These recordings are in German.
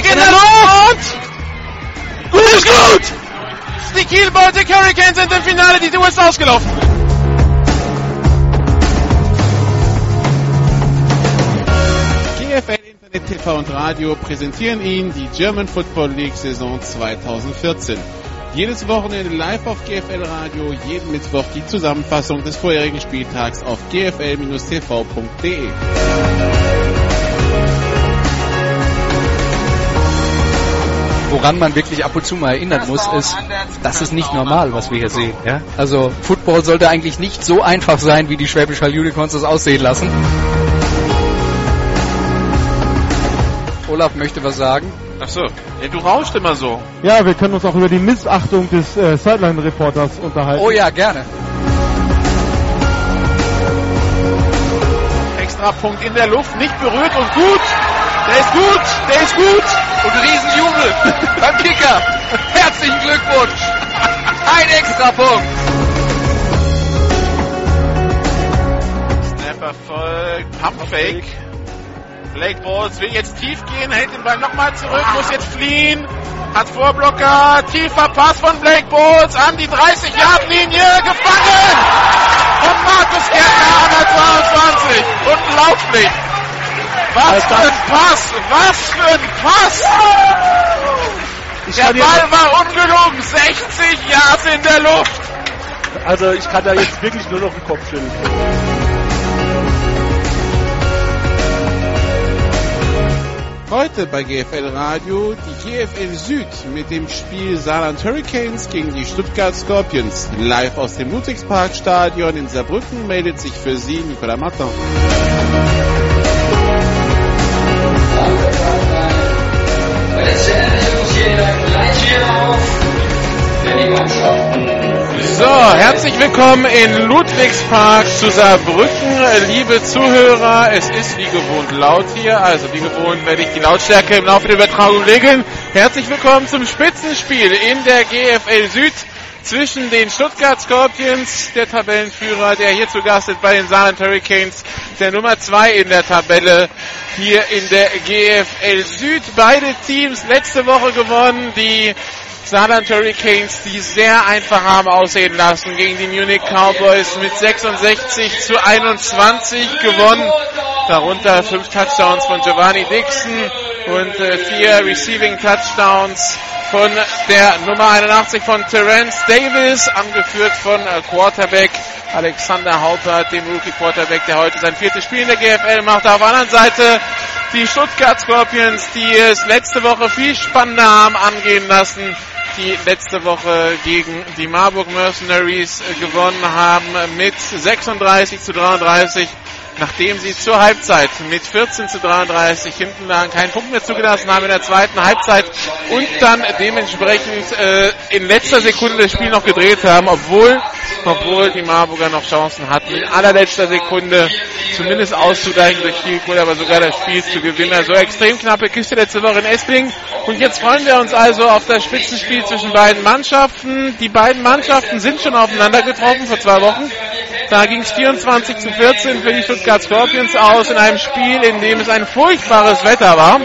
Kick in der Luft! Gut ist gut! Die Kiel Baltic Hurricanes sind im Finale, die ist ausgelaufen. GFL Internet TV und Radio präsentieren Ihnen die German Football League Saison 2014. Jedes Wochenende live auf GFL Radio, jeden Mittwoch die Zusammenfassung des vorherigen Spieltags auf gfl-tv.de. woran man wirklich ab und zu mal erinnern muss, ist, das ist nicht normal, was wir hier sehen. Ja? Also Football sollte eigentlich nicht so einfach sein, wie die Schwäbisch Hall Unicorns das aussehen lassen. Olaf möchte was sagen. Ach so, ja, du rauscht immer so. Ja, wir können uns auch über die Missachtung des äh, Sideline-Reporters unterhalten. Oh ja, gerne. Extra Punkt in der Luft, nicht berührt und gut. Der ist gut, der ist gut. Und Riesenjubel beim Kicker. Herzlichen Glückwunsch. Ein Extrapunkt. Snapper folgt, Pumpfake. Blake Bowles will jetzt tief gehen, hält den Ball nochmal zurück, muss jetzt fliehen. Hat Vorblocker, tiefer Pass von Blake Bowles an die 30-Yard-Linie, gefangen! Von Markus Gärtner an der 22 und ein Lauflicht. Was für ein Pass! Was für ein Pass! Der Ball war ungelogen, 60 Yards in der Luft. Also ich kann da jetzt wirklich nur noch den Kopf schütteln. Heute bei GFL Radio die GFL Süd mit dem Spiel Saarland Hurricanes gegen die Stuttgart Scorpions. Live aus dem Ludwigsparkstadion in Saarbrücken meldet sich für Sie Nicolas Martin. So, herzlich willkommen in Ludwigspark zu Saarbrücken. Liebe Zuhörer, es ist wie gewohnt laut hier, also wie gewohnt werde ich die Lautstärke im Laufe der Übertragung regeln. Herzlich willkommen zum Spitzenspiel in der GFL Süd zwischen den Stuttgart Scorpions, der Tabellenführer, der hier zu Gast ist bei den Saarland Hurricanes, der Nummer 2 in der Tabelle hier in der GFL Süd. Beide Teams letzte Woche gewonnen, die Saarland Hurricanes, die sehr einfach haben aussehen lassen gegen die Munich Cowboys mit 66 zu 21 gewonnen. Darunter fünf Touchdowns von Giovanni Dixon und äh, vier Receiving Touchdowns von der Nummer 81 von Terence Davis, angeführt von äh, Quarterback Alexander Haupert, dem Rookie Quarterback, der heute sein viertes Spiel in der GFL macht. Auf der anderen Seite die Stuttgart Scorpions, die es letzte Woche viel spannender haben angehen lassen die letzte Woche gegen die Marburg Mercenaries äh, gewonnen haben mit 36 zu 33 nachdem sie zur Halbzeit mit 14 zu 33 hinten lagen, keinen Punkt mehr zugelassen haben in der zweiten Halbzeit und dann dementsprechend äh, in letzter Sekunde das Spiel noch gedreht haben, obwohl, obwohl die Marburger noch Chancen hatten, in allerletzter Sekunde zumindest auszugleichen durch viel Goal, aber sogar das Spiel zu gewinnen. Also extrem knappe Kiste letzte Woche in Esslingen. Und jetzt freuen wir uns also auf das Spitzenspiel zwischen beiden Mannschaften. Die beiden Mannschaften sind schon aufeinander getroffen vor zwei Wochen. Da ging es 24 zu 14 für die Stuttgart Scorpions aus in einem Spiel, in dem es ein furchtbares Wetter war.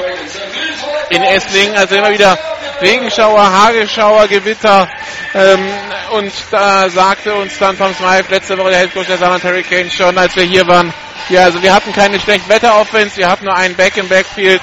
In Esslingen, also immer wieder Regenschauer, Hagelschauer, Gewitter. Ähm, und da sagte uns dann Tom Smythe letzte Woche der Headcoach der Saarland Hurricanes schon, als wir hier waren, ja, also wir hatten keine schlechten Wetter-Offense, wir hatten nur einen Back im Backfield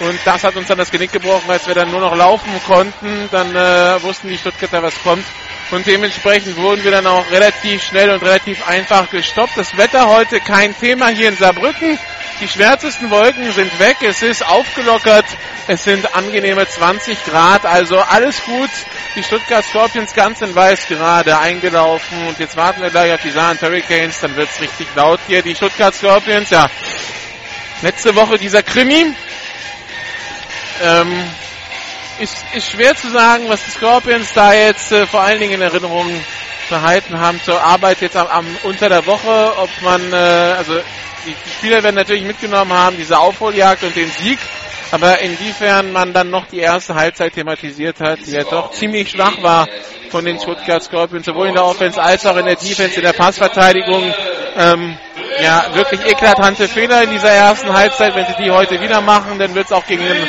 und das hat uns dann das Genick gebrochen, als wir dann nur noch laufen konnten. Dann äh, wussten die Stuttgarter, was kommt. Und dementsprechend wurden wir dann auch relativ schnell und relativ einfach gestoppt. Das Wetter heute kein Thema hier in Saarbrücken. Die schwärzesten Wolken sind weg. Es ist aufgelockert. Es sind angenehme 20 Grad. Also alles gut. Die Stuttgart Scorpions ganz in weiß gerade eingelaufen. Und jetzt warten wir gleich auf die Saarland Hurricanes. Dann wird's richtig laut hier. Die Stuttgart Scorpions, ja. Letzte Woche dieser Krimi. Ähm, ist, ist schwer zu sagen, was die Scorpions da jetzt äh, vor allen Dingen in Erinnerung behalten haben zur Arbeit jetzt am, am unter der Woche, ob man, äh, also die, die Spieler werden natürlich mitgenommen haben, diese Aufholjagd und den Sieg, aber inwiefern man dann noch die erste Halbzeit thematisiert hat, die ja doch ziemlich schwach war von den Stuttgart Scorpions, sowohl in der Offense als auch in der Defense, in der Passverteidigung. Ähm, ja, wirklich eklatante Fehler in dieser ersten Halbzeit. Wenn sie die heute wieder machen, dann wird es auch gegen den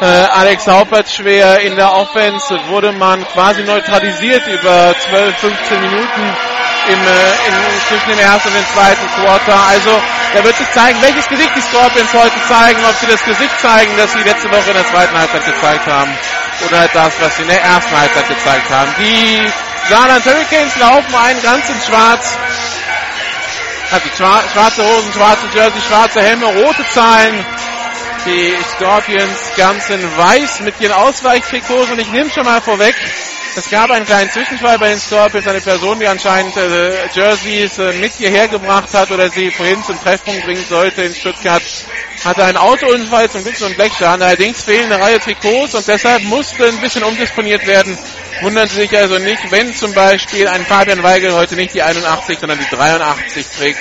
äh, Alex Haupert schwer. In der Offense wurde man quasi neutralisiert über 12, 15 Minuten im, äh, in, zwischen dem ersten und dem zweiten Quarter. Also da wird sich zeigen, welches Gesicht die Scorpions heute zeigen, ob sie das Gesicht zeigen, das sie letzte Woche in der zweiten Halbzeit gezeigt haben oder das, was sie in der ersten Halbzeit gezeigt haben. Die Saarland Hurricanes laufen ein ganz in schwarz. Hat die schwarze Hosen, schwarze Jersey, schwarze Helme, rote Zahlen. Die Scorpions ganz in weiß mit ihren Ausweichtrikots und ich nehme schon mal vorweg, es gab einen kleinen Zwischenfall bei den Scorpions, eine Person, die anscheinend äh, Jerseys äh, mit hierher gebracht hat oder sie vorhin zum Treffpunkt bringen sollte in Stuttgart, hatte einen Autounfall, zum Glück so ein Blechschaden. Allerdings fehlen eine Reihe Trikots und deshalb musste ein bisschen umdisponiert werden. Wundern Sie sich also nicht, wenn zum Beispiel ein Fabian Weigel heute nicht die 81, sondern die 83 trägt.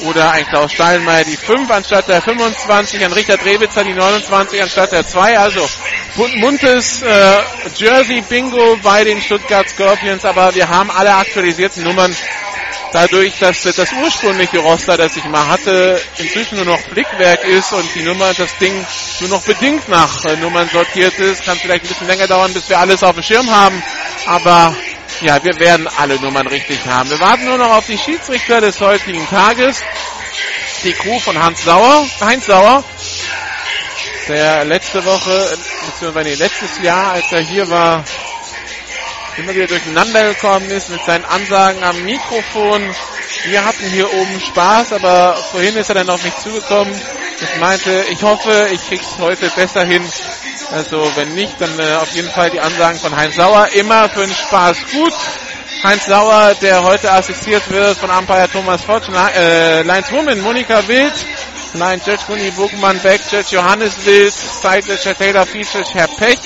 Oder ein Klaus Steinmeier die 5 anstatt der 25, ein Richard Rewitzer die 29 anstatt der 2. Also buntes äh, Jersey-Bingo bei den Stuttgart Scorpions, aber wir haben alle aktualisierten Nummern dadurch, dass das ursprüngliche Roster, das ich mal hatte, inzwischen nur noch Blickwerk ist und die Nummer, das Ding nur noch bedingt nach äh, Nummern sortiert ist. Kann vielleicht ein bisschen länger dauern, bis wir alles auf dem Schirm haben. Aber ja, wir werden alle Nummern richtig haben. Wir warten nur noch auf die Schiedsrichter des heutigen Tages. Die Crew von Hans Sauer, Heinz Sauer, der letzte Woche, beziehungsweise letztes Jahr, als er hier war, immer wieder durcheinander gekommen ist mit seinen Ansagen am Mikrofon. Wir hatten hier oben Spaß, aber vorhin ist er dann auf mich zugekommen. Ich meinte, ich hoffe, ich krieg's heute besser hin. Also wenn nicht, dann äh, auf jeden Fall die Ansagen von Heinz Sauer. Immer für den Spaß gut. Heinz Sauer, der heute assistiert wird von Umpire Thomas Fotsch, äh, Lions Woman, Monika Wild, Line Judge Gunni Buchmann Beck, Judge Johannes Wild, Side Judge Taylor Feature, Herr Pech.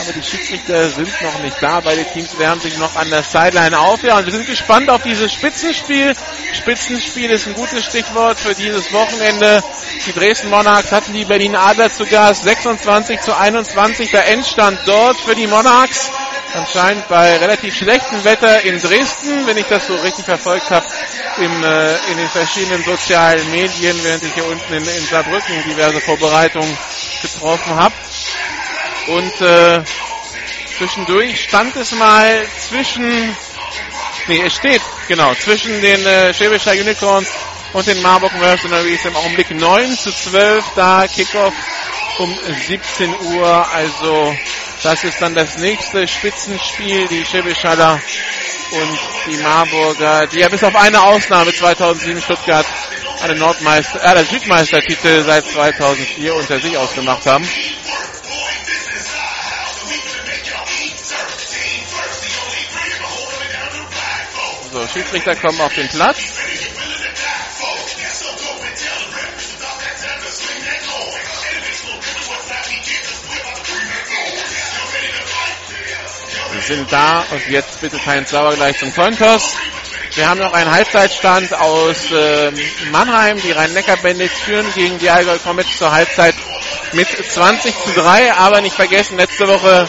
Aber die Schiedsrichter sind noch nicht da. Beide Teams wärmen sich noch an der Sideline auf. Ja, und wir sind gespannt auf dieses Spitzenspiel. Spitzenspiel ist ein gutes Stichwort für dieses Wochenende. Die Dresden Monarchs hatten die Berlin Adler zu Gast. 26 zu 21 der Endstand dort für die Monarchs. Anscheinend bei relativ schlechtem Wetter in Dresden, wenn ich das so richtig verfolgt habe, in, äh, in den verschiedenen sozialen Medien, während ich hier unten in, in Saarbrücken diverse Vorbereitungen getroffen habe. Und äh, zwischendurch stand es mal zwischen, nee, es steht, genau, zwischen den äh, Schwäbischer Unicorns und den Marburg Mercenaries im Augenblick 9 zu 12, da Kickoff um 17 Uhr, also das ist dann das nächste Spitzenspiel, die Schäbischaler und die Marburger, die ja bis auf eine Ausnahme 2007 Stuttgart eine Nordmeister, äh, Südmeistertitel seit 2004 unter sich ausgemacht haben. So, Schiedsrichter kommen auf den Platz. Wir sind da und jetzt bitte Heinz Sauer gleich zum Cointoss. Wir haben noch einen Halbzeitstand aus äh, Mannheim. Die Rhein-Neckar-Bandits führen gegen die Allgäu Comets zur Halbzeit mit 20 zu 3. Aber nicht vergessen, letzte Woche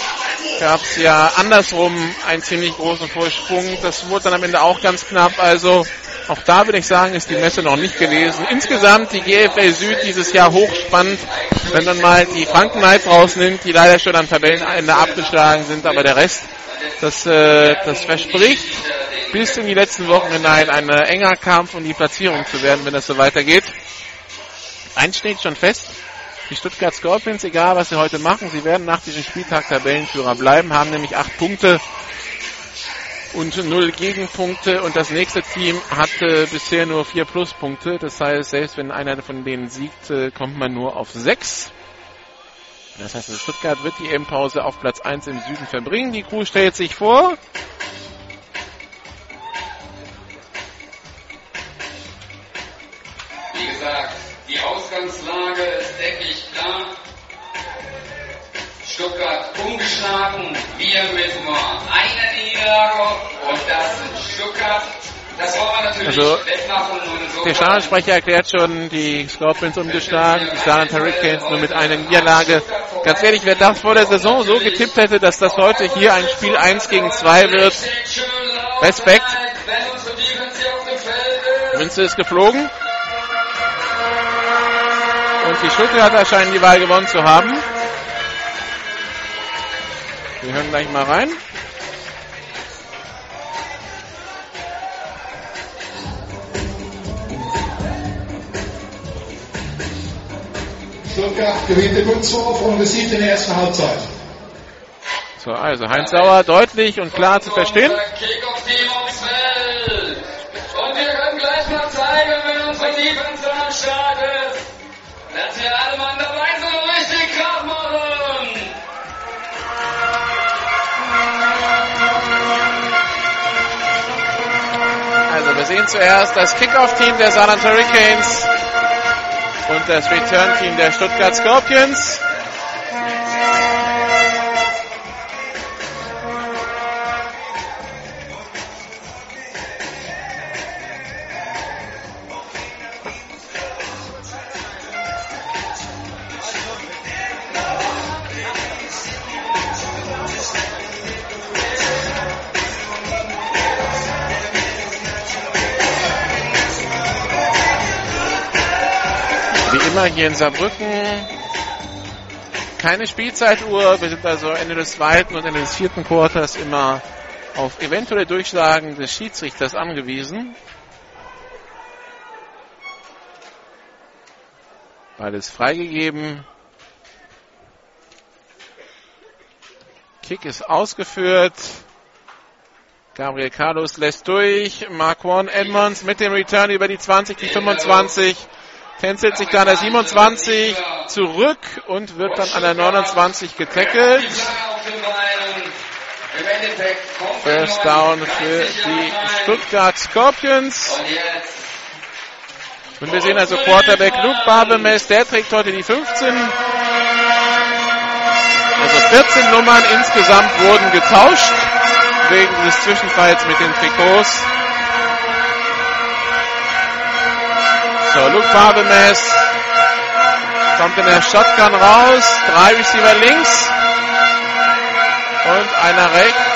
gab es ja andersrum einen ziemlich großen Vorsprung. Das wurde dann am Ende auch ganz knapp. Also auch da würde ich sagen, ist die Messe noch nicht gewesen. Insgesamt die GFL Süd dieses Jahr hochspannend, wenn man mal die Franken Knights rausnimmt, die leider schon am Tabellenende abgeschlagen sind, aber der Rest, das, äh, das verspricht bis in die letzten Wochen hinein ein äh, enger Kampf um die Platzierung zu werden, wenn das so weitergeht. Eins steht schon fest, die Stuttgart Scorpions, egal was sie heute machen, sie werden nach diesem Spieltag Tabellenführer bleiben, haben nämlich acht Punkte und null Gegenpunkte und das nächste Team hatte bisher nur vier Pluspunkte. Das heißt, selbst wenn einer von denen siegt, äh, kommt man nur auf sechs. Das heißt, Stuttgart wird die M-Pause auf Platz 1 im Süden verbringen. Die Crew stellt sich vor. Wie gesagt, die Ausgangslage ist, denke ich, klar. Stuttgart ungeschlagen, wir mit nur einer Niederlage und das sind Stuttgart. Das wollen wir natürlich Also, wegmachen Der Stadionsprecher erklärt schon, die Scorpions umgeschlagen, die Saarland Hurricanes nur mit einer Niederlage. Ganz ehrlich, wer das vor der Saison so getippt hätte, dass das heute hier ein Spiel 1 gegen 2 wird, Respekt. Münze ist geflogen. Und die Stuttgarter scheinen die Wahl gewonnen zu haben. Wir hören gleich mal rein. Stuttgart gewinnt den Gutshof und besiegt in der ersten Halbzeit. So, also Heinz Sauer deutlich und klar zu verstehen. Dass wir alle Mann dabei sind richtig Kraft machen. Also wir sehen zuerst das Kickoff-Team der Saarland Hurricanes und das Return-Team der Stuttgart Scorpions. Immer hier in Saarbrücken keine Spielzeituhr. Wir sind also Ende des zweiten und Ende des vierten Quarters immer auf eventuelle Durchsagen des Schiedsrichters angewiesen. Beides freigegeben. Kick ist ausgeführt. Gabriel Carlos lässt durch. Marquand Edmonds mit dem Return über die 20, die 25. Tänzelt sich dann der 27 zurück und wird dann an der 29 getackelt. First down für die Stuttgart Scorpions. Und wir sehen also Quarterback Luke Barbemes, der trägt heute die 15. Also 14 Nummern insgesamt wurden getauscht wegen des Zwischenfalls mit den Trikots. So, Luke Barbemes kommt in der Shotgun raus. Drei Receiver links und einer rechts.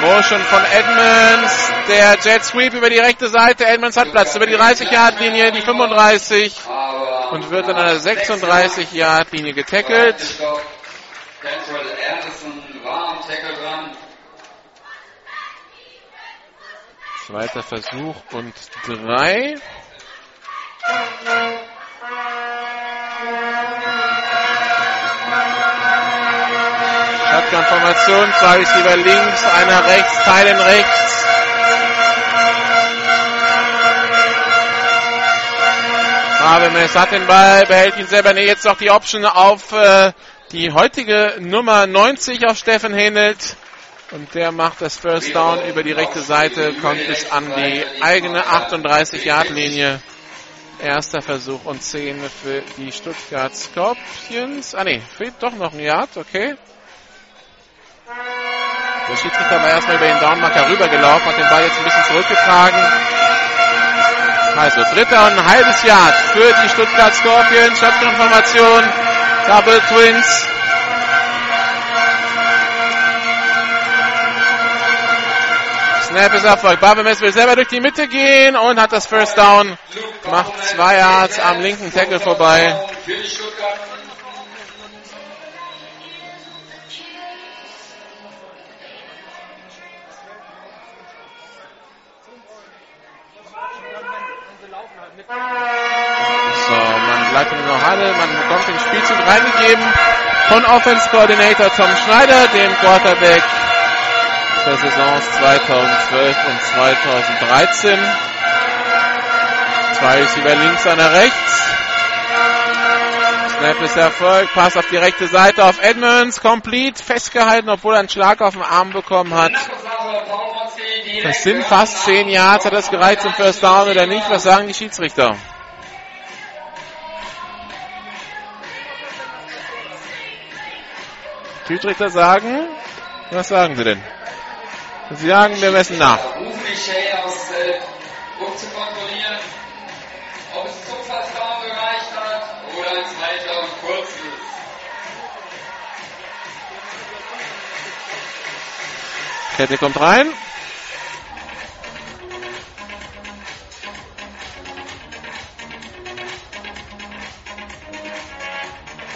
Motion von Edmonds. Der Jet Sweep über die rechte Seite. Edmonds hat Platz über die 30-Yard-Linie, die 35 aber und wird an der 36-Yard-Linie getackelt. Kentrell Anderson war am Tackle dran. Zweiter Versuch und drei. Shotgun-Formation, zwei Receiver links, einer rechts, Teilen rechts. Habemes hat den Ball, behält ihn selber. Nee, jetzt noch die Option auf äh, die heutige Nummer 90 auf Steffen Henelt. Und der macht das First Down über die rechte Seite, kommt bis an die eigene 38-Yard-Linie. Erster Versuch und 10 für die Stuttgart Scorpions. Ah ne, fehlt doch noch ein Yard, okay. Der Schiedsrichter war erstmal über den Downmarker rübergelaufen, hat den Ball jetzt ein bisschen zurückgetragen. Also dritter und ein halbes Yard für die Stuttgart Scorpions. Shotgun-Formation, Double Twins. Snap ist Erfolg. Barbemes will selber durch die Mitte gehen und hat das First Down. Macht zwei Yards am linken Tackle vorbei. So, man bleibt in der Halle, man bekommt den Spielzug reingegeben von Offense Coordinator Tom Schneider, dem Quarterback der Saisons 2012 und 2013. Zwei Receiver links, einer rechts. Snap ist Erfolg, Pass auf die rechte Seite auf Edmonds, complete, festgehalten, obwohl er einen Schlag auf den Arm bekommen hat. Das sind fast 10 Yards, hat das gereicht zum First Down oder nicht? Was sagen die Schiedsrichter? Schiedsrichter sagen, was sagen sie denn? Sie sagen, wir messen nach. Rufen die Shea aus Feld, um zu kontrollieren, ob es zum gereicht hat oder ein zweiter und kurzes. Kette kommt rein.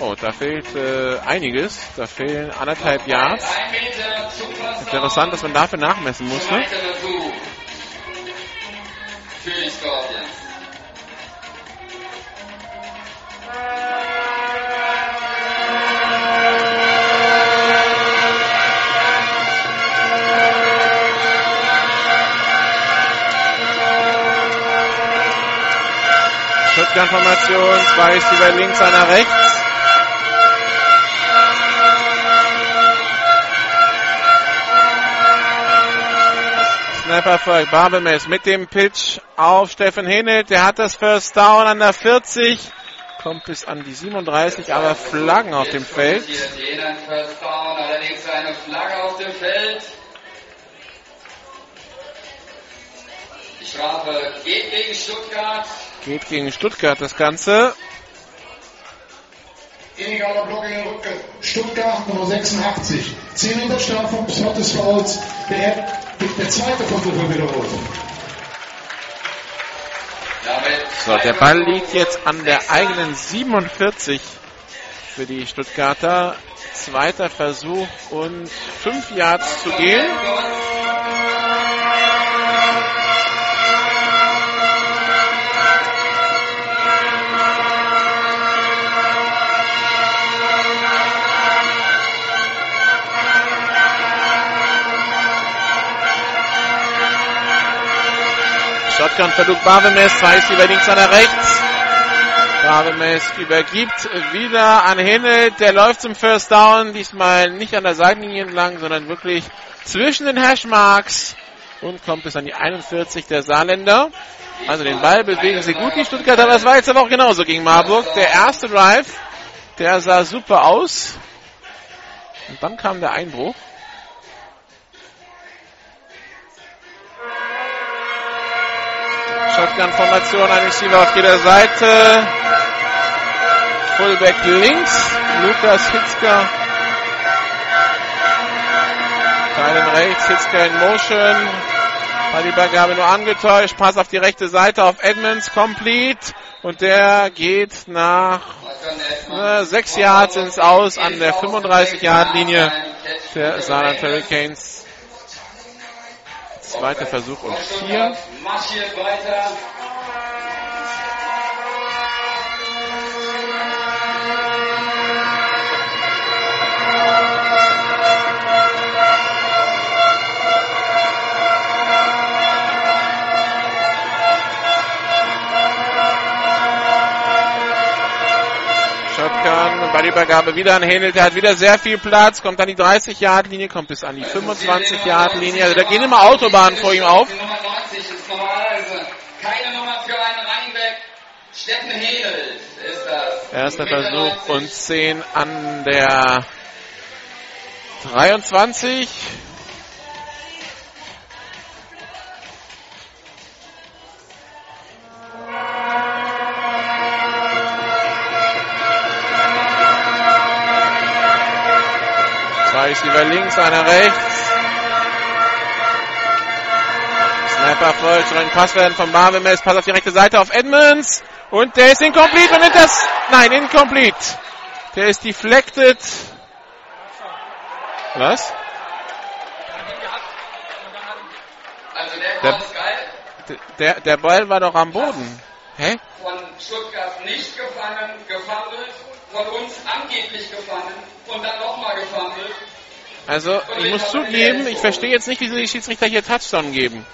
Oh, da fehlt äh, einiges. Da fehlen anderthalb Yards. Interessant, dass man dafür nachmessen musste. Scorpions. Shotgun-Formation, zwei Receiver links, einer rechts. Snapper folgt Barbemes mit dem Pitch auf Steffen Henelt. Der hat das First Down an der 40. Kommt bis an die 37, aber Flaggen auf dem Feld. Die Strafe geht gegen Stuttgart. Geht gegen Stuttgart das Ganze. Illegaler Block in den Rücken. Stuttgart Nummer 86. 10 Meter Strafung, Slot des Fouls. Der, der zweite Versuch wird wiederholt. So, der Ball liegt jetzt an der eigenen 47 für die Stuttgarter. Zweiter Versuch und 5 Yards zu gehen. Shotgun versucht Barbemes, zwei ist über links, einer rechts. Barbemes übergibt wieder an Hinnel, der läuft zum First Down, diesmal nicht an der Seitenlinie entlang, sondern wirklich zwischen den Hashmarks und kommt bis an die 41 der Saarländer. Also den Ball bewegen sie gut, die Stuttgarter, das war jetzt aber auch genauso gegen Marburg. Der erste Drive, der sah super aus. Und dann kam der Einbruch. Shotgun-Formation, ein Receiver auf jeder Seite. Fullback links, Lukas Hitzker. Teilen rechts, Hitzker in Motion. Ballübergabe nur angetäuscht. Pass auf die rechte Seite auf Edmonds, complete. Und der geht nach äh, sechs Yards ins Aus an der 35-Yard-Linie der Saarland Hurricanes. Zweiter Versuch und vier. Ballübergabe wieder an Händel, der hat wieder sehr viel Platz, kommt an die 30-Yard-Linie, kommt bis an die 25-Yard-Linie. Also da gehen immer Autobahnen vor ihm auf. Die Nummer 90 ist normalerweise keine Nummer für einen Running Back. Steffen Hedel ist das. Erster Versuch 90. und 10 an der 23. Ist über links, einer rechts. Snapper folgt, soll ein Pass werden von Barbemes, Pass auf die rechte Seite auf Edmonds. Und der ist incomplete und nimmt das, nein, incomplete. Der ist deflected. Was? Also der Der- Call ist geil. D- Der, der Ball war doch am Boden. Hä? Von Stuttgart nicht gefangen, gefummelt. Von uns angeblich gefangen. Und dann nochmal gefummelt. Also, ich muss zugeben, ich verstehe jetzt nicht, wieso die Schiedsrichter hier Touchdown geben.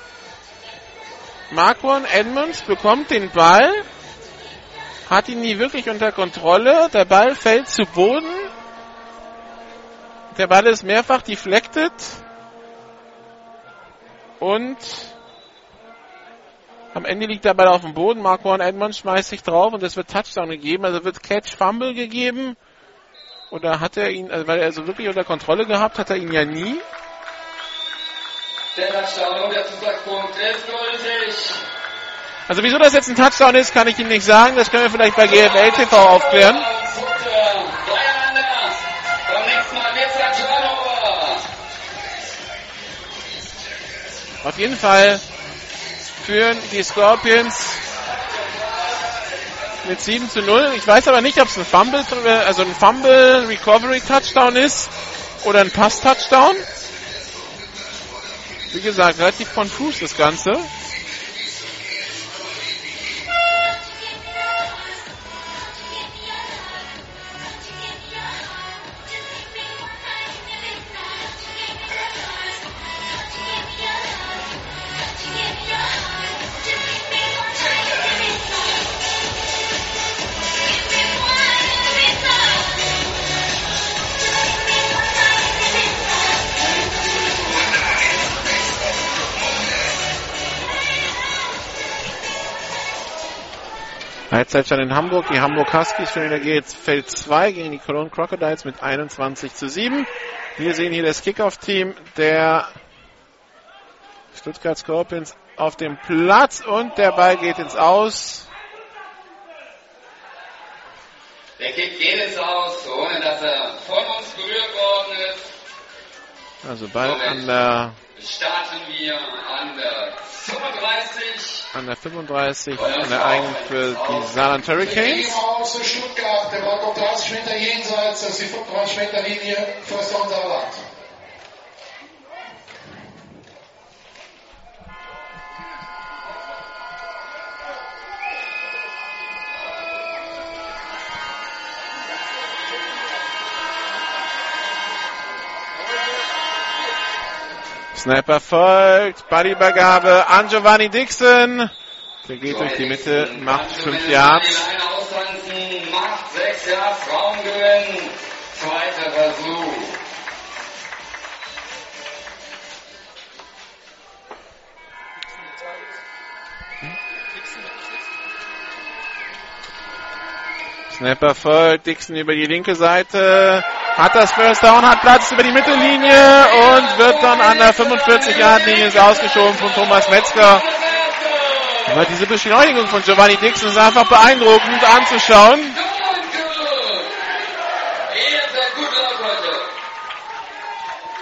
Marquon Edmonds bekommt den Ball, hat ihn nie wirklich unter Kontrolle, der Ball fällt zu Boden, der Ball ist mehrfach deflected und am Ende liegt der Ball auf dem Boden, Marquon Edmonds schmeißt sich drauf und es wird Touchdown gegeben, also wird Catch Fumble gegeben. Oder hat er ihn, also weil er so wirklich unter Kontrolle gehabt, hat er ihn ja nie. Der Touchdown und der Zusatzpunkt ist gültig. Also wieso das jetzt ein Touchdown ist, kann ich Ihnen nicht sagen. Das können wir vielleicht bei GFL TV aufklären. Auf jeden Fall führen die Scorpions mit 7 zu 0. Ich weiß aber nicht, ob es ein Fumble, also ein Fumble Recovery Touchdown ist oder ein Pass Touchdown. Wie gesagt, relativ konfus das Ganze. Halbzeitstand in Hamburg. Die Hamburg Huskies führen in der Feld 2 gegen die Cologne Crocodiles mit 21 zu 7. Wir sehen hier das Kickoff-Team der Stuttgart Scorpions auf dem Platz und der Ball geht ins Aus. Der Kick geht ins Aus, ohne dass er von uns berührt worden ist. Also Ball an der starten wir an der 35. An der 35 an der eigenen für die Saarland Hurricanes. Stuttgart, der Ball kommt 30 Meter jenseits, das ist die 35 Meter Linie, Down Saarland. Snapper folgt, Ballübergabe an Giovanni Dixon. Der geht durch die Mitte, macht 5 Yards. 6. Snapper folgt, Dixon über die linke Seite, hat das First Down, hat Platz über die Mittellinie und wird dann an der 45-Yard-Linie ausgeschoben von Thomas Metzger. Aber diese Beschleunigung von Giovanni Dixon ist einfach beeindruckend anzuschauen.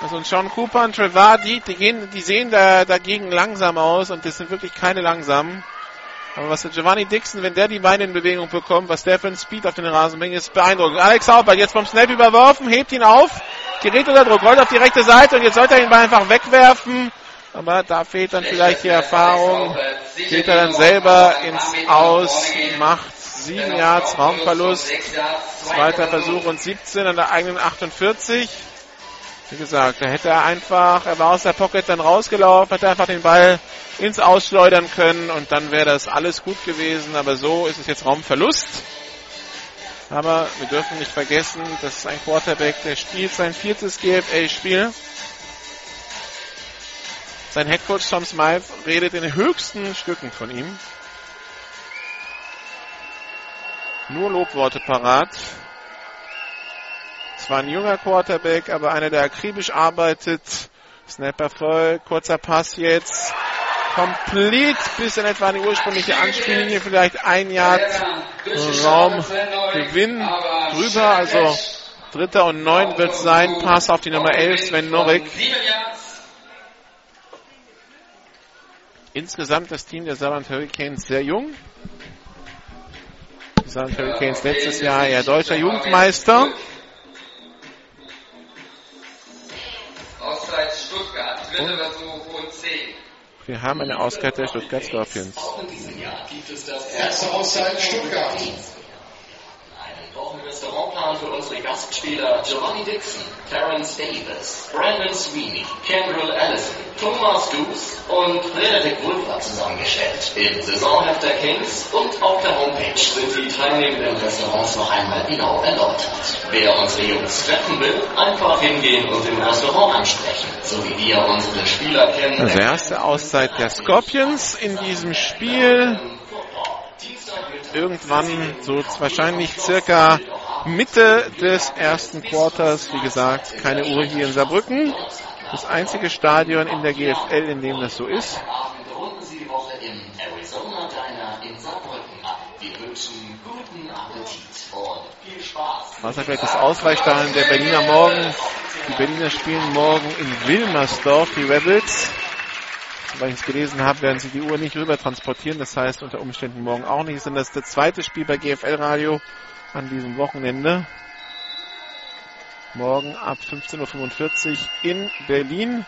Also und Sean Cooper und Trevor, die, die, gehen, die sehen da, dagegen langsam aus und das sind wirklich keine langsamen. Aber was der Giovanni Dixon, wenn der die Beine in Bewegung bekommt, was der für ein Speed auf den Rasen bringt, ist beeindruckend. Alex Haupert jetzt vom Snap überworfen, hebt ihn auf, gerät unter Druck, rollt auf die rechte Seite und jetzt sollte er ihn einfach wegwerfen. Aber da fehlt dann vielleicht die Erfahrung. Geht er dann selber ins Aus, macht sieben Yards Raumverlust. Zweiter Versuch und 17 an der eigenen 48. Wie gesagt, da hätte er einfach, er war aus der Pocket dann rausgelaufen, hätte einfach den Ball ins Ausschleudern können und dann wäre das alles gut gewesen. Aber so ist es jetzt Raumverlust. Aber wir dürfen nicht vergessen, das ist ein Quarterback, der spielt sein viertes GFL-Spiel. Sein Headcoach Tom Smythe redet in höchsten Stücken von ihm. Nur Lobworte parat. Zwar ein junger Quarterback, aber einer, der akribisch arbeitet. Snapper voll, kurzer Pass jetzt. Komplett bis in etwa die ursprüngliche Anspiellinie, vielleicht ein Jahr Raumgewinn drüber. Also dritter und neun wird sein. Pass auf die Nummer 11, Sven Norik. Insgesamt das Team der Saarland Hurricanes sehr jung. Die Saarland Hurricanes letztes Jahr ja deutscher Jugendmeister. Auszeit Stuttgart, dritter Versuch und 10. Wir haben eine Auszeit der Stuttgart Scorpions. Erste Auszeit Stuttgart. Einen Restaurantplan für unsere Gastspieler Giovanni Dixon, Terence Davis, Brandon Sweeney, Kendrill Allison, Thomas Goose und Benedict Wolfer zusammengestellt. Im Saisonheft der Kings und auf der Homepage sind die teilnehmenden Restaurants noch einmal genau erläutert. Wer unsere Jungs treffen will, einfach hingehen und im Restaurant ansprechen, so wie wir unsere Spieler kennen. Also erste Auszeit der Scorpions in diesem Spiel. Irgendwann, so wahrscheinlich circa Mitte des ersten Quarters. Wie gesagt, keine Uhr hier in Saarbrücken. Das einzige Stadion in der GFL, in dem das so ist. Runden Sie die Woche im Arizona Diner in Saarbrücken ab. Wir wünschen guten Appetit und viel Spaß. Was vielleicht das Ausweichstadion der Berliner morgen. Die Berliner spielen morgen in Wilmersdorf, die Rebels. Weil ich es gelesen habe, werden sie die Uhr nicht rüber transportieren. Das heißt unter Umständen morgen auch nicht. Ist das das zweite Spiel bei GFL Radio an diesem Wochenende. Morgen ab 15.45 Uhr in Berlin.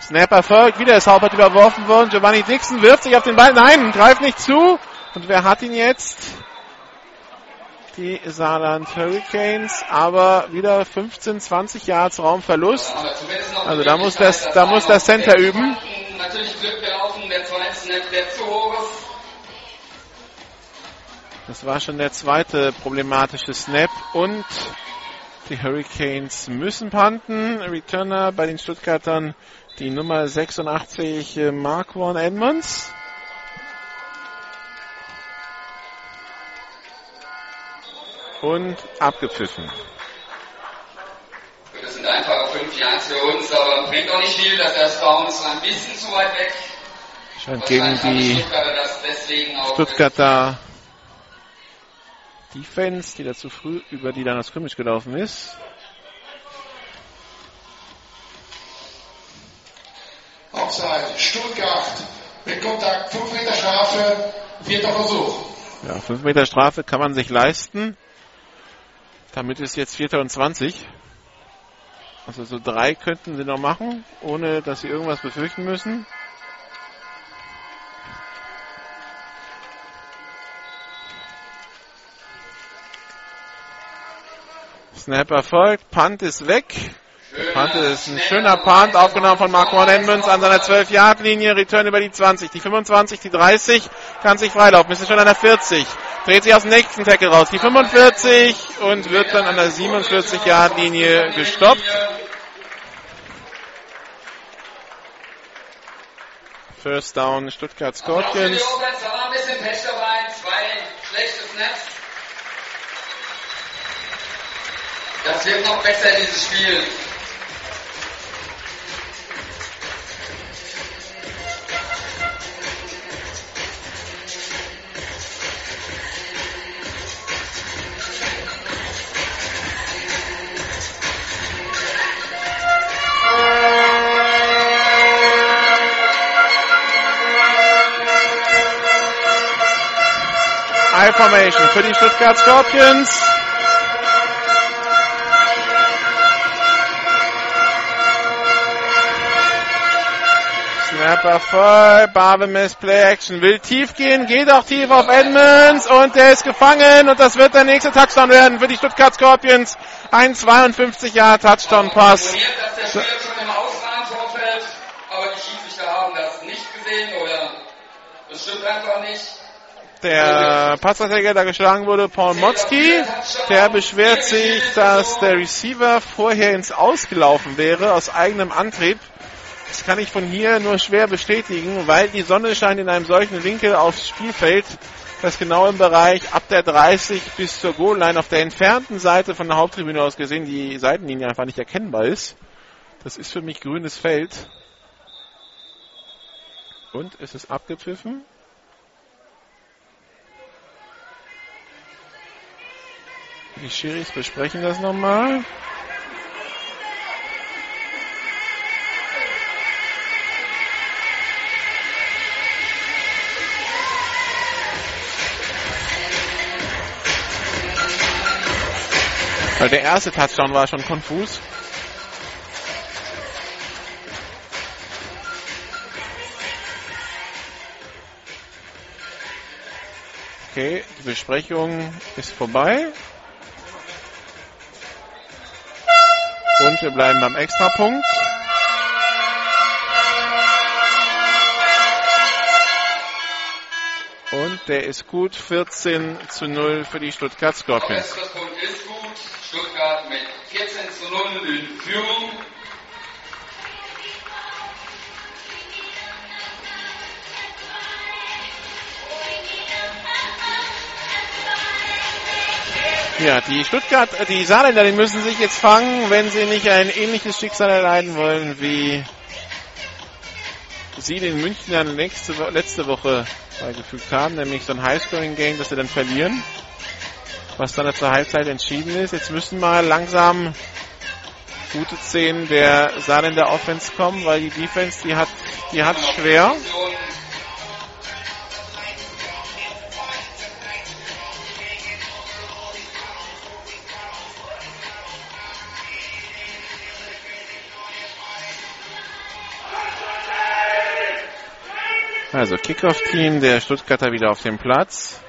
Snap erfolgt, wieder ist Haupert überworfen worden. Giovanni Dixon wirft sich auf den Ball. Nein, greift nicht zu. Und wer hat ihn jetzt? Die Saarland Hurricanes, aber wieder 15, 20 Yards Raumverlust. Also da muss das, da muss das Center üben. Natürlich Glück gelaufen, der zweite Snap, der zu hoch ist. Das war schon der zweite problematische Snap und die Hurricanes müssen panten. Returner bei den Stuttgartern die Nummer 86 äh, Marquand Edmonds. Und abgepfiffen. Das sind einfach fünf Yards für uns, aber bringt auch nicht viel, dass der Spawn ist ein bisschen zu weit weg. Scheint gegen die Stuttgarter das Defense, die da zu früh über die dann das Scrimmage gelaufen ist. Offside, Stuttgart. Mit Kontakt, 5 Meter Strafe, vierter Versuch. Ja, 5 Meter Strafe kann man sich leisten. Damit ist jetzt 4. und 20. Also so drei könnten sie noch machen, ohne dass sie irgendwas befürchten müssen. Snap erfolgt, Punt ist weg. Punt ist ein schöner Punt, aufgenommen von Marquand Edmonds an seiner 12-Yard-Linie, Return über die 20, die 25, die 30, kann sich freilaufen, ist schon an der 40, dreht sich aus dem nächsten Tackle raus, die 45 und wird dann an der 47-Yard-Linie gestoppt. First down Stuttgart Scorpions. Das wird noch besser, dieses Spiel. I Formation für die Stuttgart Scorpions. Snapper voll, Barbemes Play Action will tief gehen, geht auch tief auf Edmonds und der ist gefangen und das wird der nächste Touchdown werden für die Stuttgart Scorpions. Ein 52 Jahr Touchdown Pass. Haben das stimmt einfach nicht. Der Passverteidiger, der geschlagen wurde, Paul Motzki, der beschwert sich, dass der Receiver vorher ins Ausgelaufen wäre, aus eigenem Antrieb. Das kann ich von hier nur schwer bestätigen, weil die Sonne scheint in einem solchen Winkel aufs Spielfeld, das genau im Bereich ab der 30 bis zur Goal-Line auf der entfernten Seite von der Haupttribüne aus gesehen die Seitenlinie einfach nicht erkennbar ist. Das ist für mich grünes Feld. Und es ist abgepfiffen. Die Schiris besprechen das nochmal. Weil der erste Touchdown war schon konfus. Okay, die Besprechung ist vorbei. Und wir bleiben beim Extrapunkt. Und der ist gut. 14 zu 0 für die Stuttgart Scorpions. Ausgangspunkt ist gut. Stuttgart mit 14 zu 0 in Führung. Ja, die Stuttgart, äh, die Saarländer, die müssen sich jetzt fangen, wenn sie nicht ein ähnliches Schicksal erleiden wollen, wie sie den Münchnern letzte, letzte Woche beigefügt haben, nämlich so ein Highscoring-Game, das sie dann verlieren, was dann zur Halbzeit entschieden ist. Jetzt müssen mal langsam gute Szenen der Saarländer Offense kommen, weil die Defense, die hat, die hat schwer. Also Kickoff-Team der Stuttgarter wieder auf dem Platz.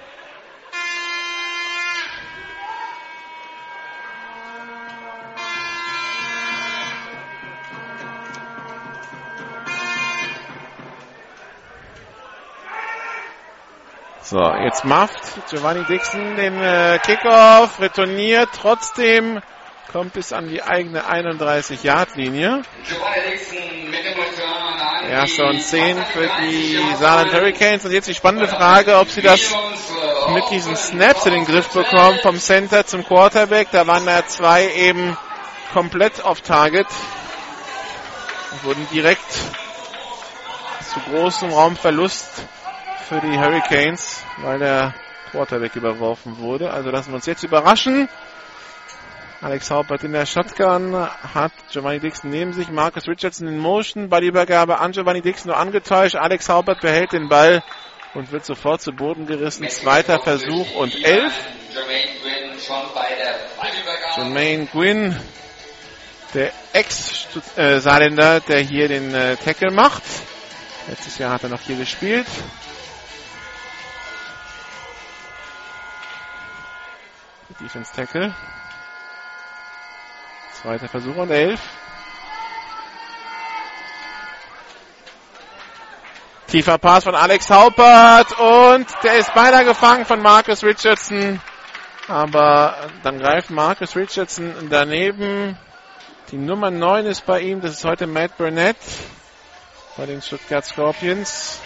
So, jetzt macht Giovanni Dixon den äh, Kickoff, retourniert, trotzdem kommt bis an die eigene 31-Yard-Linie. Giovanni Dixon mit dem Return an Erster und 10 für die Saarland Hurricanes. Und jetzt die spannende Frage, ob sie das mit diesen Snaps in den Griff bekommen, vom Center zum Quarterback. Da waren da zwei eben komplett auf Target. Wurden direkt zu großem Raumverlust für die Hurricanes, weil der Quarterback überworfen wurde. Also lassen wir uns jetzt überraschen. Alex Haupert in der Shotgun hat Giovanni Dixon neben sich, Marcus Richardson in Motion, Ballübergabe an Giovanni Dixon nur angetäuscht. Alex Haupert behält den Ball und wird sofort zu Boden gerissen. Zweiter Versuch und elf. Jermaine Gwynn der Ex-Saarländer, der hier den äh, Tackle macht. Letztes Jahr hat er noch hier gespielt. Defense Tackle. Zweiter Versuch und elf. Tiefer Pass von Alex Haupert und der ist beinahe gefangen von Marcus Richardson. Aber dann greift Marcus Richardson daneben. Die Nummer 9 ist bei ihm. Das ist heute Matt Burnett bei den Stuttgart Scorpions.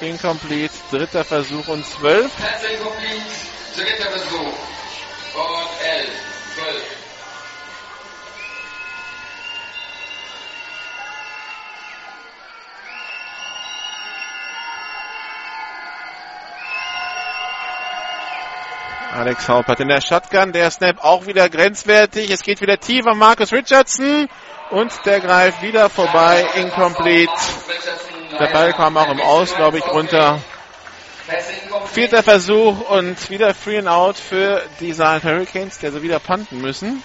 Incomplete. Dritter Versuch und 12. Pass incomplete. Dritter Versuch. Und 11. 12. Alex Haupert in der Shotgun. Der Snap auch wieder grenzwertig. Es geht wieder tief an Marcus Richardson. Und der greift wieder vorbei. Incomplete. Der Ball kam auch im Aus, glaube ich, runter. Vierter Versuch und wieder Free and Out für die Saarland Hurricanes, der so wieder punten müssen.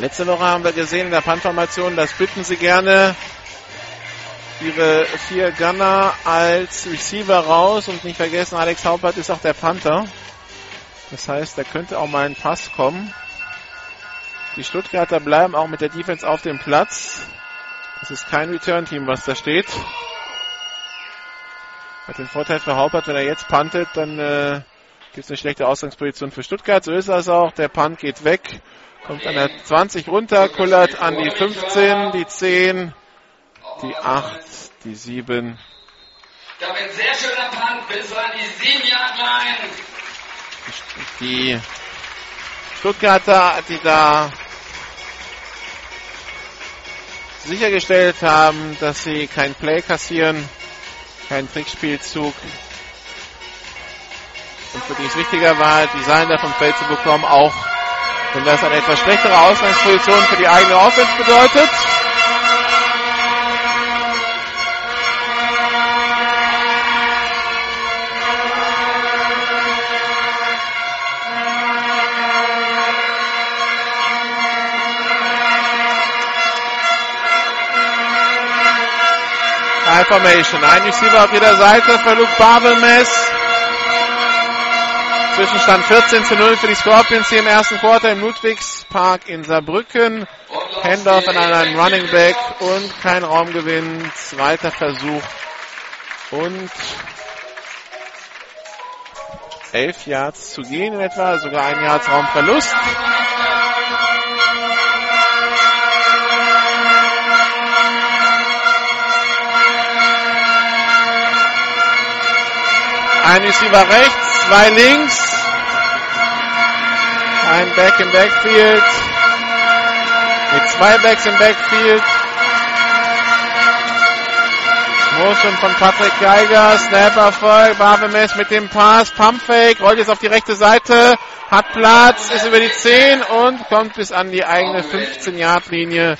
Letzte Woche haben wir gesehen in der Punt-Formation, das bitten sie gerne ihre vier Gunner als Receiver raus und nicht vergessen, Alex Haupert ist auch der Panther. Das heißt, da könnte auch mal ein Pass kommen. Die Stuttgarter bleiben auch mit der Defense auf dem Platz. Das ist kein Return-Team, was da steht. Hat den Vorteil für Haupert, wenn er jetzt puntet, dann äh, gibt es eine schlechte Ausgangsposition für Stuttgart. So ist das auch. Der Punt geht weg. Kommt an der 20 runter, kullert an die 15, die 10, die 8, die 7. Damit sehr schöner Punt bis an die 7 Yard Line. Die Stuttgarter, die da sichergestellt haben, dass sie kein Play kassieren, keinen Trickspielzug. Und für die es wichtiger war, die Sander vom Feld zu bekommen, auch wenn das eine etwas schlechtere Ausgangsposition für die eigene Offense bedeutet. High Formation. Ein Receiver auf jeder Seite für Luke Babelmess. Zwischenstand 14 zu 0 für die Scorpions hier im ersten Quarter im Ludwigspark in Saarbrücken. Handoff an einen Running Back und kein Raumgewinn. Zweiter Versuch und 11 Yards zu gehen in etwa, sogar ein Yards Raumverlust. Ein Receiver rechts, zwei links. Ein Back im Backfield. Mit zwei Backs im Backfield. Motion von Patrick Geiger, Snap Erfolg, Barbemes mit dem Pass, Pumpfake, rollt jetzt auf die rechte Seite, hat Platz, ist über die 10 und kommt bis an die eigene 15-Yard-Linie.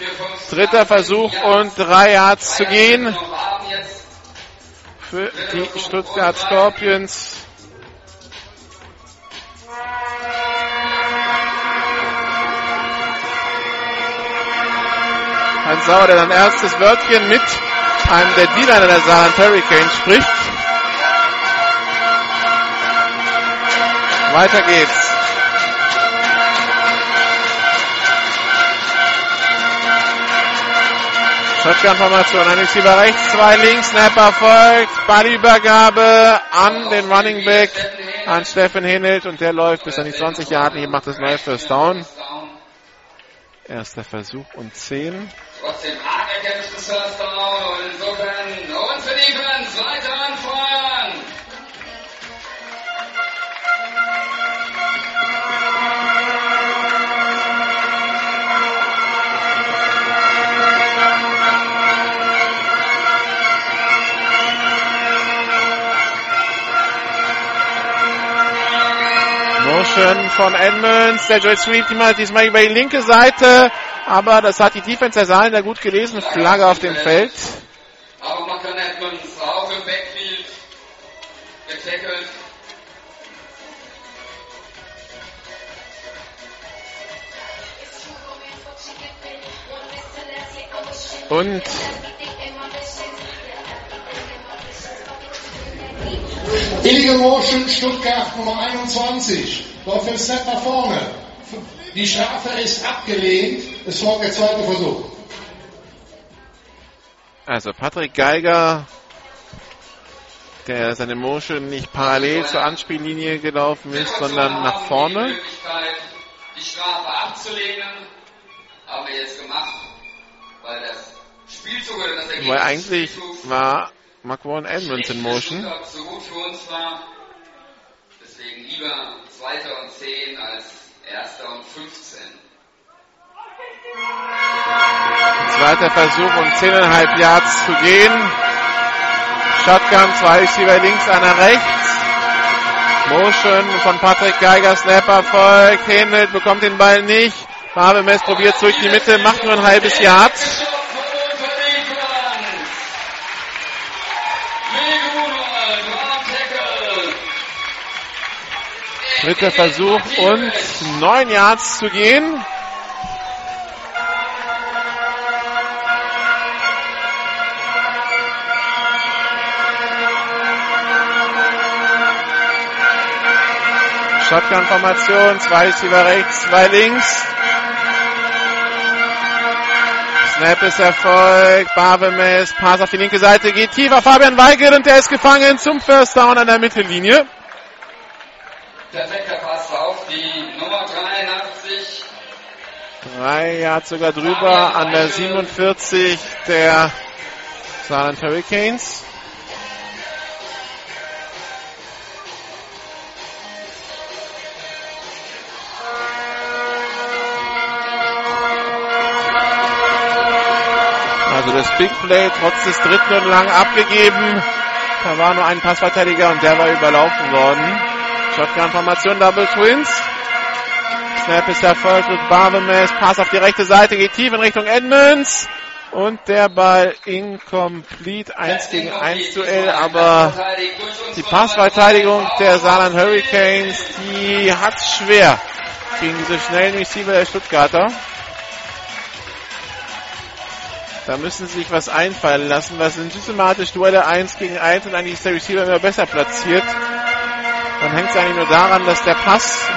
Dritter Versuch und drei Yards zu gehen für die Stuttgart Scorpions. Hans Sauer, der sein erstes Wörtchen mit einem der D-Liner der Saarland Hurricanes spricht. Weiter geht's. Shotgun-Formation, ein Receiver rechts, zwei links, Snapper folgt, Ballübergabe an den Running Back, an Steffen Henelt und der läuft bis an die 20 Jahre, hier macht. Das neue First Down. Erster Versuch und 10. Trotzdem hart erkämpftes First Down. Insofern Motion von Edmonds, der Joel Sweet diesmal, diesmal über die linke Seite, aber das hat die Defense der Saarländer gut gelesen, Flagge auf dem Feld. Aber Macker Edmonds auch im Backfield getackelt. Und Illegal Motion Stuttgart Nummer 21. Läuft den Snap nach vorne. Die Strafe ist abgelehnt. Es folgt der zweite Versuch. also Patrick Geiger, der seine Motion nicht parallel zur Anspiellinie gelaufen ist, sondern nach vorne. Die Strafe abzulehnen, haben wir jetzt gemacht, weil das Spielzug oder das Ergebnis Weil eigentlich war Marquand Edmonds in Motion. So gut für uns war. Deswegen lieber Zweiter und 10 als Erster und 15. Zweiter Versuch um 10,5 Yards zu gehen. Shotgun, zwei Receiver links, einer rechts. Motion von Patrick Geiger, Snapper folgt, Händelt, bekommt den Ball nicht. Barbemes probiert durch die Mitte, macht nur ein halbes Yard. Dritter Versuch und neun Yards zu gehen. Shotgun-Formation, zwei Receiver rechts, zwei links. Snap ist erfolgt, Barbemes, Pass auf die linke Seite, geht tiefer, Fabian Weigel und der ist gefangen zum First Down an der Mittellinie. Perfekter Pass auf die Nummer 83. Drei Yards sogar drüber an der 47 der Saarland Hurricanes. Also das Big Play trotz des dritten und lang abgegeben. Da war nur ein Passverteidiger und der war überlaufen worden. Shotgun-Formation Double Twins. Snap ist erfolgt mit Barbemes. Pass auf die rechte Seite, geht tief in Richtung Edmonds. Und der Ball incomplete. 1 gegen 1 Duell, aber die Passverteidigung der Saarland Hurricanes, die hat's schwer gegen diese schnellen Receiver der Stuttgarter. Da müssen sie sich was einfallen lassen. Was sind systematisch Duelle 1 gegen 1 und eigentlich ist der Receiver immer besser platziert. Dann hängt es eigentlich nur daran, dass der Pass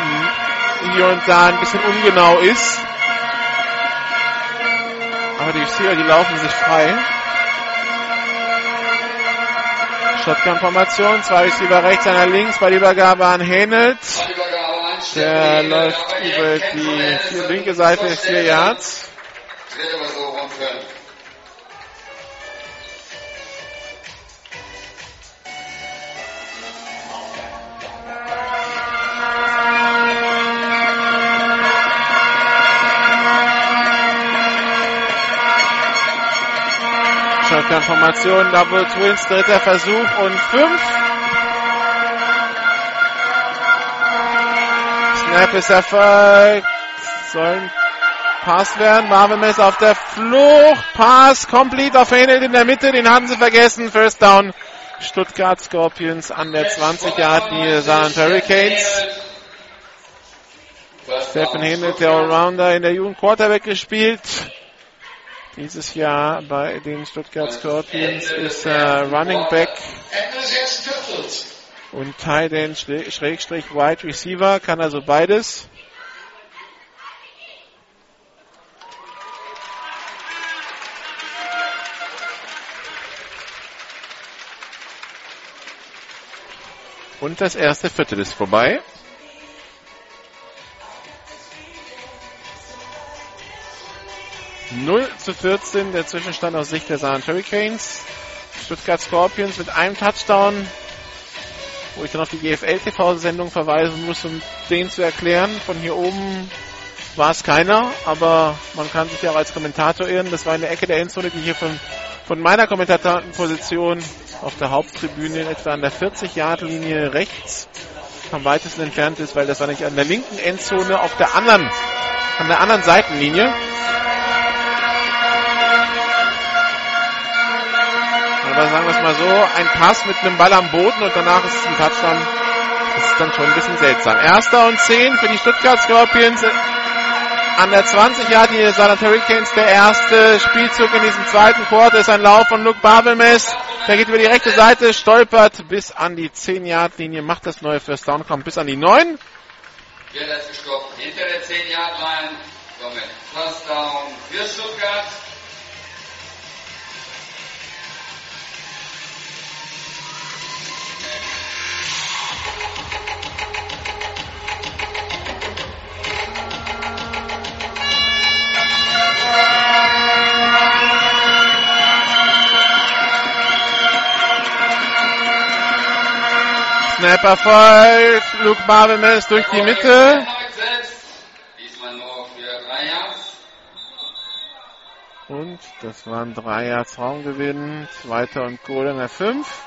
hier und da ein bisschen ungenau ist. Aber die Receiver, die laufen sich frei. Shotgun-Formation, zwei Receiver rechts, einer links, bei der Übergabe an Henelt. Der läuft über die linke Seite, vier Yards. Shotgun-Formation, Double Twins, dritter Versuch und fünf. Snap ist erfolgt. Sollen Pass werden. Marvin ist auf der Flucht. Pass complete auf Henelt in der Mitte. Den hatten sie vergessen. First down. Stuttgart Scorpions an der 20 Yard linie Saarland Hurricanes. Stephen Henelt, der Allrounder in der Jugend Quarterback gespielt. Dieses Jahr bei den Stuttgart Scorpions ist er Running Back und Tight End Schrägstrich Wide Receiver, kann also beides. Und das erste Viertel ist vorbei. Null zu 14 der Zwischenstand aus Sicht der Saarland Hurricanes. Stuttgart Scorpions mit einem Touchdown, wo ich dann auf die GFL-TV-Sendung verweisen muss, um den zu erklären. Von hier oben war es keiner, aber man kann sich ja auch als Kommentator irren. Das war in der Ecke der Endzone, die hier von, von meiner Kommentatorenposition auf der Haupttribüne etwa an der 40-Yard-Linie rechts am weitesten entfernt ist, weil das war nicht an der linken Endzone auf der anderen, an der anderen Seitenlinie. Aber sagen wir es mal so, ein Pass mit einem Ball am Boden und danach ist es ein Touchdown. Das ist dann schon ein bisschen seltsam. Erster und 10 für die Stuttgart Scorpions an der 20 Yard linie Saarland Hurricanes. Der erste Spielzug in diesem zweiten Quarter ist ein Lauf von Luke Babelmes. Der geht über die rechte Seite, stolpert bis an die 10 Yard Linie, macht das neue First Down, kommt bis an die 9. Wird das gestoppt hinter der 10 Yard Line. Somit First Down für Stuttgart. Snap erfolgt. Luke Barbemes durch die Mitte. Und das waren drei Yards Raumgewinn. Zweiter und Goal in der 5.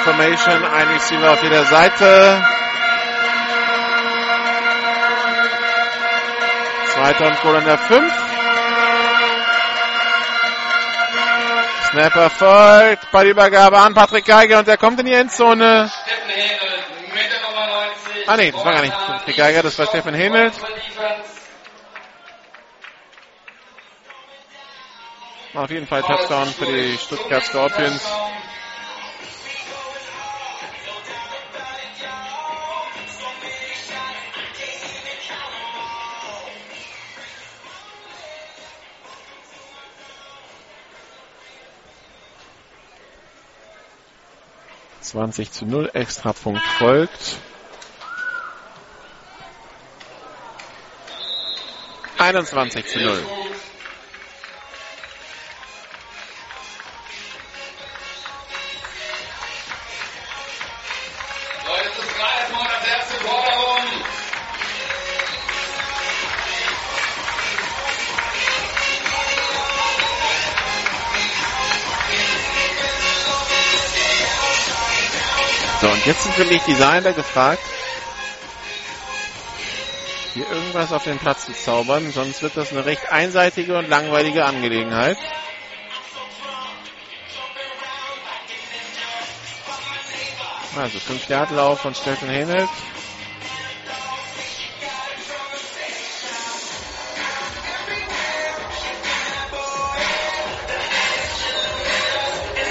Formation, ein Receiver auf jeder Seite. Zweiter und Goal an der 5. Snapper folgt, Ballübergabe an Patrick Geiger und er kommt in die Endzone. Ah nee, das war gar nicht Patrick Geiger, das war Steffen Hemelt. Auf jeden Fall Touchdown für die Stuttgart Scorpions. 20 zu 0. Extrapunkt folgt. 21 zu 0. jetzt sind wirklich Designer gefragt, hier irgendwas auf den Platz zu zaubern, sonst wird das eine recht einseitige und langweilige Angelegenheit. Also 5 Yard Lauf von Steffen Henelt.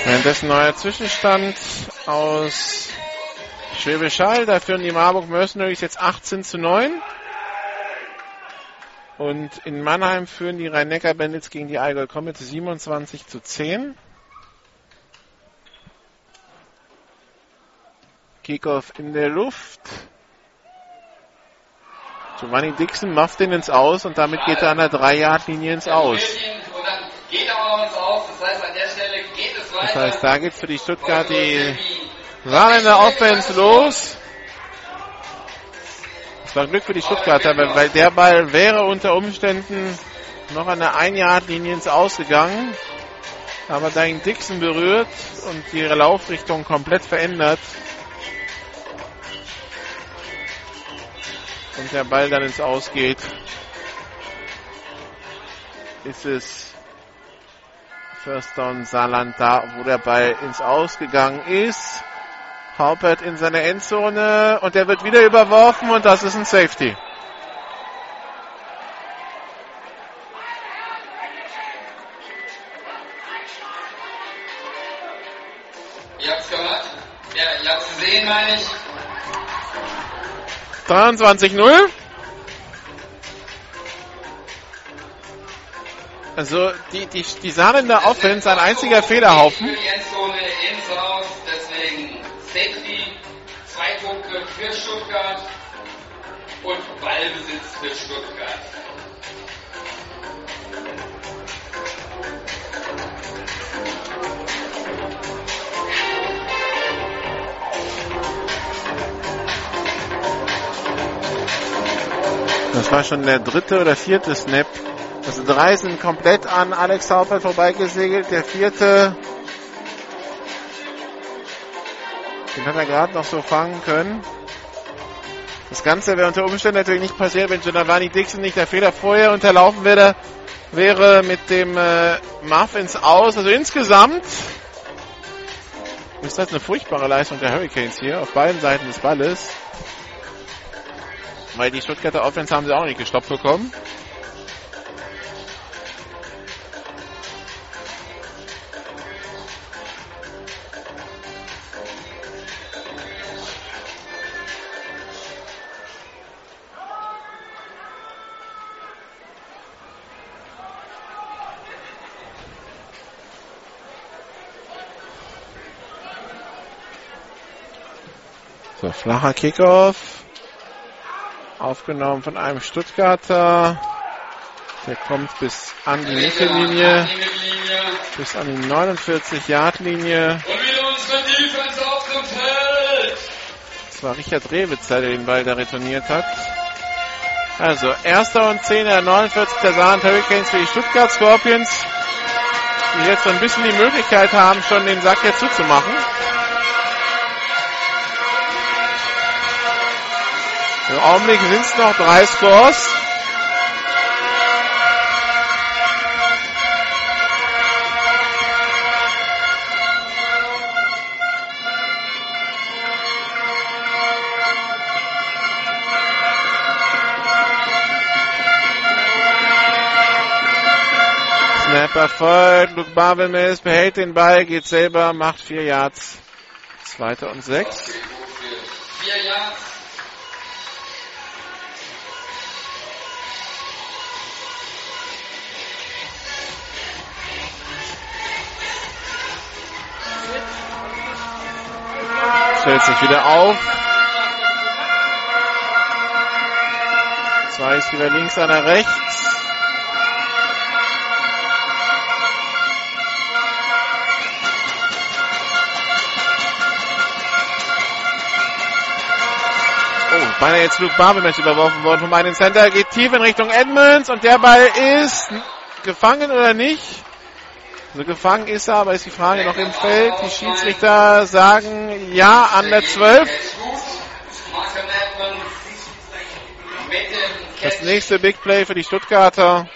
Währenddessen neuer Zwischenstand aus Schwäbisch Hall, da führen die Marburg Mercenaries jetzt 18 zu 9. Und in Mannheim führen die Rhein-Neckar-Bandits gegen die Allgäu Comets 27 zu 10. Kickoff in der Luft. Giovanni Dixon macht den ins Aus und damit geht er an der 3-Yard-Linie ins Aus. Das heißt, es da geht für die Stuttgart die Saarländer Offense los. Das war Glück für die Stuttgarter, weil, der Ball wäre unter Umständen noch an der 1-Yard-Linie ins Aus gegangen. Aber ihn Dixon berührt und ihre Laufrichtung komplett verändert. Und der Ball dann ins Aus geht, ist es First Down Saarland da, wo der Ball ins Aus gegangen ist. Haupert in seine Endzone und der wird wieder überworfen und das ist ein Safety. Ihr habt's gehört? Ja, ihr habt's gesehen, meine ich. 23-0. Also die, die, die Saarländer Offense, ein einziger Fehlerhaufen. Ballbesitz für Stuttgart. Das war schon der dritte oder vierte Snap. Also drei sind komplett an Alex Haupert vorbeigesegelt. Der vierte, den hat er gerade noch so fangen können. Das Ganze wäre unter Umständen natürlich nicht passiert, wenn Giovanni Dixon nicht der Fehler vorher unterlaufen wäre, wäre mit dem äh, Muffins aus. Also insgesamt ist das eine furchtbare Leistung der Hurricanes hier auf beiden Seiten des Balles. Weil die Stuttgarter Offense haben sie auch nicht gestoppt bekommen. Flacher Kickoff. Aufgenommen von einem Stuttgarter. Der kommt bis an die Mittellinie, bis an die 49-Yard-Linie. Und wieder unsere Defense auf dem Feld. Das war Richard Rewitzer, der den Ball da retourniert hat. Also, erster und 10 der 49 der Saarland Hurricanes für die Stuttgart Scorpions, die jetzt so ein bisschen die Möglichkeit haben, schon den Sack jetzt zuzumachen. Im Augenblick sind es noch drei Scores. Snap erfolgt. Luke Barwelmes behält den Ball, geht selber, macht vier Yards. Zweiter und sechs. Vier Yards. Stellt sich wieder auf. Zwei ist wieder links, einer rechts. Oh, beinahe jetzt Luke Barbemesh überworfen worden von meinem Center. Geht tief in Richtung Edmonds und der Ball ist gefangen oder nicht? Also gefangen ist er, aber ist die Frage noch im Feld. Die Schiedsrichter sagen ja an der 12. Marker Edmonds mit dem Das nächste Big Play für die Stuttgarter.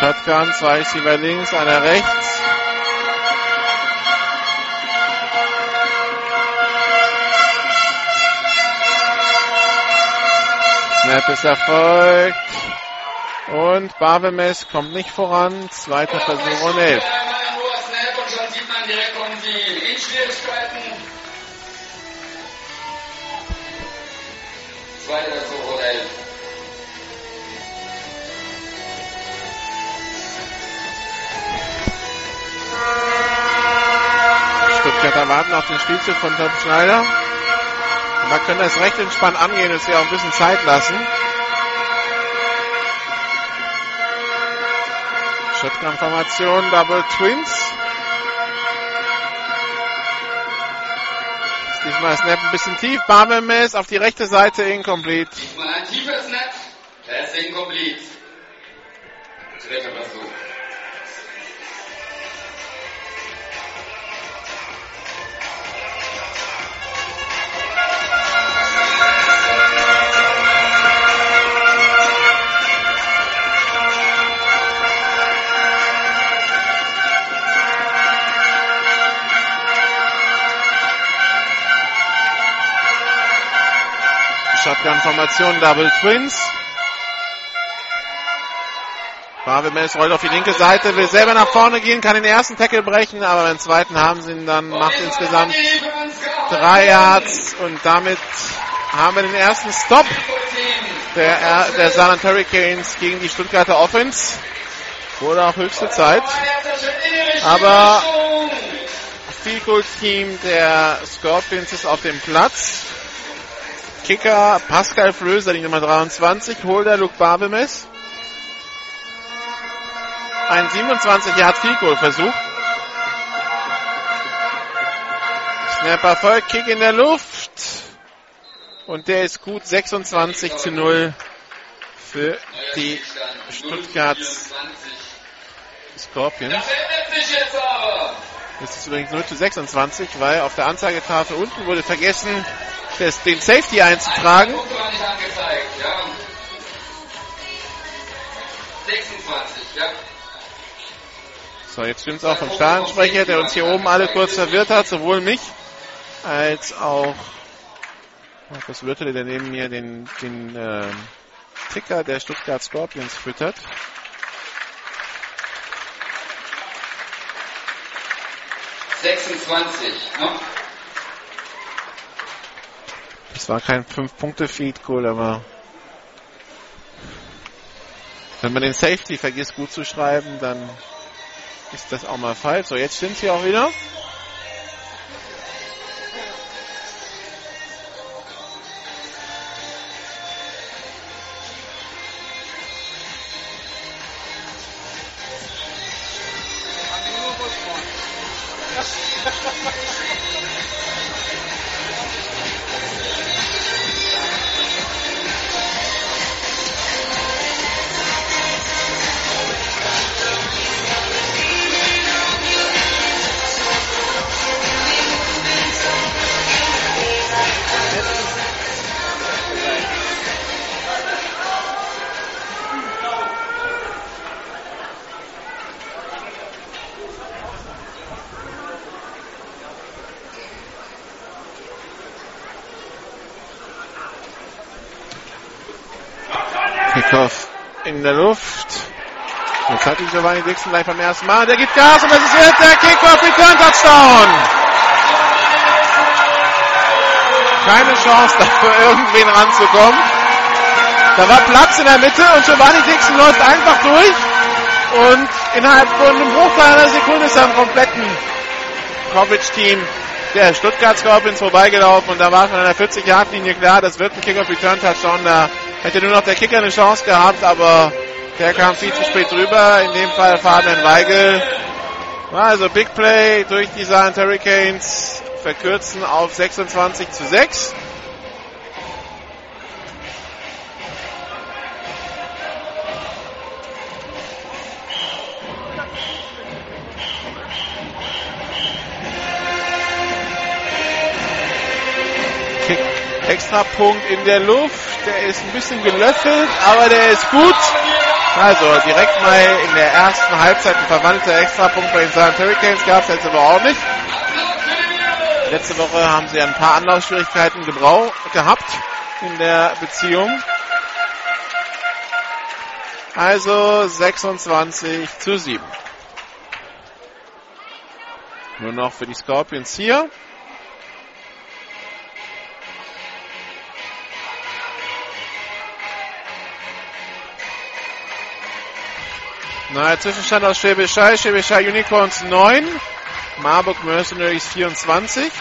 Shotgun, zwei Receiver links, einer rechts. Snap ist erfolgt. Und Bavemes kommt nicht voran. Zweiter Versuch und elf. Snap und Schwierigkeiten. Zweiter und elf. Stuttgarter warten auf den Spielzug von Tom Schneider. Und da können das recht entspannt angehen und sich auch ein bisschen Zeit lassen. Shotgun-Formation, Double Twins. Diesmal Snap ein bisschen tief. Barmemes auf die rechte Seite, incomplete. Diesmal ein tiefer Snap. Er ist incomplete. Dritter Versuch. Shotgun-Formation, Double Twins. Barmemes rollt auf die linke Seite, will selber nach vorne gehen, kann den ersten Tackle brechen, aber beim zweiten haben sie ihn dann, macht insgesamt drei Yards und damit haben wir den ersten Stop der, der Saarland Hurricanes gegen die Stuttgarter Offense. Wurde auch höchste Zeit. Aber Field Goal Team der Scorpions ist auf dem Platz. Kicker Pascal Flöser, die Nummer 23, Holder Luke Barbemes. Ein 27 Yard Field Goal Versuch. Snapper voll, Kick in der Luft. Und der ist gut 26 zu 0 für die Stuttgart Scorpions. Das ändert sich jetzt aber. Das ist übrigens 0 zu 26, weil auf der Anzeigetafel unten wurde vergessen, das, den Safety einzutragen. Ein Punkt war nicht angezeigt, ja. 26, ja. So, jetzt stimmt's auch vom Stadionsprecher, der uns hier oben alle kurz verwirrt hat, sowohl mich als auch Markus Wirtele, der neben mir den, den äh, Ticker der Stuttgart Scorpions füttert. Sechsundzwanzig, ne? Das war kein 5-Punkte-Feed-Goal, aber wenn man den Safety vergisst gut zu schreiben, dann ist das auch mal falsch. So, jetzt stimmt's hier auch wieder. Giovanni Dixon gleich beim ersten Mal. Der gibt Gas und das ist jetzt der Kickoff Return Touchdown. Keine Chance, dafür irgendwen ranzukommen. Da war Platz in der Mitte und Giovanni Dixon läuft einfach durch. Und innerhalb von einem Bruchteil einer Sekunde ist er am kompletten Coverage-Team der Stuttgart Scorpions vorbeigelaufen und da war schon an der 40-Yard-Linie klar, das wird ein Kick-Off-Return-Touchdown. Da hätte nur noch der Kicker eine Chance gehabt, aber der kam viel zu spät rüber. In dem Fall Fabian Weigel. Also Big Play durch die Saarland Hurricanes verkürzen auf 26 zu 6. Kick, Extrapunkt in der Luft. Der ist ein bisschen gelöffelt, aber der ist gut. Also direkt mal in der ersten Halbzeit ein verwandelter Extrapunkt bei den Saarland Hurricanes gab es jetzt aber auch nicht. Letzte Woche haben sie ein paar Anlaufschwierigkeiten gehabt in der Beziehung. Also 26 zu 7. Nur noch für die Scorpions hier. Neuer Zwischenstand aus Schwäbisch Hall. Schwäbisch Hall Unicorns 9. Marburg Mercenaries 24.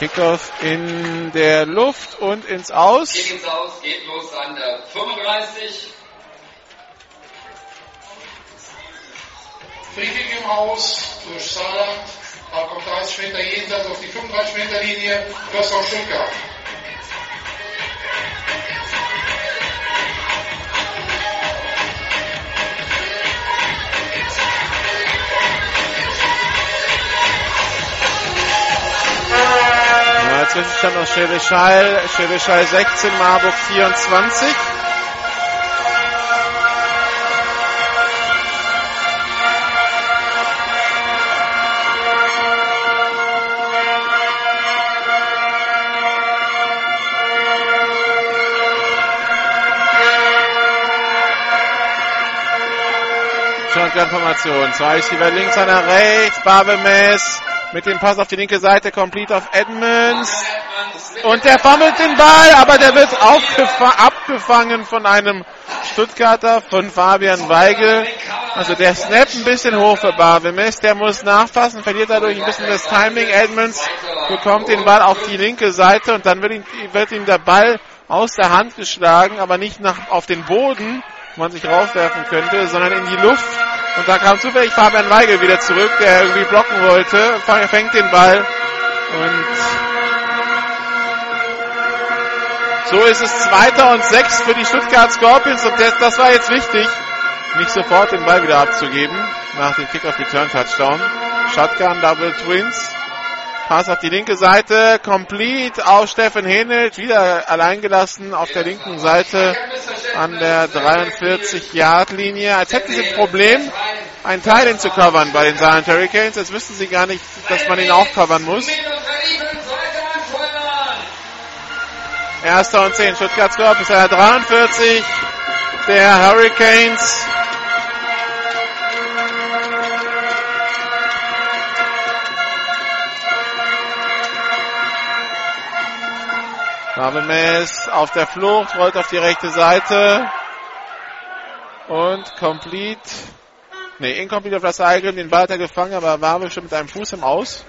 Kickoff in der Luft und ins Aus. Geht ins Aus, geht los an der 35. Freekick im Aus durch Saarland. Da kommt 30 Meter jenseits auf die 35 Meter Linie. Das auf Stuttgart. Zwischenstand aus Schwäbisch Hall. Schwäbisch Hall 16, Marburg 24. Shotgun-Formation. Zwei Receiver links, einer rechts. Babelmess mit dem Pass auf die linke Seite. Complete auf Edmonds. Und der fummelt den Ball, aber der wird abgefangen von einem Stuttgarter, von Fabian Weigel. Also der snappt ein bisschen hoch für Barbemes. Der muss nachfassen, verliert dadurch ein bisschen das Timing. Edmonds bekommt den Ball auf die linke Seite und dann wird ihm, wird ihm der Ball aus der Hand geschlagen, aber nicht nach, auf den Boden, wo man sich raufwerfen könnte, sondern in die Luft. Und da kam zufällig Fabian Weigel wieder zurück, der irgendwie blocken wollte, fängt den Ball und so ist es Zweiter und Sechs für die Stuttgart Scorpions und das, das war jetzt wichtig, nicht sofort den Ball wieder abzugeben nach dem Kick-Off-Return-Touchdown. Shotgun Double Twins. Pass auf die linke Seite, complete auf Steffen Henelt, wieder alleingelassen auf der linken Seite an der 43-Yard-Linie. Als hätten sie ein Problem, einen Teil zu covern bei den Silent Hurricanes. Jetzt wissen sie gar nicht, dass man ihn auch covern muss. Erster und 10, Stuttgart Scorpions, der 43 der Hurricanes. Mays auf der Flucht, rollt auf die rechte Seite. Und complete. Ne, incomplete auf das Eigel, den Ball hat er gefangen, aber war bestimmt mit einem Fuß im Aus.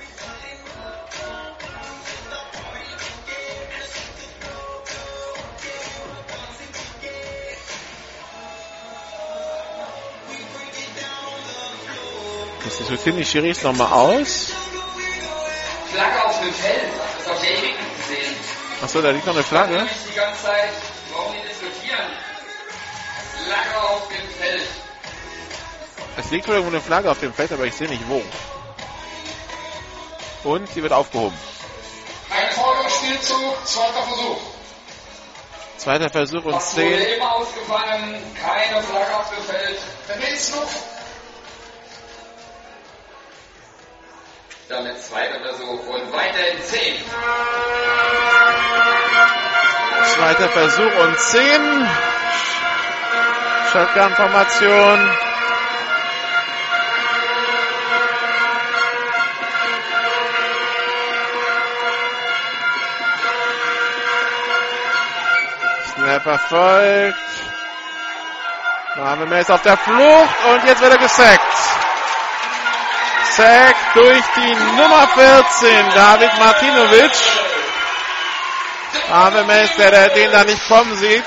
Das diskutieren die Schiris nochmal aus. Flagge auf dem Feld. Nicht gesehen. Achso, da liegt noch eine Flagge. Nicht die ganze Zeit. Warum die diskutieren? Flagge auf dem Feld. Es liegt wohl irgendwo eine Flagge auf dem Feld, aber ich sehe nicht wo. Und sie wird aufgehoben. Ein Vorderspielzug, zweiter Versuch. Zweiter Versuch und Das wurde 10. immer ausgefangen. Keine Flagge auf dem Feld. Der Blitzluft. Damit zweiter Versuch und weiterhin 10. Zweiter Versuch und 10. Shotgun-Formation. Snapper folgt. Marvin Mays auf der Flucht und jetzt wird er gesackt. Sack durch die Nummer 14, David Martinovic. Mays, der, der den da nicht kommen sieht,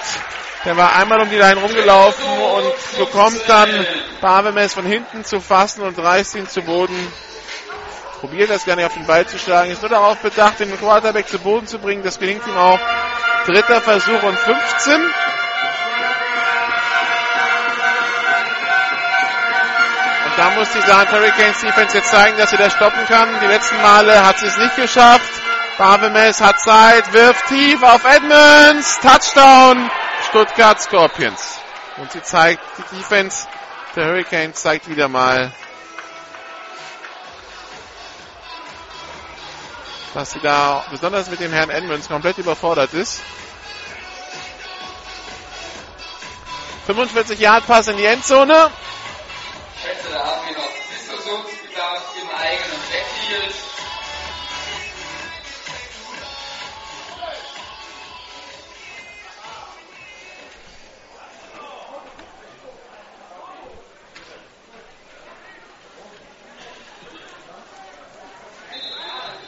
der war einmal um die Line rumgelaufen und bekommt dann Mays von hinten zu fassen und reißt ihn zu Boden. Probiert das gar nicht auf den Ball zu schlagen, ist nur darauf bedacht, den Quarterback zu Boden zu bringen. Das gelingt ihm auch. Dritter Versuch und 15. da muss die Saarland Hurricanes Defense jetzt zeigen, dass sie das stoppen kann. Die letzten Male hat sie es nicht geschafft. Barbemes hat Zeit, wirft tief auf Edmonds. Touchdown Stuttgart Scorpions. Und sie zeigt, die Defense der Hurricanes zeigt wieder mal, dass sie da besonders mit dem Herrn Edmonds komplett überfordert ist. 45 Yard Pass in die Endzone. Da haben wir noch Diskussionsbedarf im eigenen Backfield.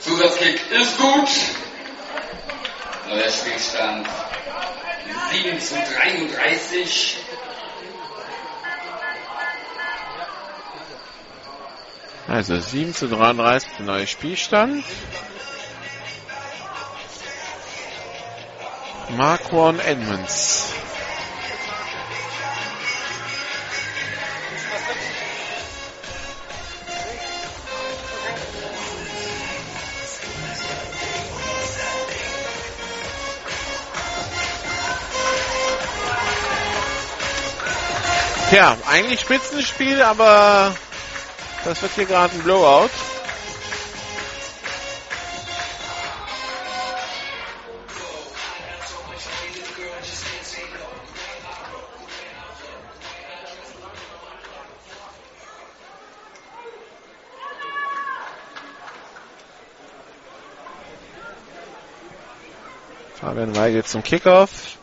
Zusatzkick ist gut. Neuer Spielstand 7 zu 33. Also 7 zu 33 der neue Spielstand. Marquan Edmonds. Tja, eigentlich Spitzenspiel, aber das wird hier gerade ein Blowout. Fabian Weigel zum Kickoff.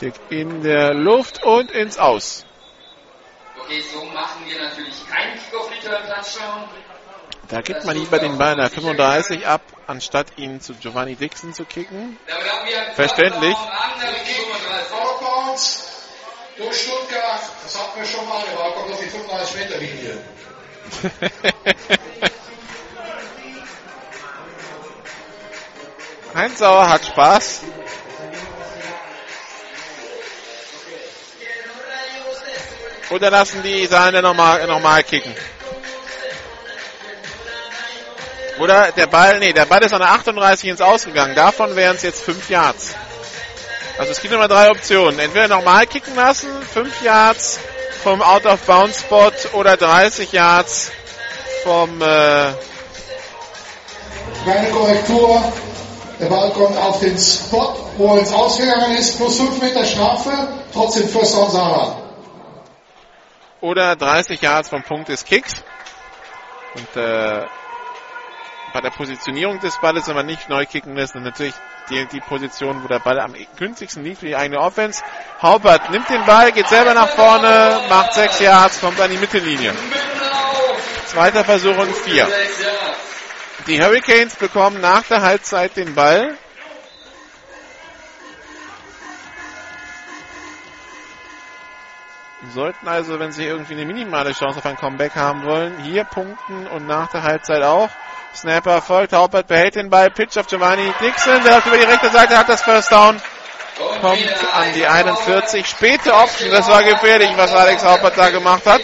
Kick in der Luft und ins Aus. Okay, so machen wir natürlich keinen Kickoff-Return-Touchdown. Da gibt man lieber den Ball der 35 ab, anstatt ihn zu Giovanni Dixon zu kicken. Verständlich. Andere 35. Outbounds durch Stuttgart. Das hatten wir schon mal. Der Ball kommt auf die 35 Meter Linie. Heinz Sauer hat Spaß. Oder lassen die Sahne nochmal noch mal kicken? Oder der Ball, nee, der Ball ist an der 38 ins Ausgegangen. Davon wären es jetzt 5 Yards. Also es gibt immer drei Optionen. Entweder nochmal kicken lassen, 5 Yards vom Out-of-Bounds-Spot oder 30 Yards vom äh, Kleine Korrektur. Der Ball kommt auf den Spot, wo er ins Ausgegangen ist, plus 5 Meter Strafe, trotzdem First Down Sarah. Oder 30 Yards vom Punkt des Kicks. Und äh, bei der Positionierung des Balles, wenn man nicht neu kicken lässt, dann natürlich die, die Position, wo der Ball am günstigsten liegt für die eigene Offense. Haupert nimmt den Ball, geht selber nach vorne, macht 6 Yards, kommt an die Mittellinie. Zweiter Versuch und 4. Sechs Jahre. Die Hurricanes bekommen nach der Halbzeit den Ball. Sollten also, wenn sie irgendwie eine minimale Chance auf ein Comeback haben wollen, hier punkten und nach der Halbzeit auch. Snapper folgt, Haupert behält den Ball, Pitch auf Giovanni Dixon, der läuft über die rechte Seite, hat das First Down, kommt an die ein 41. Späte Option, das war gefährlich, was Alex Haupert da gemacht hat.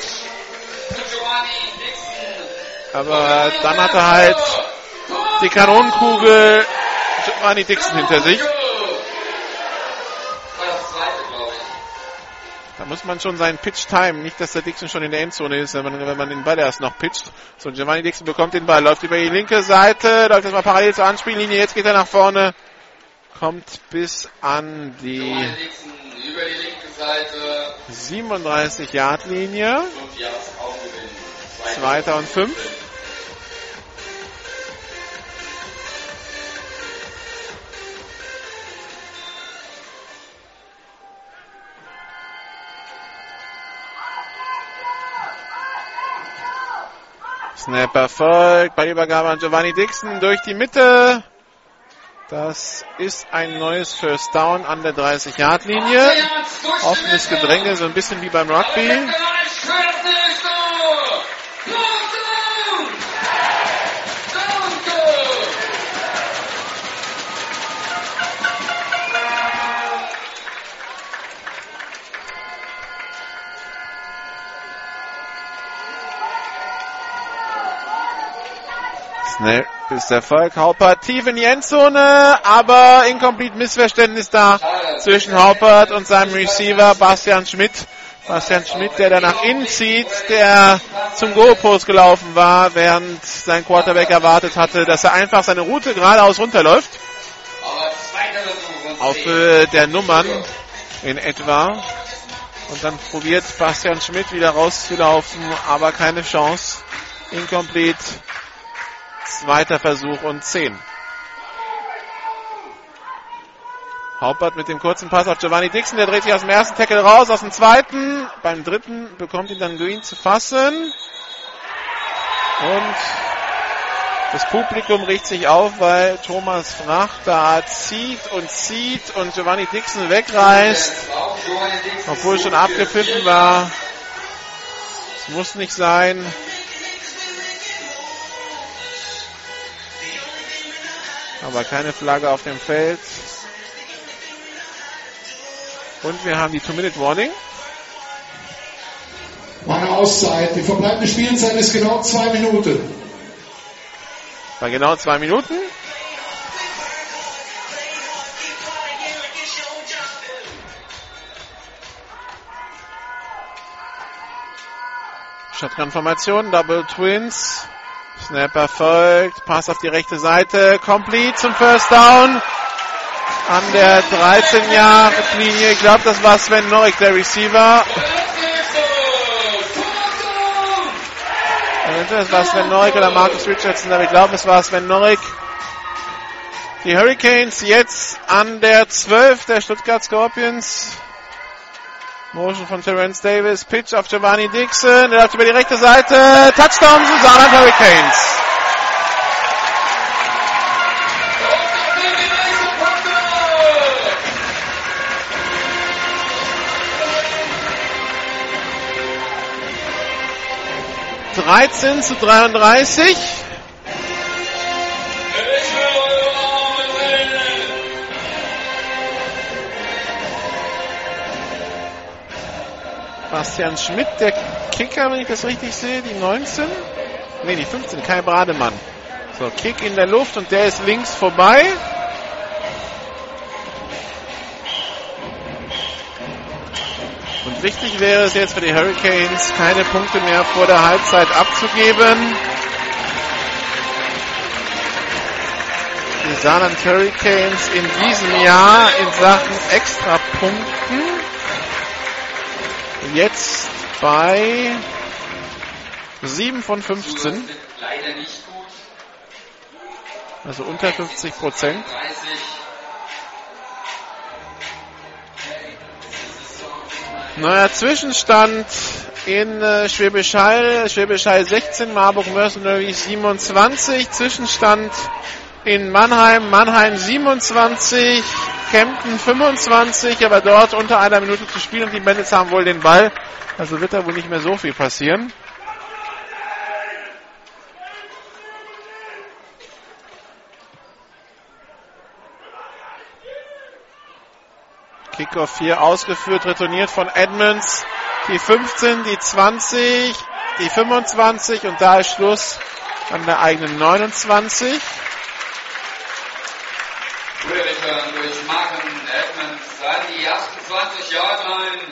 Aber dann hat er halt die Kanonenkugel Giovanni Dixon hinter sich. Da muss man schon seinen Pitch timen. Nicht, dass der Dixon schon in der Endzone ist, wenn man, wenn man den Ball erst noch pitcht. So, Giovanni Dixon bekommt den Ball, läuft über die linke Seite, läuft erstmal parallel zur Anspiellinie. Jetzt geht er nach vorne, kommt bis an die Dixon die linke Seite. 37 Yard Linie. Und. Zweiter und fünf. Snapper folgt, Ballübergabe an Giovanni Dixon durch die Mitte. Das ist ein neues First Down an der 30-Yard-Linie. Offenes Gedränge, so ein bisschen wie beim Rugby. Snap ist Erfolg. Haupert tief in die Endzone, aber incomplete Missverständnis da zwischen Haupert und seinem Receiver Bastian Schmidt. Bastian Schmidt, der da nach innen zieht, der zum Goalpost gelaufen war, während sein Quarterback erwartet hatte, dass er einfach seine Route geradeaus runterläuft. Auf der Nummern in etwa. Und dann probiert Bastian Schmidt wieder rauszulaufen, aber keine Chance. Incomplete. Zweiter Versuch und 10. Hauptbart mit dem kurzen Pass auf Giovanni Dixon. Der dreht sich aus dem ersten Tackle raus, aus dem zweiten. Beim dritten bekommt ihn dann Green zu fassen. Und das Publikum riecht sich auf, weil Thomas Frach da zieht und zieht und Giovanni Dixon wegreißt. Obwohl schon abgepfiffen war. Es muss nicht sein. Aber keine Flagge auf dem Feld. Und wir haben die Two-Minute-Warning. Eine Auszeit. Die verbleibende Spielzeit ist genau zwei Minuten. Bei genau zwei Minuten. Shotgun-Formation, Double Twins. Snap erfolgt, Pass auf die rechte Seite, complete zum First Down. An der 13-Jahr-Linie, ich glaube, das war Sven Norik, der Receiver. Eventuell es war Sven Norik oder Marcus Richardson, aber ich glaube, es war Sven Norik. Die Hurricanes jetzt an der 12 der Stuttgart Scorpions. Motion von Terence Davis, Pitch auf Giovanni Dixon, der läuft über die rechte Seite, Touchdown Susanna Hurricanes. Dreizehn zu 33. Bastian Schmidt, der Kicker, wenn ich das richtig sehe, die 19. Ne, die 15, Kai Brademann. So, Kick in der Luft und der ist links vorbei. Und wichtig wäre es jetzt für die Hurricanes, keine Punkte mehr vor der Halbzeit abzugeben. Die Saarland Hurricanes in diesem Jahr in Sachen Extrapunkten jetzt bei 7 von 15. Also unter 50 Prozent. Neuer Zwischenstand in äh, Schwäbisch Hall. Schwäbisch Hall 16, Marburg Mercenaries 27. Zwischenstand in Mannheim. Mannheim 27, Kempten 25, aber dort unter einer Minute zu spielen und die Bandits haben wohl den Ball. Also wird da wohl nicht mehr so viel passieren. Kickoff hier ausgeführt, retourniert von Edmonds. Die 15, die 20, die 25 und da ist Schluss an der eigenen 29. Return durch Marken Edmonds an die 28 Yard Line.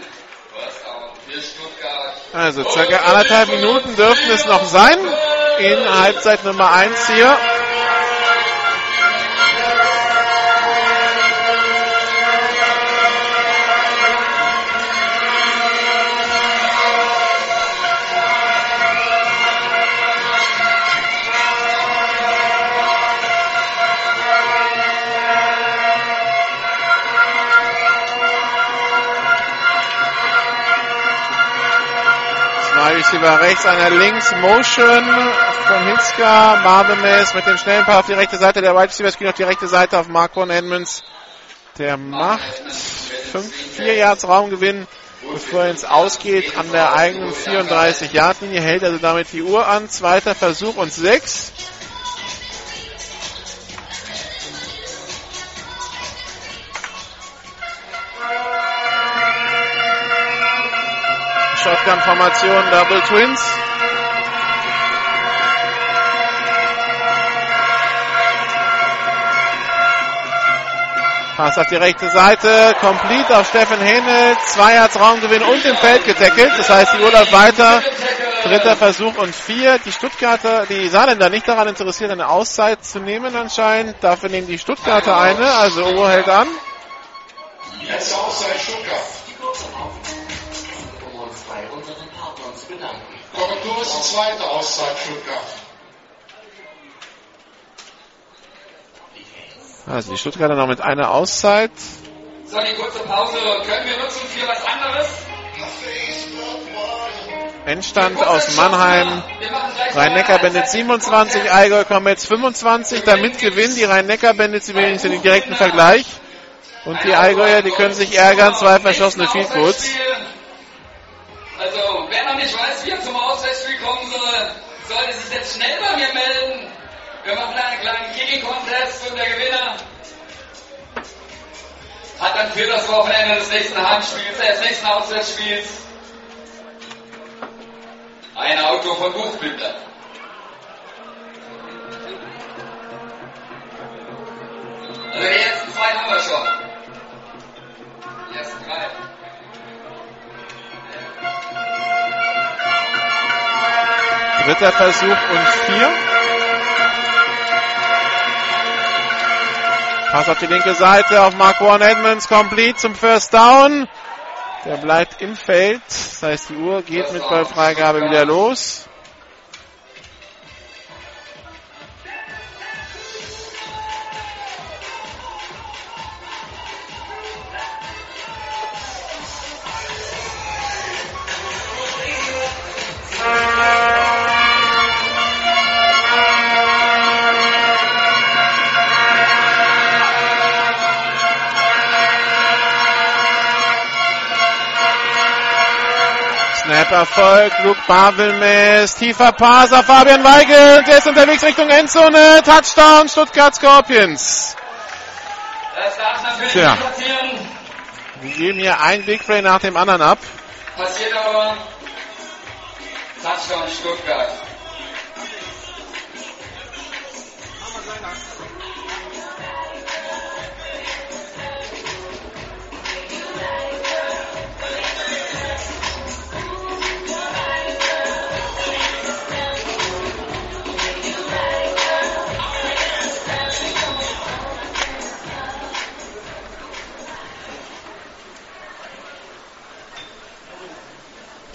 First down für Stuttgart. Also circa anderthalb Minuten dürften es noch sein in Halbzeit Nummer 1 hier. Zwei Receiver rechts, einer links. Motion von Hinska. Marvemes mit dem schnellen Paar auf die rechte Seite. Der Wide Receiver Screen auf die rechte Seite auf Marquon Edmonds. Der macht fünf, vier Yards Raumgewinn, bevor er ins Ausgeht an der eigenen 34 Yard Linie. Hält also damit die Uhr an. Zweiter Versuch und sechs. Shotgun-Formation, Double Twins. Pass auf die rechte Seite, complete auf Steffen Hähnel, zwei Yards Raumgewinn und im Feld getackelt. Das heißt, die Uhr läuft weiter. Dritter Versuch und vier. Die Stuttgarter, die Saarländer nicht daran interessiert, eine Auszeit zu nehmen anscheinend. Dafür nehmen die Stuttgarter eine, also Uhr hält an. Letzte Auszeit Stuttgart. Korrektur ist die zweite Auszeit Stuttgart. Also die Stuttgarter noch mit einer Auszeit. So, die kurze Pause können wir nutzen für was anderes. Endstand aus Mannheim. Rhein-Neckar-Bandit 27, Allgäu Comets 25. Damit gewinnen die Rhein-Neckar-Bandits übrigens den direkten Vergleich. Und die Allgäuer, die können sich ärgern. Zwei verschossene Goals. Also, wer noch nicht weiß, wie er zum Auswärtsspiel kommen soll, sollte sich jetzt schnell bei mir melden. Wir machen einen kleinen Kicking-Contest und der Gewinner hat dann für das Wochenende des nächsten Heimspiels, äh, des nächsten Auswärtsspiels ein Auto von Buchbinder. Also die ersten zwei haben wir schon. Die ersten drei. Dritter Versuch und vier. Pass auf die linke Seite auf Mark Warren Edmonds, complete zum First Down. Der bleibt im Feld. Das heißt, die Uhr geht mit Ballfreigabe wieder los. Snap Erfolg, Luke Babelmes, tiefer auf Fabian Weigel, der ist unterwegs Richtung Endzone, Touchdown Stuttgart Scorpions. Das darf natürlich Tja. passieren. Wir geben hier ein Big Play nach dem anderen ab. Passiert aber. Touchdown Stuttgart.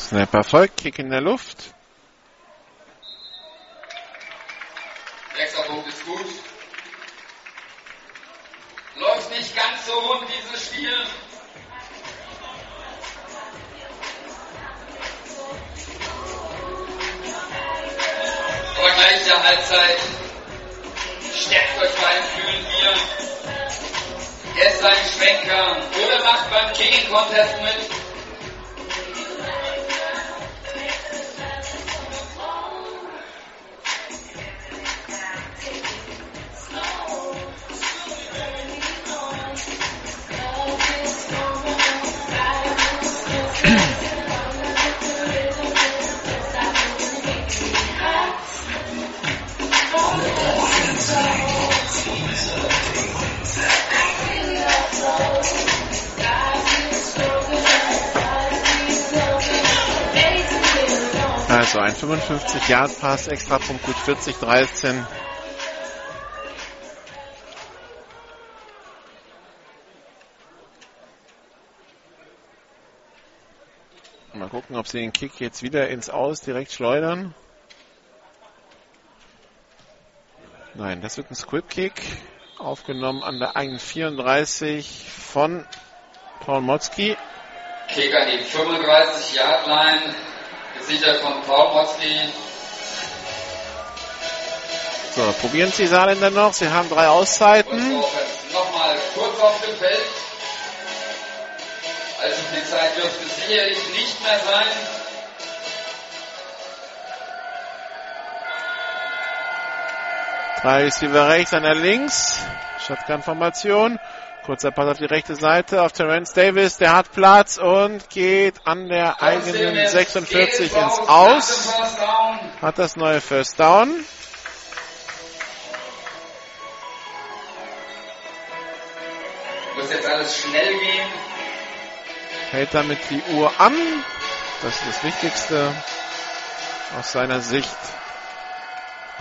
Snap Erfolg, Kick in der Luft. Sechster Punkt ist gut. Läuft nicht ganz so rund dieses Spiel. Aber gleich der Halbzeit. Stärkt euch beim kühlen Bier. Esst einen Schwenker oder macht beim Kicking Contest mit. Also ein 55 Yard Pass, extra Punkt gut 40, 13. Mal gucken, ob sie den Kick jetzt wieder ins Aus direkt schleudern. Nein, das wird ein Squib Kick. Aufgenommen an der eigenen 34 von Paul Motzki. Kick an die 35 Yard Line. Gesichert von Paul Motzki. So, probieren Sie Saarländer noch. Sie haben drei Auszeiten. Nochmal kurz auf dem Feld. Also viel Zeit dürfte sicherlich nicht mehr sein. Drei Receiver rechts, einer links. Shotgun-Formation. Kurzer Pass auf die rechte Seite auf Terence Davis. Der hat Platz und geht an der eigenen 46 ins Aus. Hat das neue First Down. Muss jetzt alles schnell gehen. Hält damit die Uhr an. Das ist das Wichtigste aus seiner Sicht.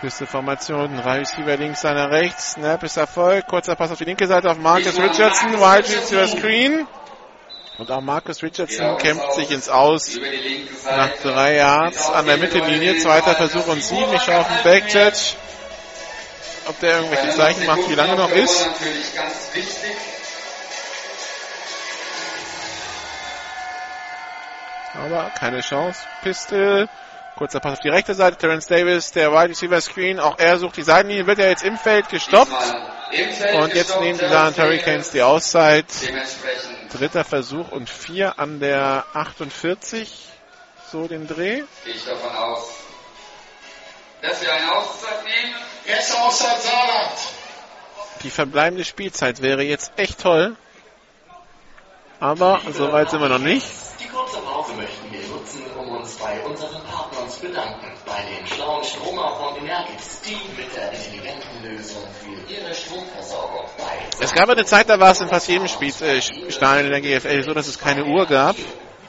Pisteformation, drei Receiver links, einer rechts. Snap ist Erfolg. Kurzer Pass auf die linke Seite auf Marcus Richardson. Wide Receiver. Screen. Und auch Marcus Richardson kämpft sich ins Aus Über nach drei Yards an der Mittellinie. Zweiter Versuch und sieben. Ich schaue auf den Backjudge, ob der irgendwelche Zeichen macht, wie lange noch ist. Aber keine Chance. Pistol. Kurzer Pass auf die rechte Seite. Terence Davis, der Wide Receiver Screen. Auch er sucht die Seitenlinie. Wird er jetzt im Feld gestoppt. Im Feld Und jetzt gestoppt, nehmen die Saarland Hurricanes die Auszeit. Dritter Versuch und vier an der 48. So den Dreh. gehe ich davon aus, dass wir eine Auszeit nehmen. Erste Auszeit Saarland. Die verbleibende Spielzeit wäre jetzt echt toll. Aber so weit sind wir noch nicht. Die kurze Pause möchten wir nutzen, um uns bei unseren Partnern bedanken. Bei den schlauen Stromer von Energix, die mit der intelligenten Lösung für ihre Stromversorgung bei Es gab eine Zeit, da war es in fast jedem Spiel, äh, in der GFL so, dass es keine Uhr gab.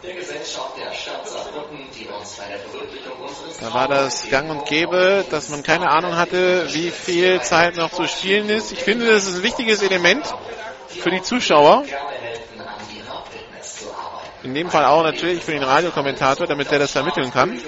der Gesellschaft der Stadt Saarbrücken, die uns bei der Verwirklichung unseres Da war das gang und gäbe, dass man keine Ahnung hatte, wie viel Zeit noch zu spielen ist. Ich finde, das ist ein wichtiges Element für die Zuschauer. In dem Fall auch natürlich für den Radiokommentator, damit der das vermitteln kann.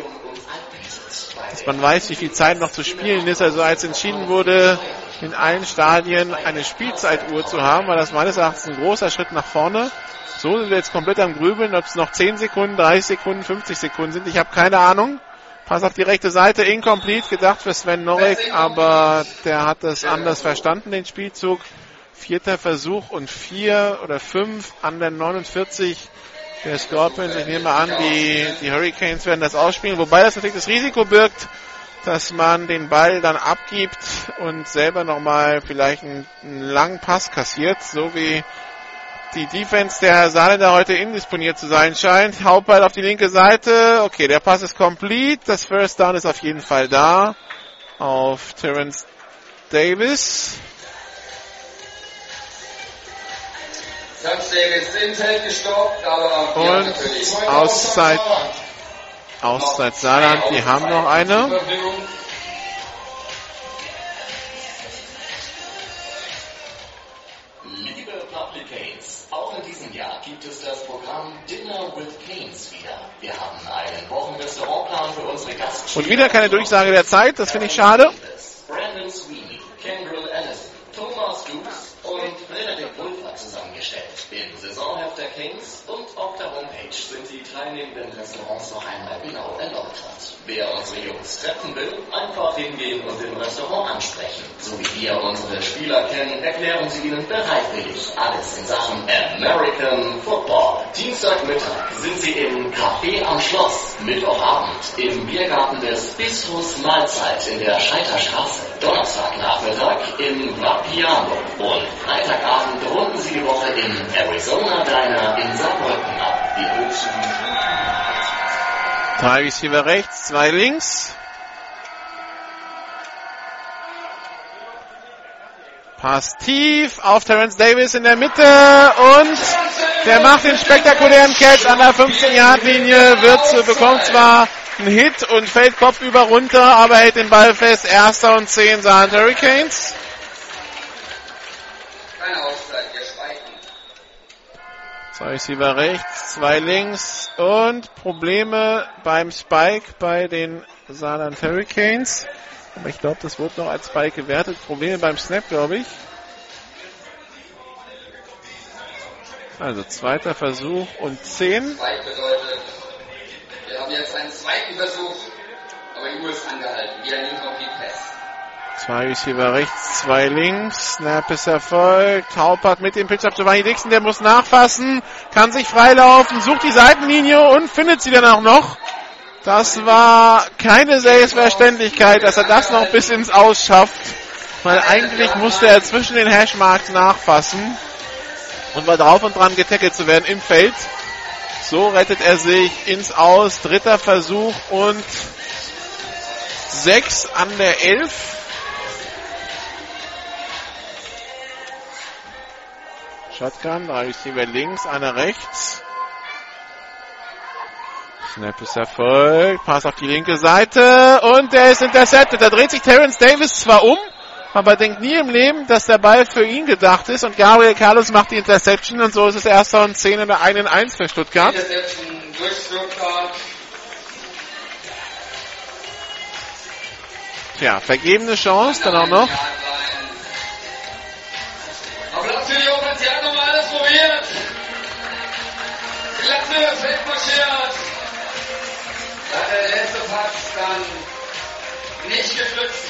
Dass man weiß, wie viel Zeit noch zu spielen ist. Also als entschieden wurde, in allen Stadien eine Spielzeituhr zu haben, war das meines Erachtens ein großer Schritt nach vorne. So sind wir jetzt komplett am Grübeln, ob es noch 10 Sekunden, 30 Sekunden, 50 Sekunden sind. Ich habe keine Ahnung. Pass auf die rechte Seite, incomplete, gedacht für Sven Norek, aber der hat das anders verstanden, den Spielzug. Vierter Versuch und vier oder fünf an der 49 der Scorpions. Ich nehme an, die, die Hurricanes werden das ausspielen, wobei das natürlich das Risiko birgt, dass man den Ball dann abgibt und selber nochmal vielleicht einen, einen langen Pass kassiert, so wie die Defense der Saarländer heute indisponiert zu sein scheint. Hauptball auf die linke Seite. Okay, der Pass ist complete. Das First Down ist auf jeden Fall da. Auf Terence Davis. Und Auszeit, Saarland. Auszeit Saarland. Die haben noch eine. Liebe Public Canes, auch in diesem Jahr gibt es das Programm Dinner with Canes wieder. Wir haben einen Wochenrestaurantplan für unsere Gastspieler. Und wieder keine Durchsage der Zeit. Das finde ich schade. Brandon Sweeney, Kendrill Allison, Thomas Dukes und Frederik Wulfer zusammengestellt. Im Saisonheft der Kings und auf der Homepage sind die teilnehmenden Restaurants noch einmal genau erläutert. Wer unsere Jungs treffen will, einfach hingehen und im Restaurant ansprechen. So wie wir unsere Spieler kennen, erklären sie ihnen bereitwillig alles in Sachen American Football. Dienstagmittag sind sie im Café am Schloss, Mittwochabend im Biergarten des Bistros Mahlzeit in der Scheiterstraße, Donnerstagnachmittag im Vapiano und Freitagabend runden sie die Woche im Arizona Diner in Saarbrücken ab. Die höchsten Drei Receiver rechts, zwei links. Pass tief auf Terence Davis in der Mitte und der macht den spektakulären Catch an der 15-Yard-Linie, wird, bekommt zwar einen Hit und fällt kopfüber runter, aber hält den Ball fest. Erster und 10 Saarland Hurricanes. Keine schweigen. Zwei Receiver rechts, zwei links und Probleme beim Spike bei den Saarland Hurricanes. Aber ich glaube, das wurde noch als Spike gewertet. Probleme beim Snap, glaube ich. Also zweiter Versuch und 10. Zwei bedeutet, wir haben jetzt einen zweiten Versuch, aber die Uhr ist angehalten. Wieder ein Incomplete Pass. Zwei Receiver rechts, zwei links. Snap ist erfolgt. Haupert mit dem Pitch auf Giovanni Dixon, der muss nachfassen, kann sich freilaufen, sucht die Seitenlinie und findet sie dann auch noch. Das war keine Selbstverständlichkeit, dass er das noch bis ins Aus schafft. Weil eigentlich musste er zwischen den Hashmarks nachfassen und war drauf und dran getackelt zu werden im Feld. So rettet er sich ins Aus. Dritter Versuch und sechs an der elf. Shotgun, drei Receiver links, einer rechts. Snap ist erfolgt, Pass auf die linke Seite und der ist intercepted. Da dreht sich Terence Davis zwar um, aber denkt nie im Leben, dass der Ball für ihn gedacht ist und Gabriel Carlos macht die Interception und so ist es erster und 10 in der einen 1 für Stuttgart. Tja, vergebene Chance dann auch noch. Für die. Klasse, fest marschiert. Der letzte Pass dann nicht geschützt.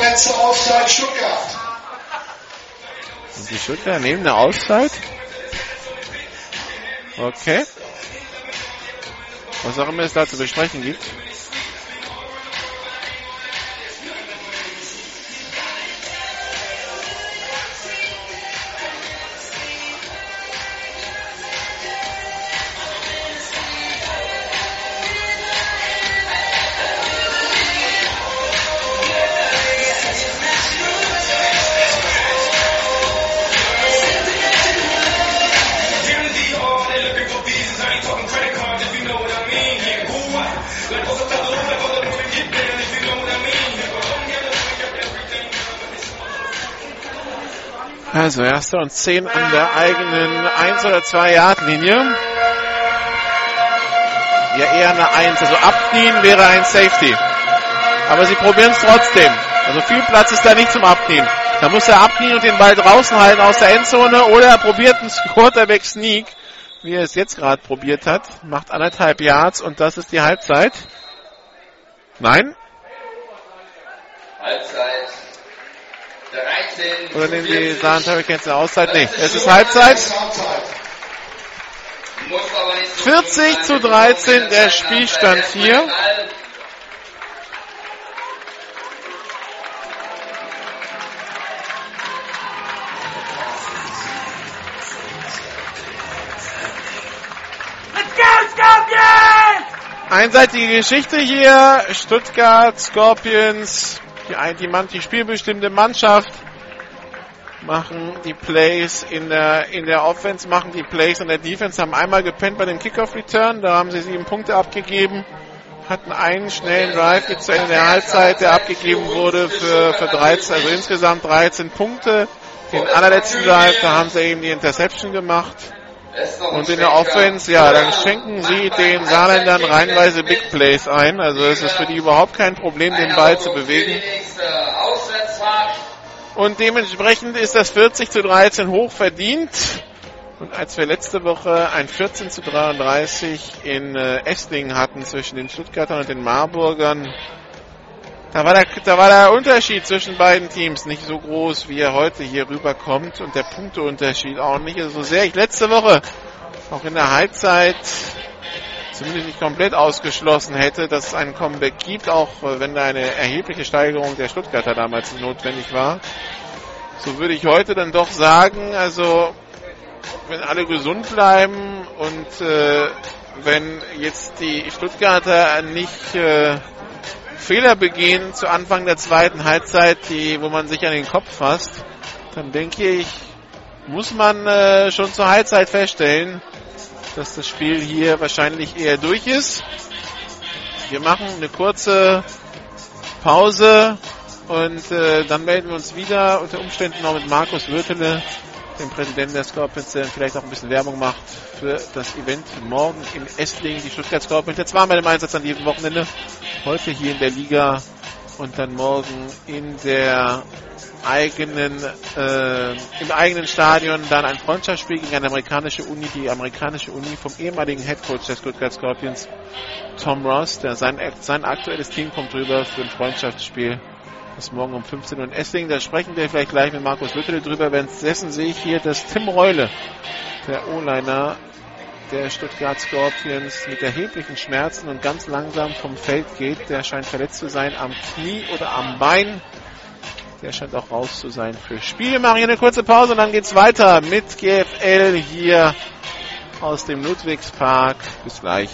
Letzte Auszeit Stuttgart. Die Stuttgarter nehmen eine Auszeit. Okay. Was auch immer es da zu besprechen gibt. Also erster und zehn an der eigenen 1 oder 2 Yard Linie. Ja, eher eine 1. Also abknien wäre ein Safety. Aber sie probieren es trotzdem. Also viel Platz ist da nicht zum Abknien. Da muss er abknien und den Ball draußen halten aus der Endzone oder er probiert einen Quarterback Sneak, wie er es jetzt gerade probiert hat. Macht anderthalb Yards und das ist die Halbzeit. Nein? Halbzeit. 13. Oder nehmen die Saarland Hurricanes eine Auszeit? Nee, es ist Halbzeit. Halbzeit. Muss aber nicht so 40 viel zu sein. 13 der Spielstand hier. Einseitige Geschichte hier. Stuttgart Scorpions, die, die, die spielbestimmte Mannschaft, machen die Plays in der, in der Offense, machen die Plays in der Defense, haben einmal gepennt bei dem Kickoff Return, da haben sie sieben Punkte abgegeben, hatten einen schnellen Drive jetzt zu Ende der Halbzeit, der abgegeben wurde für, für 13, also insgesamt 13 Punkte. Den allerletzten Drive, da haben sie eben die Interception gemacht. Und in der Offense, ja, dann schenken sie den Saarländern reihenweise Big Plays ein. Also es ist für die überhaupt kein Problem, den Ball zu bewegen. Und dementsprechend ist das 40 zu 13 hoch verdient. Und als wir letzte Woche ein 14 zu 33 in äh, Esslingen hatten zwischen den Stuttgartern und den Marburgern, da war, der, da war der Unterschied zwischen beiden Teams nicht so groß, wie er heute hier rüberkommt. Und der Punkteunterschied auch nicht. So sehr ich letzte Woche auch in der Halbzeit zumindest nicht komplett ausgeschlossen hätte, dass es einen Comeback gibt, auch äh, wenn da eine erhebliche Steigerung der Stuttgarter damals notwendig war. So würde ich heute dann doch sagen, also wenn alle gesund bleiben und äh, wenn jetzt die Stuttgarter nicht äh, Fehler begehen zu Anfang der zweiten Halbzeit, die, wo man sich an den Kopf fasst, dann denke ich, muss man äh, schon zur Halbzeit feststellen, dass das Spiel hier wahrscheinlich eher durch ist. Wir machen eine kurze Pause und äh, dann melden wir uns wieder unter Umständen noch mit Markus Würtele, dem Präsidenten der Scorpions, der vielleicht auch ein bisschen Werbung macht für das Event morgen in Esslingen, die Stuttgart Scorpions. Jetzt waren wir im Einsatz an diesem Wochenende, heute hier in der Liga und dann morgen in der eigenen, äh, im eigenen Stadion dann ein Freundschaftsspiel gegen eine amerikanische Uni, die amerikanische Uni vom ehemaligen Headcoach der Stuttgart Scorpions, Tom Ross, der sein, sein aktuelles Team kommt rüber für ein Freundschaftsspiel. Das morgen um 15 Uhr in Esslingen. Da sprechen wir vielleicht gleich mit Markus Lüttel drüber. Währenddessen sehe ich hier, dass Tim Reule, der O-Liner der Stuttgart Scorpions, mit erheblichen Schmerzen und ganz langsam vom Feld geht. Der scheint verletzt zu sein am Knie oder am Bein. Der scheint auch raus zu sein für Spiel. Wir machen hier eine kurze Pause und dann geht's weiter mit GFL hier aus dem Ludwigspark. Bis gleich.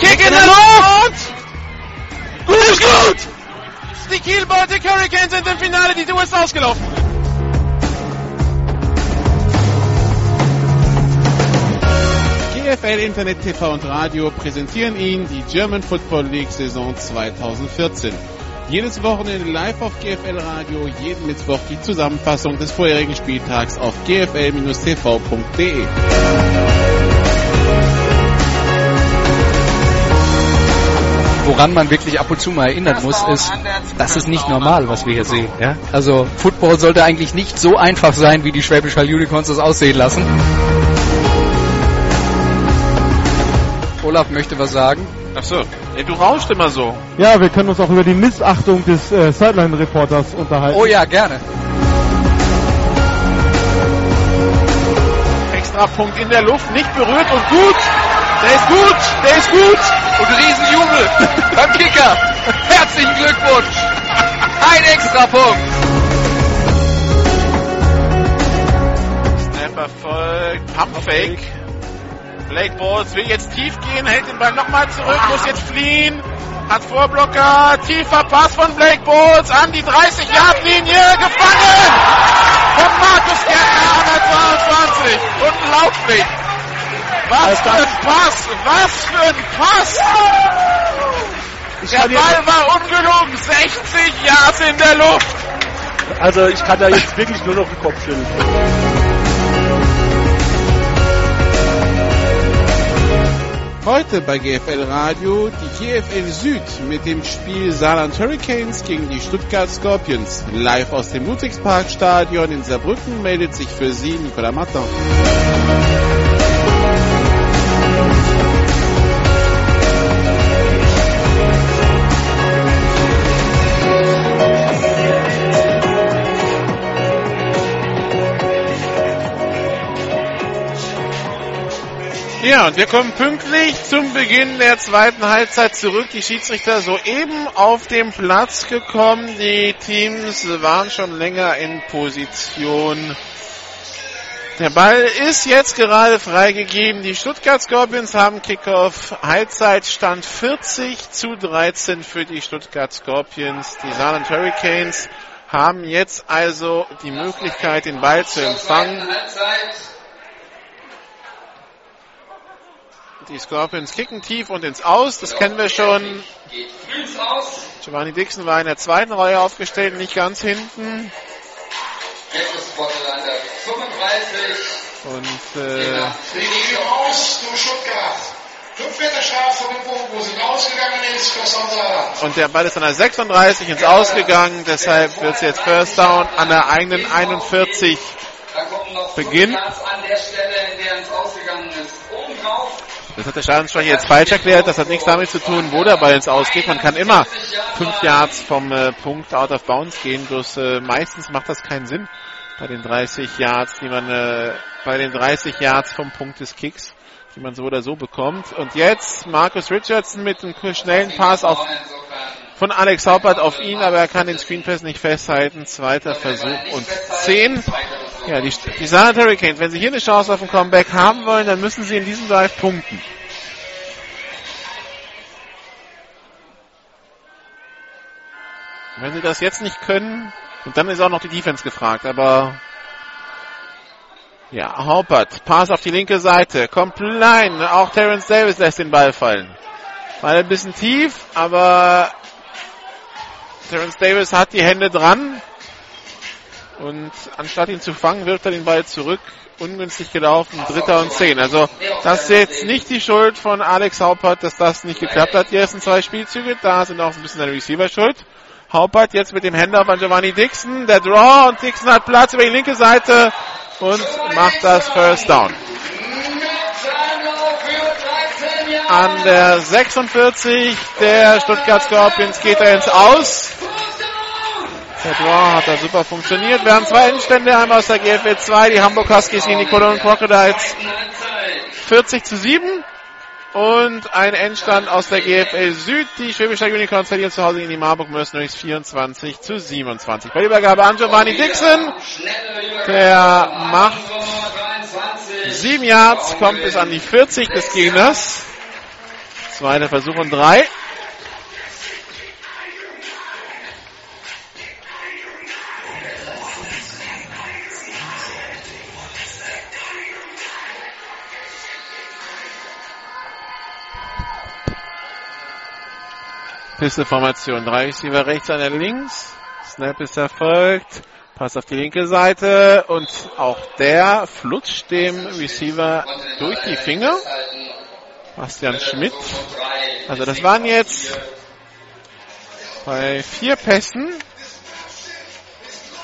Kick in der Luft! Spiel. Baltic Hurricanes sind im Finale. Die ist ausgelaufen. GFL Internet TV und Radio präsentieren Ihnen die German Football League Saison 2014. Jedes Wochenende live auf GFL Radio, jeden Mittwoch die Zusammenfassung des vorherigen Spieltags auf gfl-tv.de. Woran man wirklich ab und zu mal erinnern muss, ist, das ist nicht normal, was wir hier sehen. Ja? Also Football sollte eigentlich nicht so einfach sein, wie die Schwäbisch Hall Unicorns das aussehen lassen. Olaf möchte was sagen. Ach so, Ey, du rauschst immer so. Ja, wir können uns auch über die Missachtung des äh, Sideline-Reporters unterhalten. Oh ja, gerne. Extra Punkt in der Luft, nicht berührt und gut. Der ist gut, der ist gut. Und Riesenjubel beim Kicker. Herzlichen Glückwunsch. Ein Extrapunkt. Snap erfolgt, Pumpfake. Blake Balls will jetzt tief gehen, hält den Ball nochmal zurück, muss jetzt fliehen. Hat Vorblocker, tiefer Pass von Blake Balls an die 30-Yard-Linie, gefangen! Von Markus Gärtner an der 22 und ein Laufweg. Was für ein Pass! Was für ein Pass! Der Ball war ungelogen, 60 Yards in der Luft. Also ich kann da jetzt wirklich nur noch den Kopf schütteln. Heute bei GFL Radio die GFL Süd mit dem Spiel Saarland Hurricanes gegen die Stuttgart Scorpions. Live aus dem Ludwigsparkstadion in Saarbrücken meldet sich für Sie Nicolas Martin. Ja, und wir kommen pünktlich zum Beginn der zweiten Halbzeit zurück. Die Schiedsrichter soeben auf den Platz gekommen. Die Teams waren schon länger in Position. Der Ball ist jetzt gerade freigegeben. Die Stuttgart Scorpions haben Kickoff. Halbzeitstand 40 zu 13 für die Stuttgart Scorpions. Die Saarland Hurricanes haben jetzt also die Möglichkeit, den Ball zu empfangen. Die Scorpions kicken tief und ins Aus, das kennen wir schon. Giovanni Dixon war in der zweiten Reihe aufgestellt, nicht ganz hinten. Und äh, und der Ball ist an der 36 ins Ausgegangen, deshalb wird es jetzt First Down an der eigenen 41 beginnen. Das hat der Stadionsprecher jetzt falsch erklärt. Das hat nichts damit zu tun, wo der Ball ins Ausgeht. Man kann immer fünf Yards vom äh, Punkt out of bounds gehen. Bloß äh, meistens macht das keinen Sinn bei den 30 Yards, die man äh, bei den 30 Yards vom Punkt des Kicks, die man so oder so bekommt. Und jetzt Marcus Richardson mit einem schnellen Pass auf von Alex Haupert auf ihn, aber er kann den Screenpass nicht festhalten. Zweiter Versuch und 10. Ja, die, die Saarland Hurricanes, wenn sie hier eine Chance auf ein Comeback haben wollen, dann müssen sie in diesem Drive punkten. Wenn sie das jetzt nicht können, und dann ist auch noch die Defense gefragt, aber ja, Haupert, Pass auf die linke Seite, kommt klein, auch Terence Davis lässt den Ball fallen. War ein bisschen tief, aber Terence Davis hat die Hände dran, und anstatt ihn zu fangen, wirft er den Ball zurück. Ungünstig gelaufen, dritter und zehn. Also das ist jetzt nicht die Schuld von Alex Haupert, dass das nicht geklappt hat, die ersten zwei Spielzüge. Da sind auch ein bisschen seine Receiver schuld. Haupert jetzt mit dem Händler von Giovanni Dixon. Der Draw und Dixon hat Platz über die linke Seite und macht das First Down. An der 46 der Stuttgart Scorpions geht er ins Aus. Draw hat da super funktioniert. Wir haben zwei Endstände, einmal aus der GFL 2, die Hamburg Huskies gegen die Cologne Crocodiles 40 zu 7. Und ein Endstand aus der GFL Süd. Die Schwäbischer Unicorns verlieren zu Hause gegen die Marburg Mercenaries 24 zu 27. Bei Übergabe an Giovanni Dixon. Der macht sieben Yards, kommt bis an die 40 des Gegners. Zweiter Versuch und drei. Pistol-Formation. Drei Receiver rechts, einer links. Snap ist erfolgt. Pass auf die linke Seite und auch der flutscht dem Receiver durch die Finger. Bastian Schmidt. Also das waren jetzt bei vier Pässen,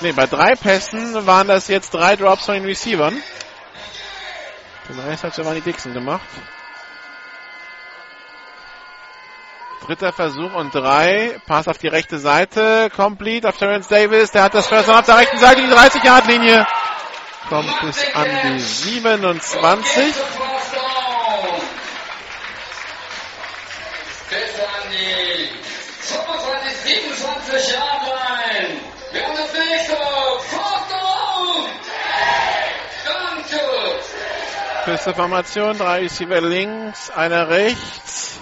nee, bei drei Pässen waren das jetzt drei Drops von den Receivern. Den Rest hat Giovanni Dixon gemacht. Dritter Versuch und drei. Pass auf die rechte Seite. Complete auf Terence Davis. Der hat das First auf der rechten Seite. Die 30-Yard-Linie. Kommt bis an die 27. Bis an die 25, 27 Yard Line. Wir haben das nächste. Fourth down. Danke. Pistol-Formation. Drei Receiver links, einer rechts.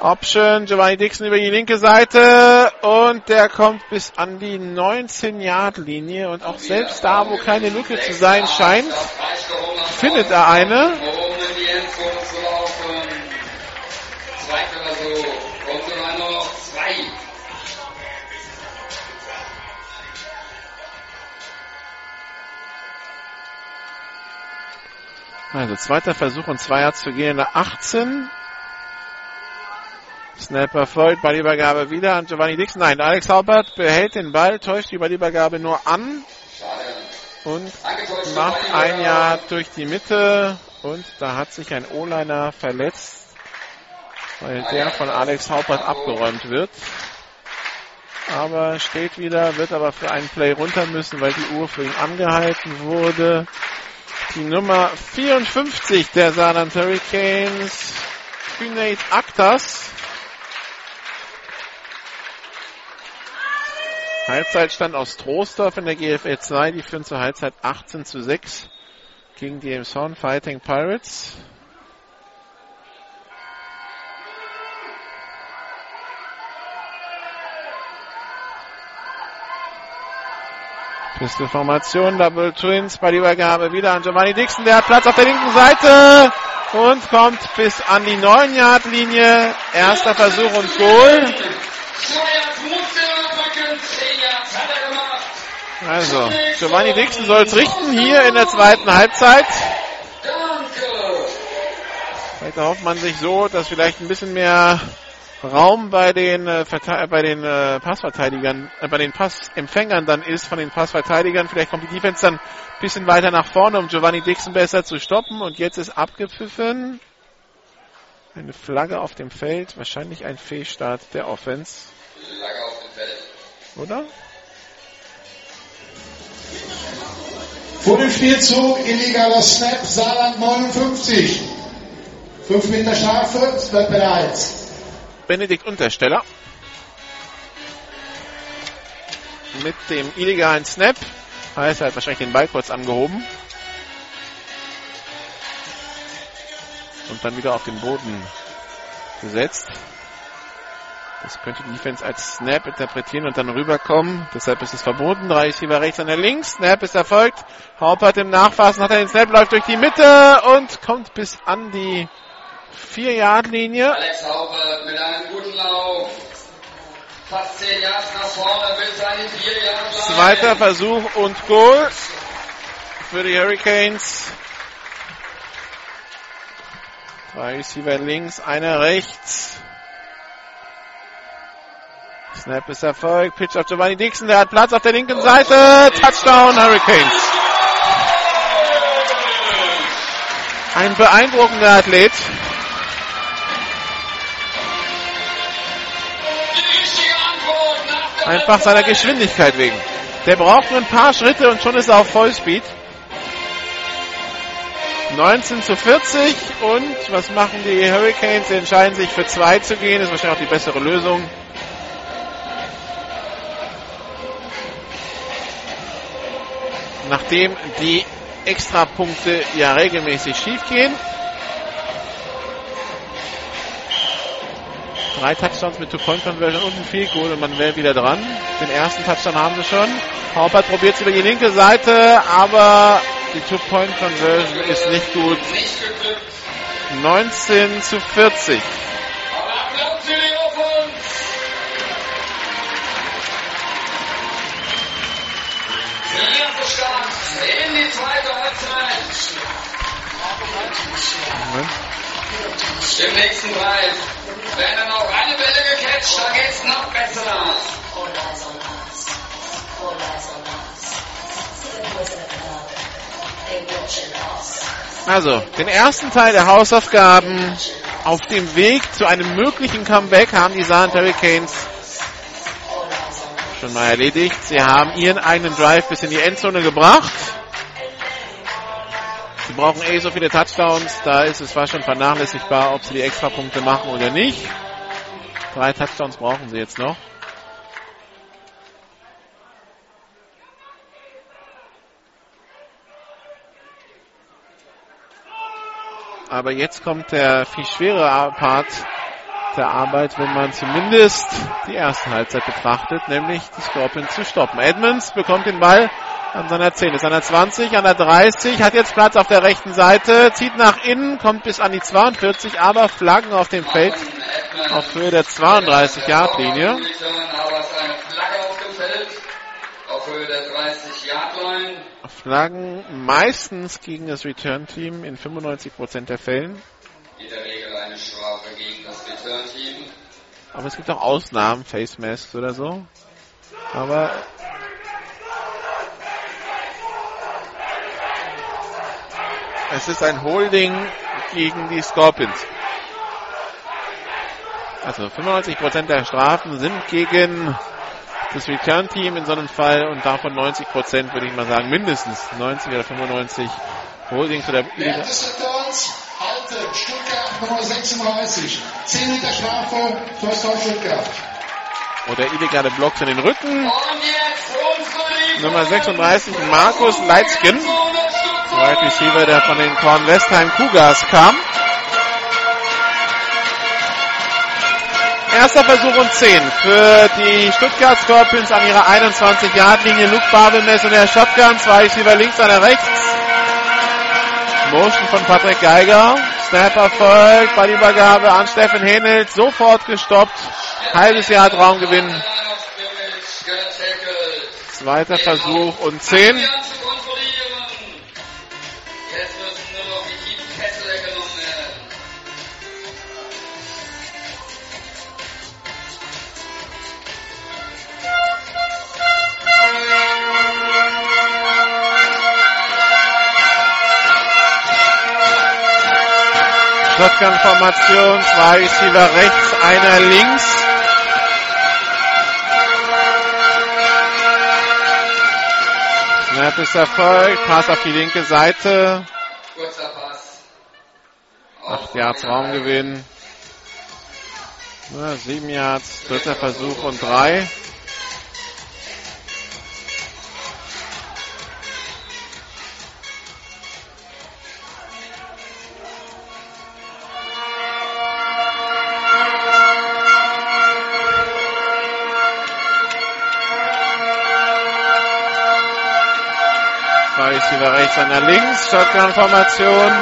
Option, Giovanni Dixon über die linke Seite und der kommt bis an die 19-Yard-Linie und auch selbst da, wo keine Lücke zu sein scheint, findet er eine. Also zweiter Versuch und zwei Yards zu gehen, in der 18. Snapper folgt, bei der wieder an Giovanni Dix. Nein, Alex Haubert behält den Ball, täuscht die Übergabe nur an und macht ein Jahr durch die Mitte. Und da hat sich ein O-Liner verletzt, weil der von Alex Haubert abgeräumt wird. Aber steht wieder, wird aber für einen Play runter müssen, weil die Uhr für ihn angehalten wurde. Die Nummer 54 der Saarland Hurricanes, Kunate Aktas, Halbzeitstand aus Troisdorf in der GFL 2. Die führen zur Halbzeit 18 zu 6 gegen die Elmshorn Fighting Pirates. Pistolformation, Double Twins bei der Übergabe wieder an Giovanni Dixon. Der hat Platz auf der linken Seite und kommt bis an die 9-Yard-Linie. Erster Versuch und Goal. Also, Giovanni Dixon soll es richten hier in der zweiten Halbzeit. Vielleicht erhofft man sich so, dass vielleicht ein bisschen mehr Raum bei den äh, bei den äh, Passverteidigern, äh, bei den Passempfängern dann ist von den Passverteidigern. Vielleicht kommt die Defense dann ein bisschen weiter nach vorne, um Giovanni Dixon besser zu stoppen. Und jetzt ist abgepfiffen. Eine Flagge auf dem Feld, wahrscheinlich ein Fehlstart der Offense, Lange auf dem Feld. oder? Vor dem Spielzug illegaler Snap, Saarland 59. 5 Meter Strafe, es bleibt bei der 1. Benedikt Untersteller. Mit dem illegalen Snap. Heißt, er hat wahrscheinlich den Ball kurz angehoben. Und dann wieder auf den Boden gesetzt. Das könnte die Defense als Snap interpretieren und dann rüberkommen. Deshalb ist es verboten. Drei Receiver rechts, einer links. Snap ist erfolgt. Haupert im Nachfassen hat er den Snap, läuft durch die Mitte und kommt bis an die 4-Yard-Linie. Alex Haubert mit einem guten Lauf. Fast 10 Yards nach vorne bis an die 4 Yard Line. Zweiter Versuch und Goal für die Hurricanes. Drei Receiver links, einer rechts. Snap ist erfolgt. Pitch auf Giovanni Dixon, der hat Platz auf der linken Seite. Touchdown Hurricanes. Ein beeindruckender Athlet. Einfach seiner Geschwindigkeit wegen. Der braucht nur ein paar Schritte und schon ist er auf Vollspeed. 19 zu 40 und was machen die Hurricanes? Sie entscheiden sich für zwei zu gehen. Das ist wahrscheinlich auch die bessere Lösung. Nachdem die Extrapunkte ja regelmäßig schief gehen. Drei Touchdowns mit Two-Point-Conversion und ein Field Goal und man wäre wieder dran. Den ersten Touchdown haben sie schon. Haupert probiert es über die linke Seite, aber die Two-Point-Conversion ist nicht gut. nicht geglückt. 19 zu 40. in die zweite Halbzeit. Im nächsten Drive werden noch alle Bälle gecatcht, da geht's noch besser. Also, den ersten Teil der Hausaufgaben auf dem Weg zu einem möglichen Comeback haben die Saarland Hurricanes schon mal erledigt. Sie haben ihren eigenen Drive bis in die Endzone gebracht. Sie brauchen eh so viele Touchdowns, da ist es fast schon vernachlässigbar, ob sie die Extrapunkte machen oder nicht. Drei Touchdowns brauchen sie jetzt noch. Aber jetzt kommt der viel schwerere Part der Arbeit, wenn man zumindest die erste Halbzeit betrachtet, nämlich die Scorpions zu stoppen. Edmonds bekommt den Ball an seiner 10, ist an der 20, an der 30, hat jetzt Platz auf der rechten Seite, zieht nach innen, kommt bis an die 42, aber Flaggen auf dem Feld auf Höhe der 32-Yard-Linie. Aber es ist eine Flagge auf dem Feld auf Höhe der 30-Yard-Line. Flaggen meistens gegen das Return-Team in 95% der Fällen. In der Regel eine Strafe gegen Return-Team. Aber es gibt auch Ausnahmen, Face Masks oder so. Aber es ist ein Holding gegen die Scorpions. Also 95% der Strafen sind gegen das Return-Team in so einem Fall und davon 90% würde ich mal sagen, mindestens 90 oder 95 Holdings oder Während halte Stuttgart Nummer 36. 10 Meter Strafe, First Stuttgart. oder illegale Blocks in den Rücken. Und Nummer 36 Markus Leitzkin. Wide Receiver, der von den Korn Westheim Cougars kam. Erster Versuch und 10 für die Stuttgart Scorpions an ihrer 21-Yard-Linie. Luke Babelmess in der Shotgun, zwei Receiver links, einer rechts. Motion von Patrick Geiger. Snap erfolgt, Ballübergabe an Steffen Henelt, sofort gestoppt. Halbes Jahr Raumgewinn. Zweiter Versuch und 10. Shotgun-Formation, zwei Receiver rechts, einer links. Snap ist erfolgt, Pass auf die linke Seite, Kurzer Pass. 8 Yards Raumgewinn. 7 Yards, dritter Versuch und 3. Zwei Receiver rechts, einer links. Shotgun-Formation.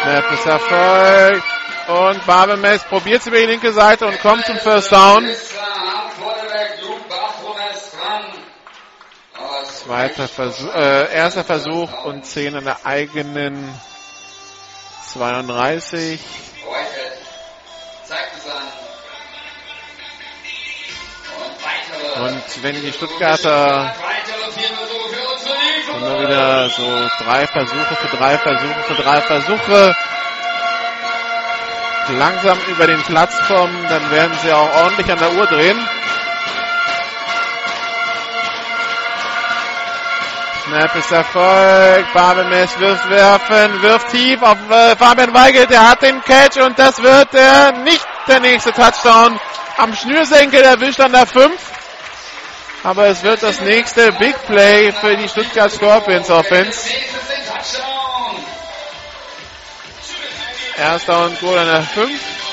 Snap ist erfolgt. Und Barbemes probiert über die linke Seite und kommt zum First Down. Zweiter Versuch, äh, erster Versuch und 10 an der eigenen 32. Und wenn die Stuttgarter immer wieder so drei Versuche für drei Versuche für drei Versuche langsam über den Platz kommen, dann werden sie auch ordentlich an der Uhr drehen. Snap ist erfolgt. Barbemes wirft werfen, wirft tief auf äh, Fabian Weigel. Der hat den Catch und das wird der nicht der nächste Touchdown. Am Schnürsenkel erwischt an der 5. Aber es wird das nächste Big Play für die Stuttgart Scorpions Offense. Erster und Goal an der 5.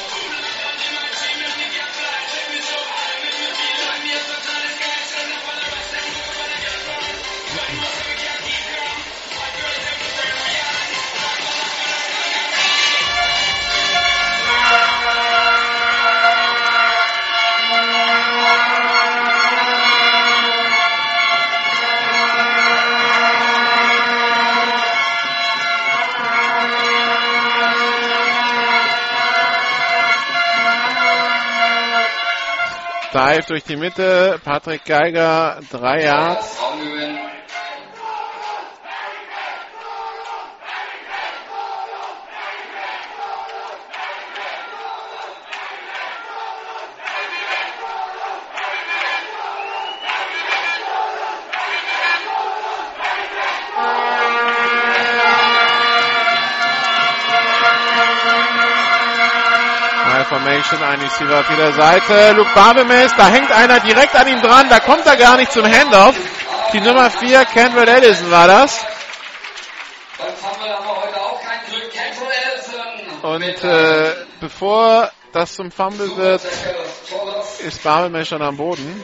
Dive durch die Mitte. Patrick Geiger, drei Yards. Formation, ein Receiver auf jeder Seite. Luke Barbemes, da hängt einer direkt an ihm dran, da kommt er gar nicht zum Handoff. Die Nummer 4, Kendall Ellison war das. Und äh, bevor das zum Fumble wird, ist Barbemes schon am Boden.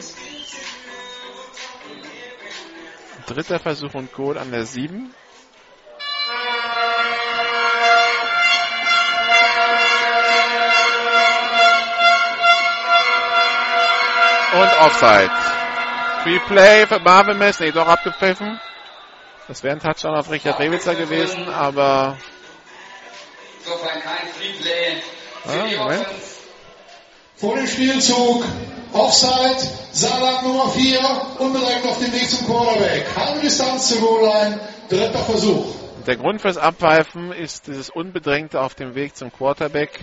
Dritter Versuch und Goal an der 7. Und Offside. Free Play für Barbemes. Nee, doch abgepfiffen. Das wäre ein Touchdown auf Richard Rewitzer gewesen, aber Insofern kein Ah, Moment. Offense. Vor dem Spielzug Offside, Saarland Nummer 4, unbedingt auf dem Weg zum Quarterback. Halbe Distanz zur Goal-Line, dritter Versuch. der Grund fürs Abpfeifen ist dieses Unbedrängte auf dem Weg zum Quarterback.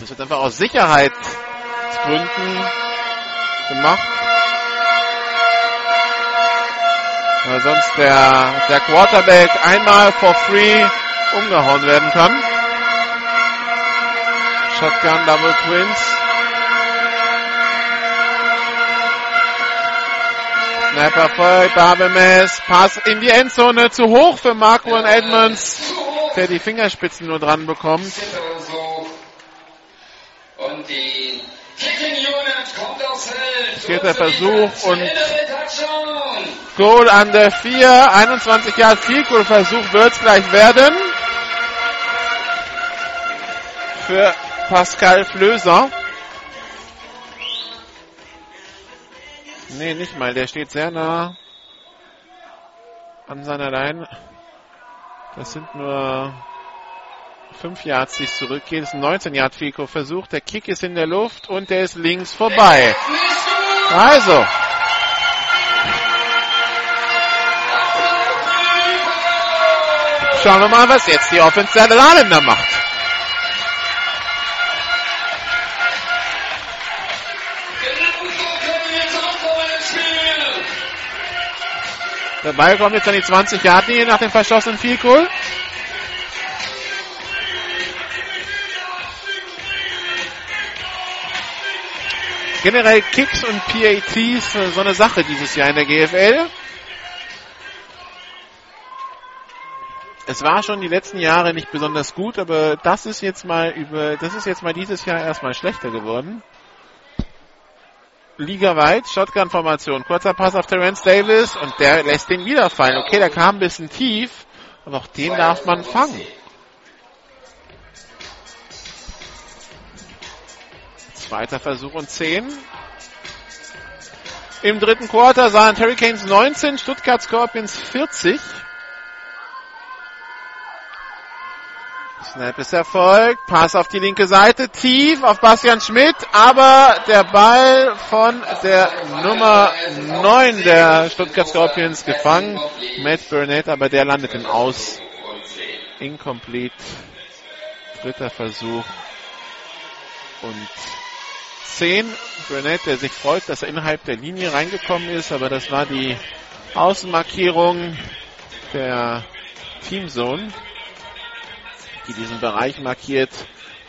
Das wird einfach aus Sicherheitsgründen gemacht. Weil sonst der, der Quarterback einmal for free umgehauen werden kann. Shotgun Double Twins. Snapper folgt, Barbemes, Pass in die Endzone, zu hoch für Marco und Edmonds, der die Fingerspitzen nur dran bekommt. Und die Vierter für die Versuch und-. Goal an der 4, 21 Jahre Field Goal Versuch wird's gleich werden. Für Pascal Flöser. Nee, nicht mal, der steht sehr nah an seiner Line. Das sind nur 5 Yards, es zurückgeht. Das ist ein 19 Yard Field Goal Versuch. Der Kick ist in der Luft und der ist links vorbei. Also, Schauen wir mal, was jetzt die Offense der Saarländer macht. Der Ball kommt jetzt an die 20 Yard Linie nach dem verschossenen Goal. Generell Kicks und PATs, äh, so eine Sache dieses Jahr in der GFL. Es war schon die letzten Jahre nicht besonders gut, aber das ist jetzt mal über, das ist jetzt mal dieses Jahr erstmal schlechter geworden. Ligaweit, Shotgun-Formation, kurzer Pass auf Terence Davis und der lässt den wieder fallen. Okay, der kam ein bisschen tief, aber auch den darf man fangen. Zweiter Versuch und 10. Im dritten Quarter sahen Hurricanes 19, Stuttgart Scorpions 40. Snap ist erfolgt. Pass auf die linke Seite. Tief auf Bastian Schmidt. Aber der Ball von der Nummer 9 der Stuttgart Scorpions gefangen. Matt Burnett, aber der landet im Aus. Incomplete. Dritter Versuch. Und 10. Burnett, der sich freut, dass er innerhalb der Linie reingekommen ist. Aber das war die Außenmarkierung der Teamzone die diesen Bereich markiert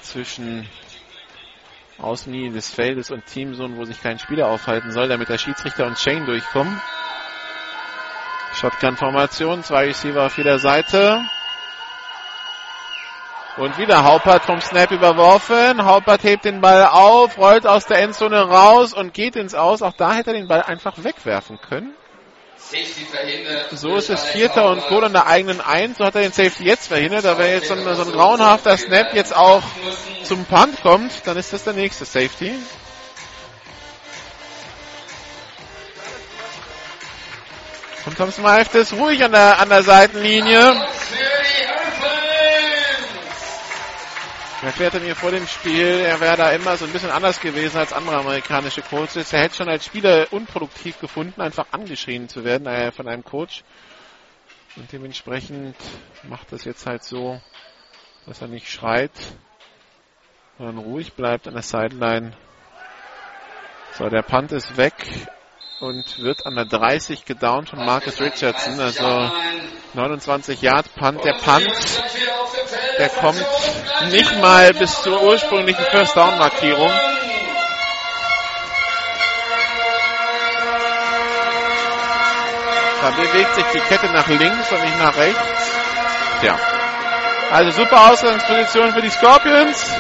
zwischen Außenlinie des Feldes und Teamzone, wo sich kein Spieler aufhalten soll, damit der Schiedsrichter und Shane durchkommen. Shotgun-Formation, zwei Receiver auf jeder Seite. Und wieder Haupert vom Snap überworfen. Haupert hebt den Ball auf, rollt aus der Endzone raus und geht ins Aus. Auch da hätte er den Ball einfach wegwerfen können. So ist es Vierter und Goal an der eigenen Eins. So hat er den Safety jetzt verhindert. Da wäre jetzt so ein, so ein grauenhafter Snap jetzt auch zum Punt kommt, dann ist das der nächste Safety. Und Tom Smythe ist ruhig an der, an der Seitenlinie. Er erklärte mir vor dem Spiel, er wäre da immer so ein bisschen anders gewesen als andere amerikanische Coaches. Er hätte schon als Spieler unproduktiv gefunden, einfach angeschrien zu werden von einem Coach. Und dementsprechend macht das jetzt halt so, dass er nicht schreit, sondern ruhig bleibt an der Sideline. So, der Punt ist weg und wird an der 30 gedownt von Marcus Richardson. Also 29 Yard Punt. Der Punt, der kommt nicht mal bis zur ursprünglichen First Down Markierung. Da bewegt sich die Kette nach links und nicht nach rechts. Tja. Also super Ausgangsposition für die Scorpions.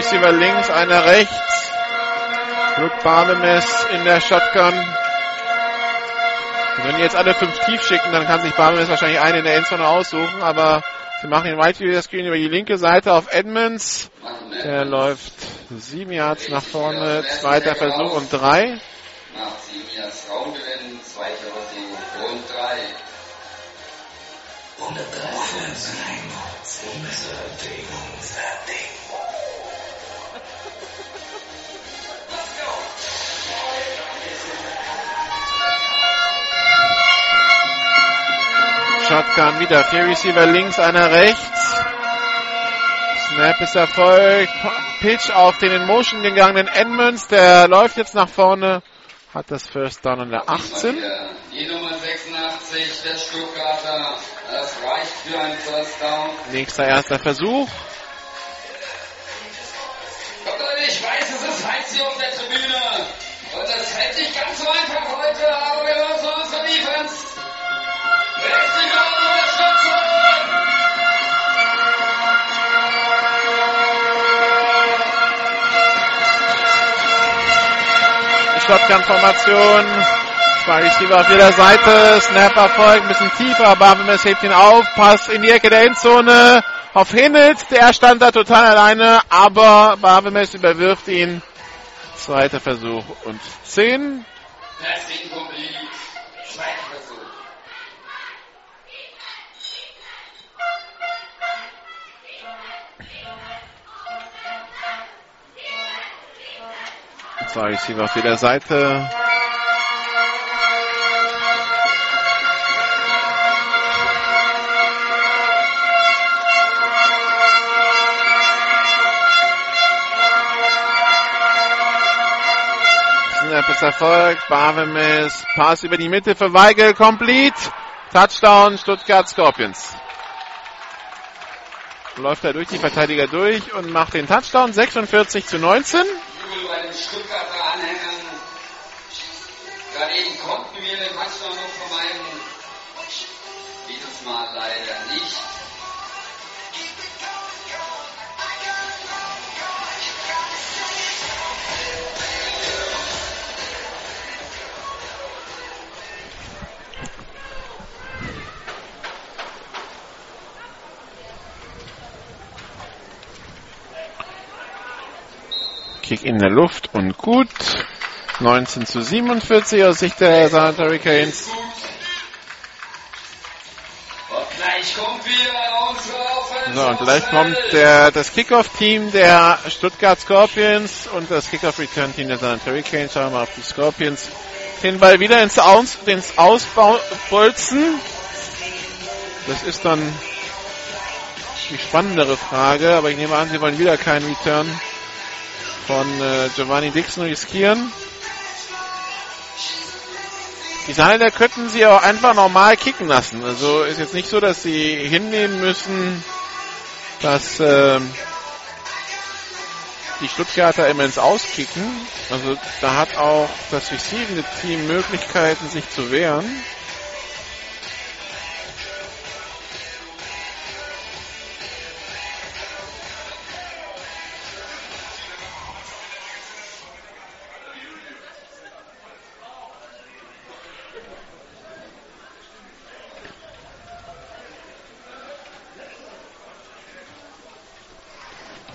Receiver links, einer rechts. Luke Barbemes in der Shotgun. Und wenn die jetzt alle fünf tief schicken, dann kann sich Barbemes wahrscheinlich einen in der Endzone aussuchen, aber sie machen den Right Field Screen über die linke Seite auf Edmonds. Der läuft sieben Yards nach vorne, zweiter Versuch und drei. Nach sieben Yards Raumgewinn, zweiter Versuch und drei. Shotgun wieder. Vier Receiver links, einer rechts. Snap ist erfolgt. Pitch auf den in Motion gegangenen Edmonds. Der läuft jetzt nach vorne. Hat das First Down an der 18. Die Nummer 86, der Stuttgarter. Das reicht für einen First Down. Nächster erster Versuch. Kommt weiß, es ist heiß hier auf der Tribüne. Shotgun-Formation. Receiver auf jeder Seite. Snap erfolgt, ein bisschen tiefer. Barbemes hebt ihn auf. Pass in die Ecke der Endzone. Auf Himmels. Der stand da total alleine, aber Barbemes überwirft ihn. Zweiter Versuch und 10. Das ist incomplete. Zwei Receiver auf jeder Seite. Snap ist erfolgt. Barvemis. Pass über die Mitte für Weigel. Complete. Touchdown Stuttgart Scorpions. Läuft er durch die Verteidiger durch und macht den Touchdown 46 zu 19. Jubel bei den Stuttgarter Anhängern. Gerade eben konnten wir den Touchdown noch vermeiden. Dieses Mal leider nicht. Kick in der Luft und gut. 19 zu 47 aus Sicht der San Hurricanes. So, und gleich kommt der, das Kickoff-Team der Stuttgart Scorpions und das Kickoff-Return-Team der San Hurricanes. Schauen wir mal auf die Scorpions. Den Ball wieder ins, Aus, ins Ausbolzen. Das ist dann die spannendere Frage, aber ich nehme an, sie wollen wieder keinen Return von äh, Giovanni Dixon riskieren. Die Saarländer könnten sie auch einfach normal kicken lassen. Also ist jetzt nicht so, dass sie hinnehmen müssen, dass ähm, die Stuttgarter immer ins Auskicken. Also da hat auch das receivende Team Möglichkeiten, sich zu wehren.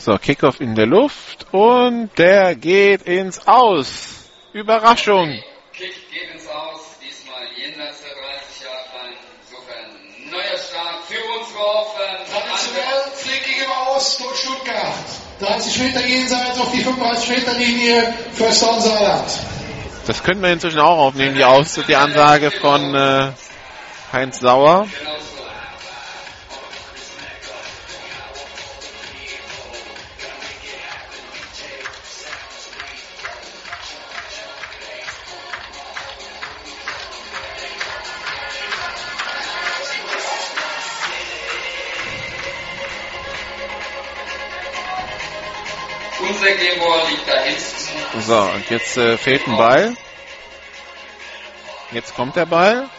So, Kickoff in der Luft und der geht ins Aus. Überraschung. Kick geht ins Aus, diesmal jenseits der 30 Jahre. Line. Insofern neuer Start für unsere Offense. Traditionell Flick im Aus durch Stuttgart. 30 Meter jenseits auf die 35 Meter Linie für Stone Saarland. Das könnten wir inzwischen auch aufnehmen, die, Aus die Ansage von äh, Heinz Sauer. Genau. So, und jetzt äh, fehlt ein Ball. Jetzt kommt der Ball.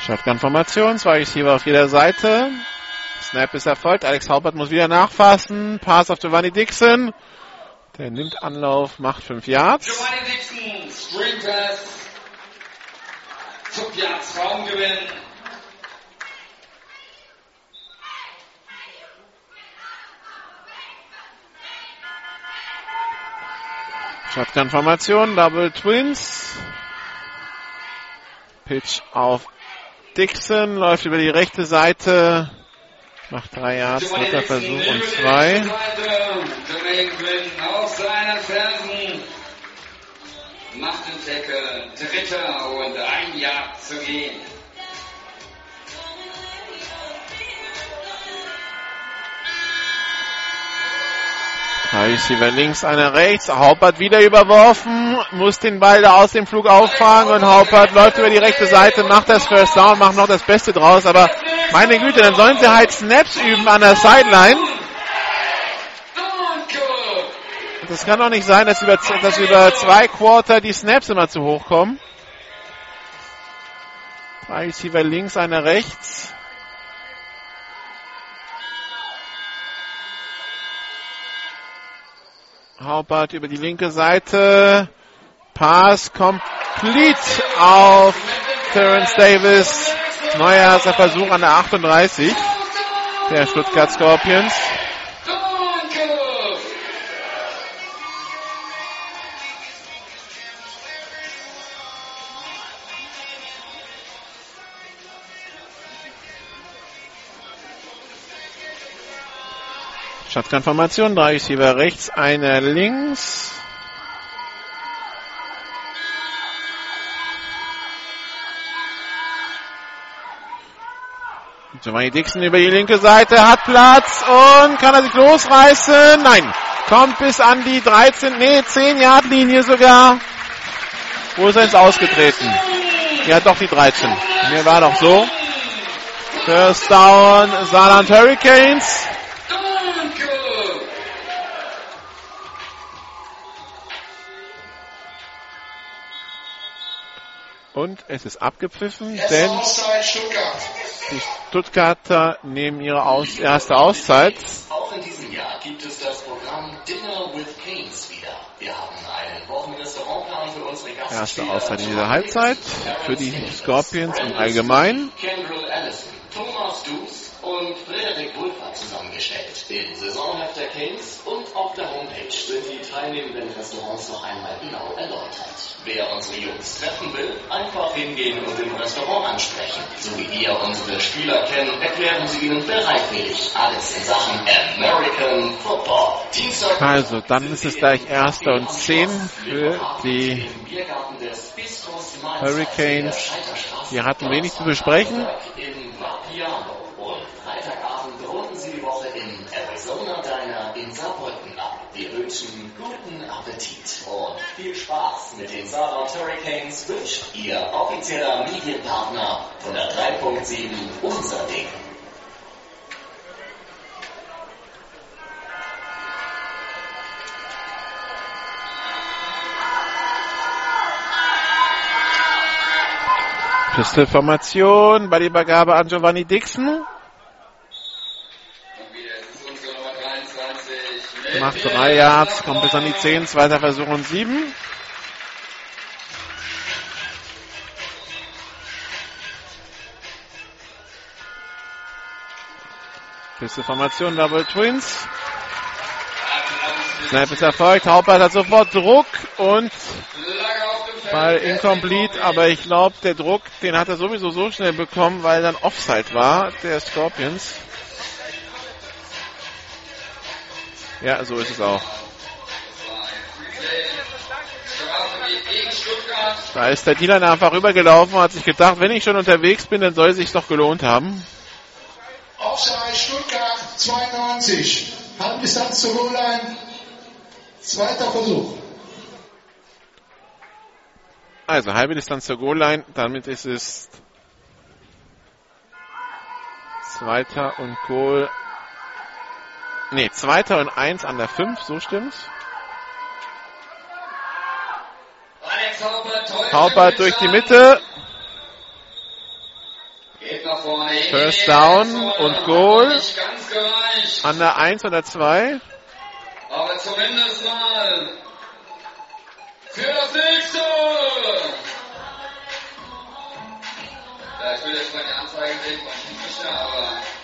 Shotgun-Formation, zwei Receiver auf jeder Seite. Snap ist erfolgt. Alex Haubert muss wieder nachfassen. Pass auf Giovanni Dixon. Der nimmt Anlauf, macht 5 Yards. Giovanni Dixon, Screen Pass. 5 Yards Raumgewinn. Shotgun-Formation, Double Twins. Pitch auf Dixon, läuft über die rechte Seite, macht drei Yards, dritter Versuch und zwei. auf seinen Fersen. Macht den Tackle. Dritter und ein Yard zu gehen. Drei Receiver links, einer rechts. Haupert wieder überworfen, muss den Ball da aus dem Flug auffangen und Haupert läuft über die rechte Seite, macht das First Down, macht noch das Beste draus. Aber meine Güte, dann sollen sie halt Snaps üben an der Sideline. Das kann doch nicht sein, dass über, dass über zwei Quarter die Snaps immer zu hoch kommen. Drei Receiver links, einer rechts. Haupert über die linke Seite. Pass complete auf Terence Davis. Neuer Versuch an der 38 der Stuttgart Scorpions. Shotgun-Formation, drei Receiver rechts, einer links. Giovanni Dixon über die linke Seite, hat Platz und kann er sich losreißen? Nein, kommt bis an die 13, nee, 10 Yard Linie sogar. Wo ist er ins Ausgetreten? Ja, doch die 13. Mir war doch so. First down, Saarland Hurricanes. Und es ist abgepfiffen, denn die Stuttgarter nehmen ihre Aus erste Auszeit. Auch in diesem Jahr gibt es das Programm Dinner with Kings wieder. Wir haben einen Wochenrestaurantplan für unsere Gastgeber. Erste Auszeit in dieser Halbzeit für die Scorpions im Allgemeinen. Kendall Allison, Thomas Dukes und Frederik Wohlfahrt zusammengestellt. Im Saisonheft der Kings und auf der Homepage sind die teilnehmenden Restaurants noch einmal genau erläutert. Wer unsere Jungs treffen will, einfach hingehen und im Restaurant ansprechen. So wie wir unsere Spieler kennen, erklären sie ihnen bereitwillig alles in Sachen American Football. Dienstag Also, dann ist es gleich erster und zehn für die Hurricanes. Wir hatten wenig zu besprechen. In Vapiano. Und Freitagabend runden sie die Woche in Arizona Diner in Saarbrücken ab. Wir wünschen guten Appetit und viel Spaß mit den Saarland Hurricanes wünscht Ihr offizieller Medienpartner von der 3.7 Unser Ding. Pistolformation bei der Übergabe an Giovanni Dixon. Macht drei Yards, kommt bis an die 10, zweiter Versuch und sieben. Pistolformation, Double Twins. Snap ist erfolgt. Haupert hat sofort Druck und. Ball incomplete, aber ich glaube, der Druck, den hat er sowieso so schnell bekommen, weil dann Offside war, der Scorpions. Ja, so ist es auch. Da ist der Dealer einfach rübergelaufen und hat sich gedacht, wenn ich schon unterwegs bin, dann soll es sich doch gelohnt haben. Offside Stuttgart 92. Halbdistanz zur Goalline. Zweiter Versuch. Also halbe Distanz zur Goal-Line, damit ist es zweiter und Goal. Nee, zweiter und eins an der fünf, so stimmt's. Haupert, durch die Mitte. First down und Goal. An der eins oder zwei. Aber zumindest mal für das nächste. Ja, ich will jetzt mal die Anzeige sehen von Schiedsrichter, aber.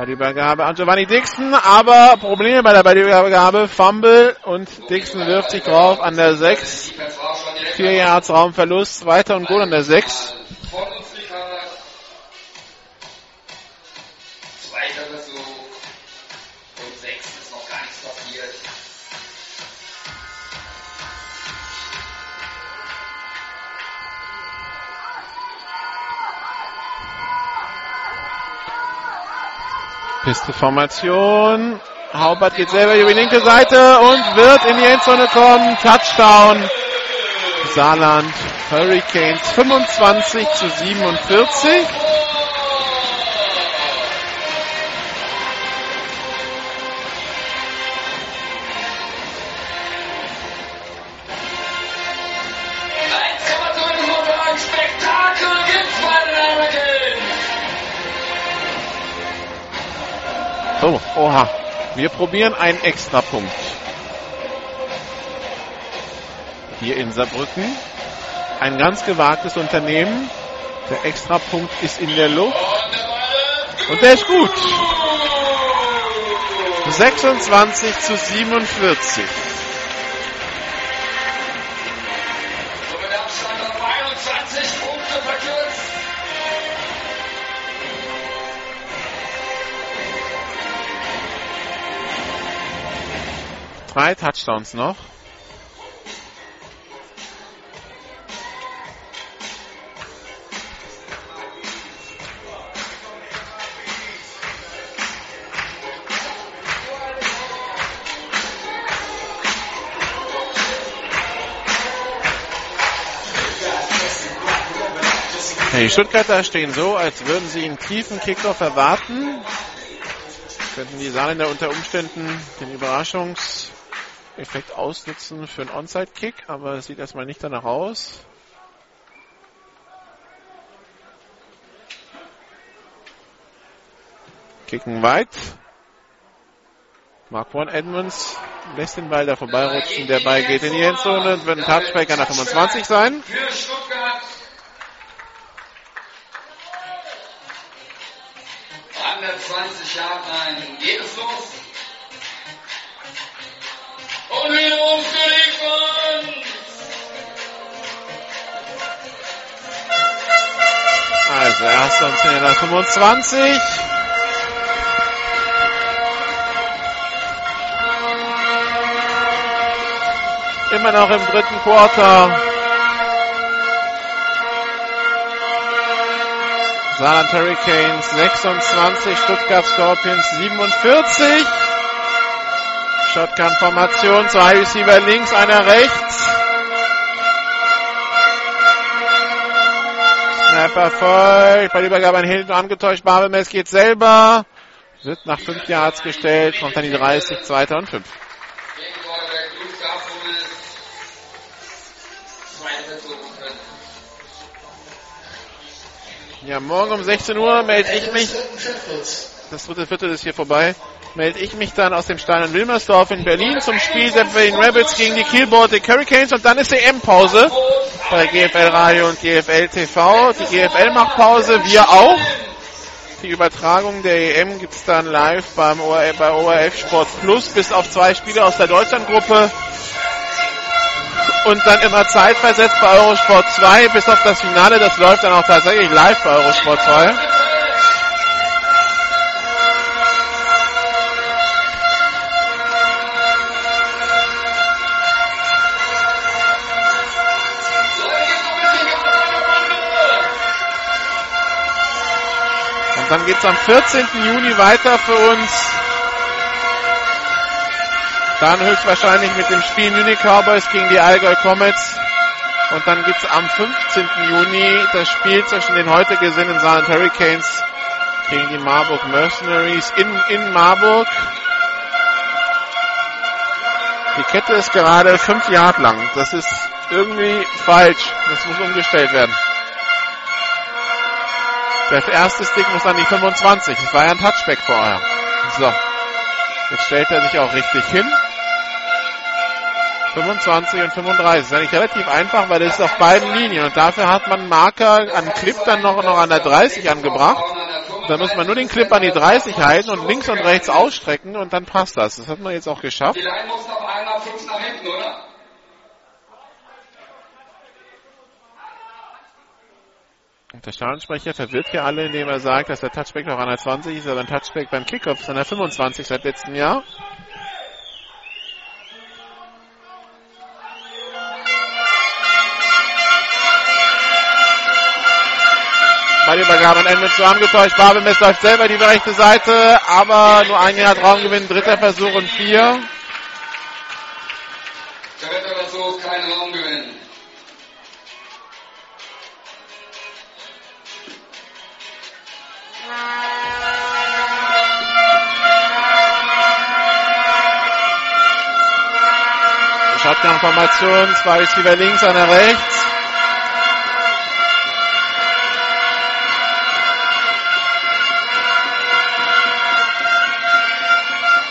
Bei der an Giovanni Dixon, aber Probleme bei der bei der Fumble und Dixon wirft sich drauf an der 6. Defense war schon direkt Vier Yards Raumverlust, weiter und Goal an der 6. Piste-Formation. Haubert geht selber über die linke Seite und wird in die Endzone kommen. Touchdown. Saarland Hurricanes 25 zu 47. Oh, oha. Wir probieren einen Extrapunkt. Hier in Saarbrücken. Ein ganz gewagtes Unternehmen. Der Extrapunkt ist in der Luft. Und der ist gut. 26 zu 47. Drei Touchdowns noch. Die Stuttgarter stehen so, als würden sie einen tiefen Kickoff erwarten. Könnten die Saarländer unter Umständen den Überraschungseffekt ausnutzen für einen Onside-Kick, aber es sieht erstmal nicht danach aus. Kicken weit. Mark One Edmonds lässt den Ball da vorbeirutschen. Der Ball geht in die Endzone und wird ein Touchback der 25 sein. Für. Also erster und 10 an der 25. Immer noch im dritten Quarter. Saarland Hurricanes 26, Stuttgart Scorpions 47. Shotgun-Formation, zwei Receiver links, einer rechts. Snap erfolgt, bei der Übergabe an Hilton angetäuscht, Babelmess geht selber. Wird nach 5 Yards gestellt, kommt dann die 30, zweiter und 5. Gegenläufer Cruz Garfummel. Zweiter Versuch. Ja, morgen um 16 Uhr melde ich mich. Das dritte Viertel ist hier vorbei. Melde ich mich dann aus dem Stein in Wilmersdorf in Berlin zum Spiel der Berlin Rabbits gegen die Kiel Baltic Hurricanes und dann ist EM-Pause bei GFL Radio und GFL TV. Die GFL macht Pause, wir auch. Die Übertragung der EM gibt's dann live beim ORF, bei ORF Sports Plus bis auf zwei Spiele aus der Deutschlandgruppe. Und dann immer zeitversetzt bei Eurosport 2 bis auf das Finale. Das läuft dann auch tatsächlich live bei Eurosport 2. dann geht's am 14. Juni weiter für uns. Dann höchstwahrscheinlich mit dem Spiel Munich Cowboys gegen die Allgäu Comets. Und dann gibt's am 15. Juni das Spiel zwischen den heute gesinnten Saarland Hurricanes gegen die Marburg Mercenaries in, in Marburg. Die Kette ist gerade fünf Yard lang. Das ist irgendwie falsch. Das muss umgestellt werden. Der erste Stick muss an die 25. Das war ja ein Touchback vorher. So. Jetzt stellt er sich auch richtig hin. 25 und 35. Das ist eigentlich relativ einfach, weil das ist auf beiden Linien. Und dafür hat man Marker an Clip dann noch, noch an der 30 angebracht. Da muss man nur den Clip an die 30 halten und links und rechts ausstrecken und dann passt das. Das hat man jetzt auch geschafft. Line muss noch einmal fünf nach hinten, oder? Der Stadionsprecher verwirrt hier alle, indem er sagt, dass der Touchback noch an der 20 ist, aber ein Touchback beim Kickoff ist an der 25 seit letztem Jahr. Ballübergabe und Ende zu angetäuscht. Babelmess läuft selber die rechte Seite, aber nur ein Jahr Raumgewinn, dritter Versuch und vier. Dritter Versuch, kein Raumgewinn. Shotgun-Formation, zwei Receiver links, einer rechts.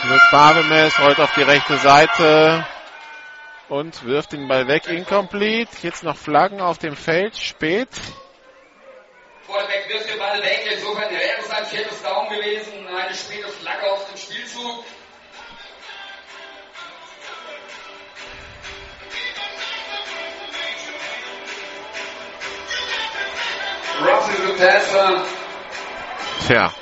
Luke Barbemes rollt auf die rechte Seite und wirft den Ball weg, incomplete. Jetzt noch Flaggen auf dem Feld, spät. Vorweg wirft den Ball weg, insofern wäre es ein viertes Down gewesen, eine späte Flagge auf dem Spielzug. Tja,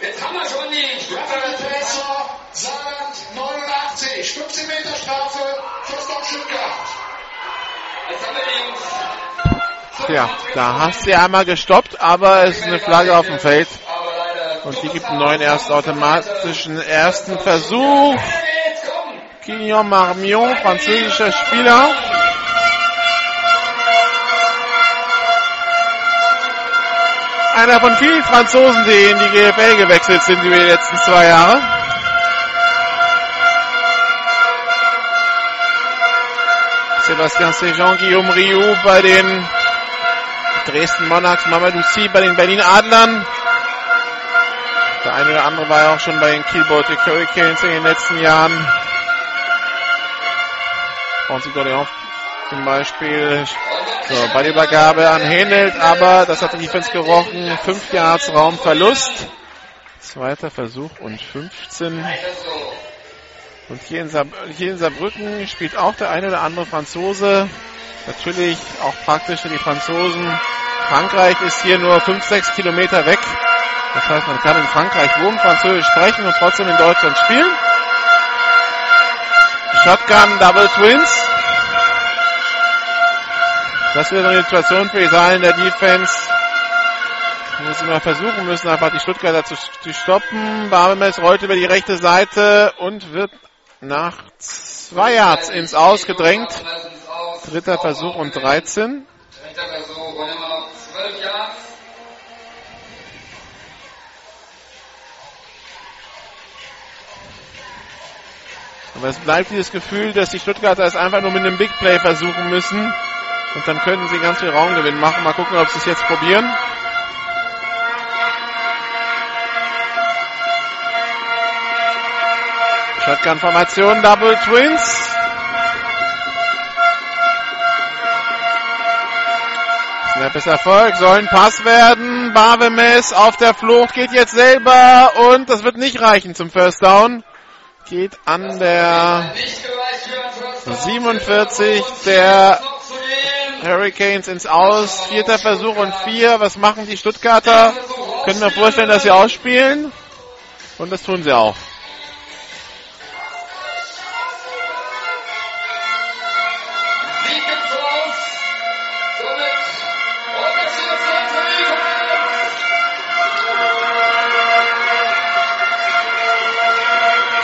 Jetzt haben wir schon die Strafe. Presser, Saarland 89, 15 Meter Strafe, Down Stuttgart. Tja, da hast du ja einmal gestoppt, aber es ist eine Flagge auf dem Feld. Und die gibt einen neuen erst automatischen ersten Versuch. Guillaume Marmion, französischer Spieler. Einer von vielen Franzosen, die in die GFL gewechselt sind über die letzten zwei Jahre. Sebastian Sejean, Guillaume Rioux bei den Dresden Monarchs, Mamadou Si bei den Berlin Adlern. Der eine oder andere war ja auch schon bei den Kiel Baltic Hurricanes in den letzten Jahren. D'Orléans zum Beispiel. So, Ballübergabe an Händelt, aber das hat die Defense gerochen. 5 Yards Raumverlust. Zweiter Versuch und 15. Und hier in, hier in Saarbrücken spielt auch der eine oder andere Franzose. Natürlich auch praktisch für die Franzosen. Frankreich ist hier nur 5, 6 Kilometer weg. Das heißt, man kann in Frankreich wohnen, Französisch sprechen und trotzdem in Deutschland spielen. Shotgun Double Twins. Das wäre eine Situation für Italien der Defense. Wo sie mal versuchen müssen, einfach die Stuttgarter zu, zu stoppen. Barbemes rollt über die rechte Seite und wird nach zwei Yards ins Aus gedrängt. Dritter Versuch und 13. Dritter Versuch und immer noch 12 Yards. Aber es bleibt dieses Gefühl, dass die Stuttgarter es einfach nur mit einem Big Play versuchen müssen. Und dann können sie ganz viel Raumgewinn machen. Mal gucken, ob sie es jetzt probieren. Shotgun-Formation, Double Twins. Snap ist Erfolg, soll ein Pass werden. Barbemes auf der Flucht, geht jetzt selber und das wird nicht reichen zum First Down. Geht an der 47 der Hurricanes ins Aus. Vierter Versuch und vier. Was machen die Stuttgarter? Können wir vorstellen, dass sie ausspielen. Und das tun sie auch.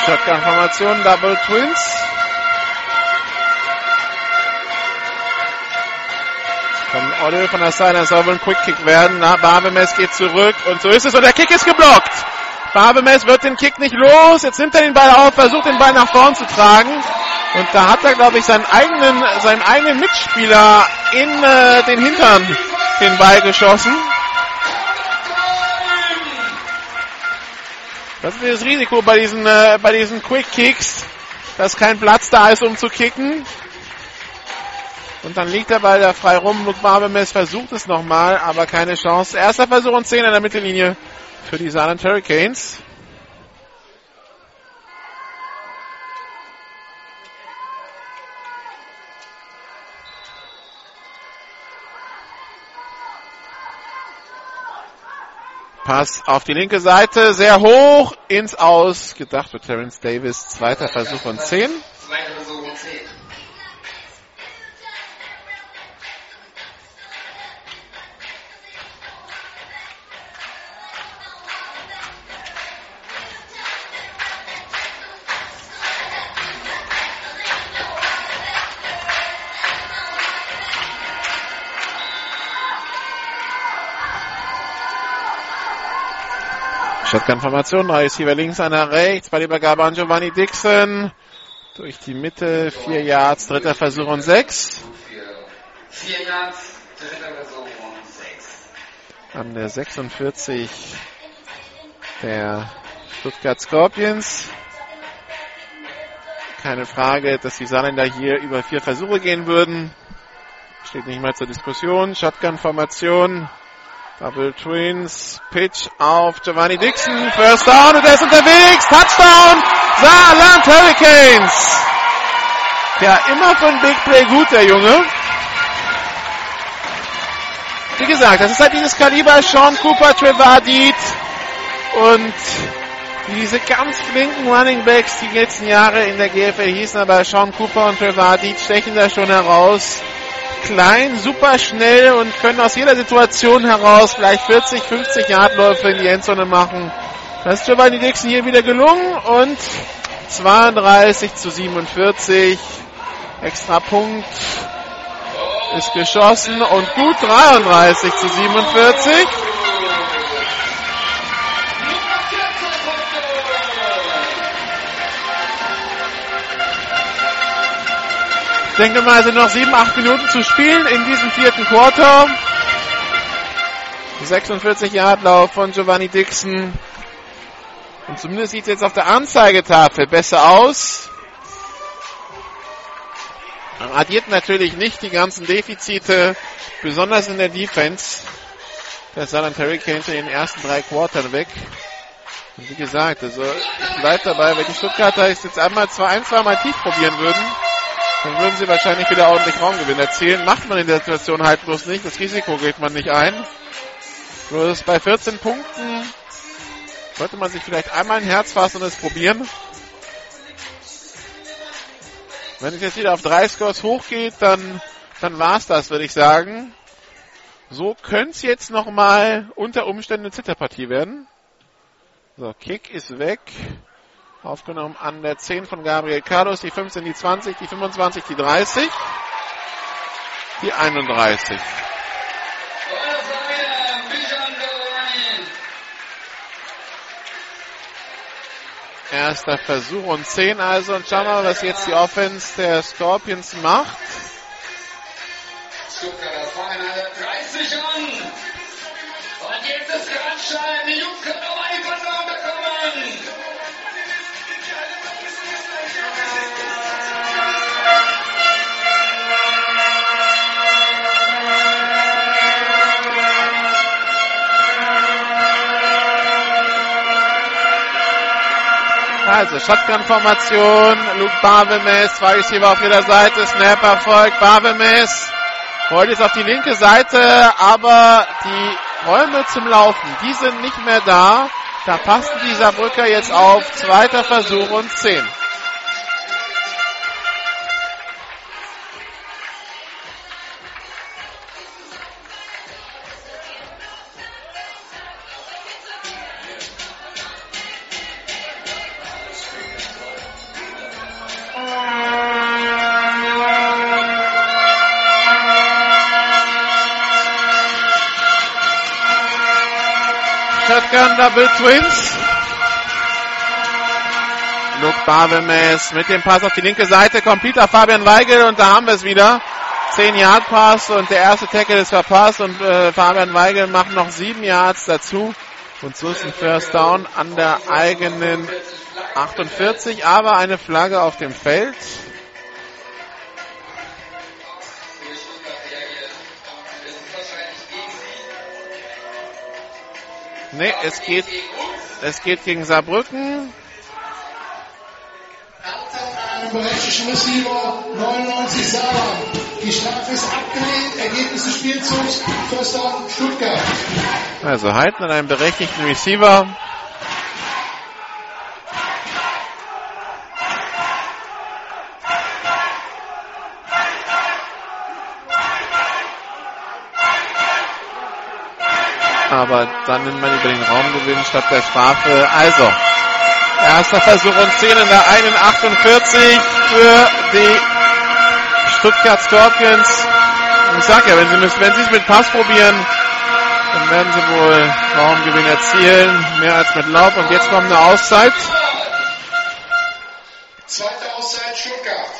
Shotgun-Formation, Double Twins. Von Olle von der das soll wohl ein Quick-Kick werden. Na, Barbemes geht zurück und so ist es und der Kick ist geblockt. Barbemes wird den Kick nicht los. Jetzt nimmt er den Ball auf, versucht den Ball nach vorn zu tragen. Und da hat er, glaube ich, seinen eigenen, seinen eigenen Mitspieler in äh, den Hintern den Ball geschossen. Das ist das Risiko bei diesen, äh, bei diesen Quick Kicks, dass kein Platz da ist, um zu kicken. Und dann liegt der Ball da frei rum. Luke Barbemes versucht es nochmal, aber keine Chance. Erster Versuch und 10 an der Mittellinie für die Saarland Hurricanes. Pass auf die linke Seite, sehr hoch ins Aus. Gedacht für Terence Davis. Zweiter Versuch und 10. Zweiter Versuch und 10. Shotgun-Formation, neues Receiver links, einer rechts, bei der Übergabe an Giovanni Dixon. Durch die Mitte, vier Yards, dritter Versuch und sechs. Vier Yards, dritter Versuch und sechs. An der 46 der Stuttgart Scorpions. Keine Frage, dass die Saarländer hier über vier Versuche gehen würden. Steht nicht mal zur Diskussion. Shotgun-Formation. Double Twins, Pitch auf Giovanni Dixon, First Down und er ist unterwegs, Touchdown, Saarland Hurricanes. Ja, immer von Big Play gut, der Junge. Wie gesagt, das ist halt dieses Kaliber Sean Cooper, Trevor Deed und diese ganz flinken Running Backs, die letzten Jahre in der GFL hießen, aber Sean Cooper und Trevor Deed stechen da schon heraus klein, super schnell und können aus jeder Situation heraus vielleicht 40, 50 Yardläufe in die Endzone machen. Das ist Giovanni Dixon hier wieder gelungen und 32 zu 47. Extra Punkt ist geschossen und gut 33 zu 47. Ich denke mal, es sind noch sieben, acht Minuten zu spielen in diesem vierten Quarter. 46 Yard Lauf von Giovanni Dixon. Und zumindest sieht es jetzt auf der Anzeigetafel besser aus. Man addiert natürlich nicht die ganzen Defizite, besonders in der Defense. Der Saarland Hurricanes in den ersten drei Quartern weg. Und wie gesagt, also ich bleibe dabei, wenn die Stuttgarter es jetzt einmal zwei, ein, zwei Mal tief probieren würden, dann würden sie wahrscheinlich wieder ordentlich Raumgewinn erzielen. Macht man in der Situation halt bloß nicht. Das Risiko geht man nicht ein. Bloß bei 14 Punkten sollte man sich vielleicht einmal ein Herz fassen und es probieren. Wenn es jetzt wieder auf drei Scores hochgeht, dann, dann war's das, würde ich sagen. So könnte es jetzt nochmal unter Umständen eine Zitterpartie werden. So, Kick ist weg. Aufgenommen an der 10 von Gabriel Carlos, die 15, die 20, die 25, die 30, die 31. Erster Versuch und 10 also. Und schauen wir mal, was jetzt die Offense der Scorpions macht. Stuttgarter fangen alle 30 an. Und jetzt ist Grandstein. Jungs können noch die Versorgung bekommen. Also Shotgun-Formation, Luke Barbemes, zwei Receiver auf jeder Seite, Snap erfolgt, Barbemes rollt jetzt auf die linke Seite, aber die Räume zum Laufen, die sind nicht mehr da. Da passen die Saarbrücker jetzt auf, zweiter Versuch und 10. Shotgun Double Twins. Luke Barbemes mit dem Pass auf die linke Seite kommt Peter Fabian Weigel und da haben wir es wieder. 10 Yard Pass und der erste Tackle ist verpasst und äh, Fabian Weigel macht noch 7 Yards dazu. Und so ist ein First Down an der eigenen 48, aber eine Flagge auf dem Feld. Nee, es geht, es geht gegen Saarbrücken. Einen berechtigten Receiver 99 Saarland. Die Strafe ist abgelehnt. Ergebnis des Spielzugs Down Stuttgart. Also halten an einem berechtigten Receiver. Aber dann nimmt man über den Raumgewinn statt der Strafe. Also, erster Versuch und 10 in der einen 48 für die Stuttgart Scorpions. Ich sag ja, wenn sie müssen, wenn sie es mit Pass probieren, dann werden sie wohl Raumgewinn erzielen. Mehr als mit Laub. Und jetzt kommt eine Auszeit. Zweite Auszeit Stuttgart.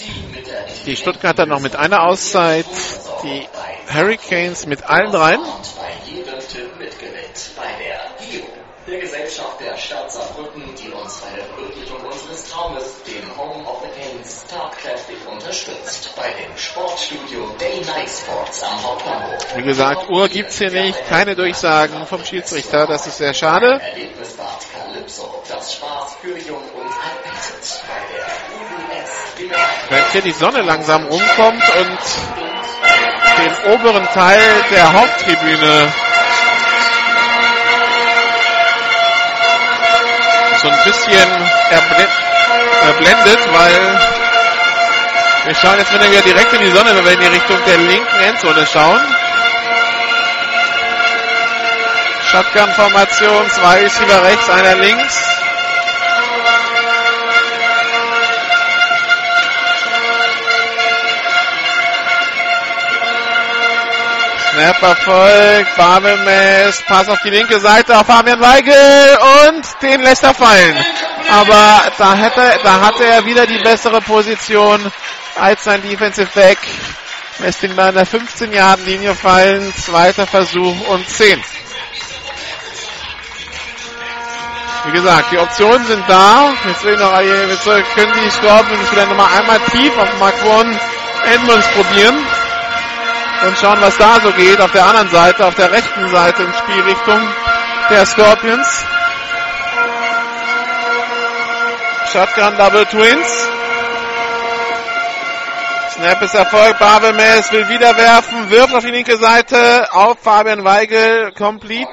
Die der Die Stuttgarter noch mit einer Auszeit. Die Hurricanes mit allen dreien. Der Gesellschaft der Stadt Saarbrücken, die uns bei der Verwirklichung unseres Traumes, dem Home of the Kings, tatkräftig unterstützt. Bei dem Sportstudio Day Night Sports am Hauptbahnhof. Wie gesagt, Uhr gibt's hier nicht. Keine Durchsagen vom Schiedsrichter. Das ist sehr schade. Erlebnisbad Calypso, das Spaß für Jung und Alt Bei der Dinge Wenn hier die Sonne langsam rumkommt und den oberen Teil der Haupttribüne so ein bisschen erble- erblendet, weil wir schauen jetzt wieder direkt in die Sonne, wenn wir in die Richtung der linken Endzone schauen. Shotgun-Formation, zwei Receiver rechts, einer links. Snap erfolgt, Babelmess, Pass auf die linke Seite auf Fabian Weigel und den lässt er fallen. Aber da hätte, da hatte er wieder die bessere Position als sein Defensive Back. Lässt ihn bei einer 15 Yard Linie fallen. Zweiter Versuch und 10. Wie gesagt, die Optionen sind da. Jetzt, will noch, jetzt können die Scorpions wieder nochmal einmal tief auf Mark One Edmonds probieren und schauen, was da so geht. Auf der anderen Seite, auf der rechten Seite in Spielrichtung der Scorpions. Shotgun Double Twins. Snap ist Erfolg. Babelmes will wieder werfen, wirft auf die linke Seite auf Fabian Weigel. Complete.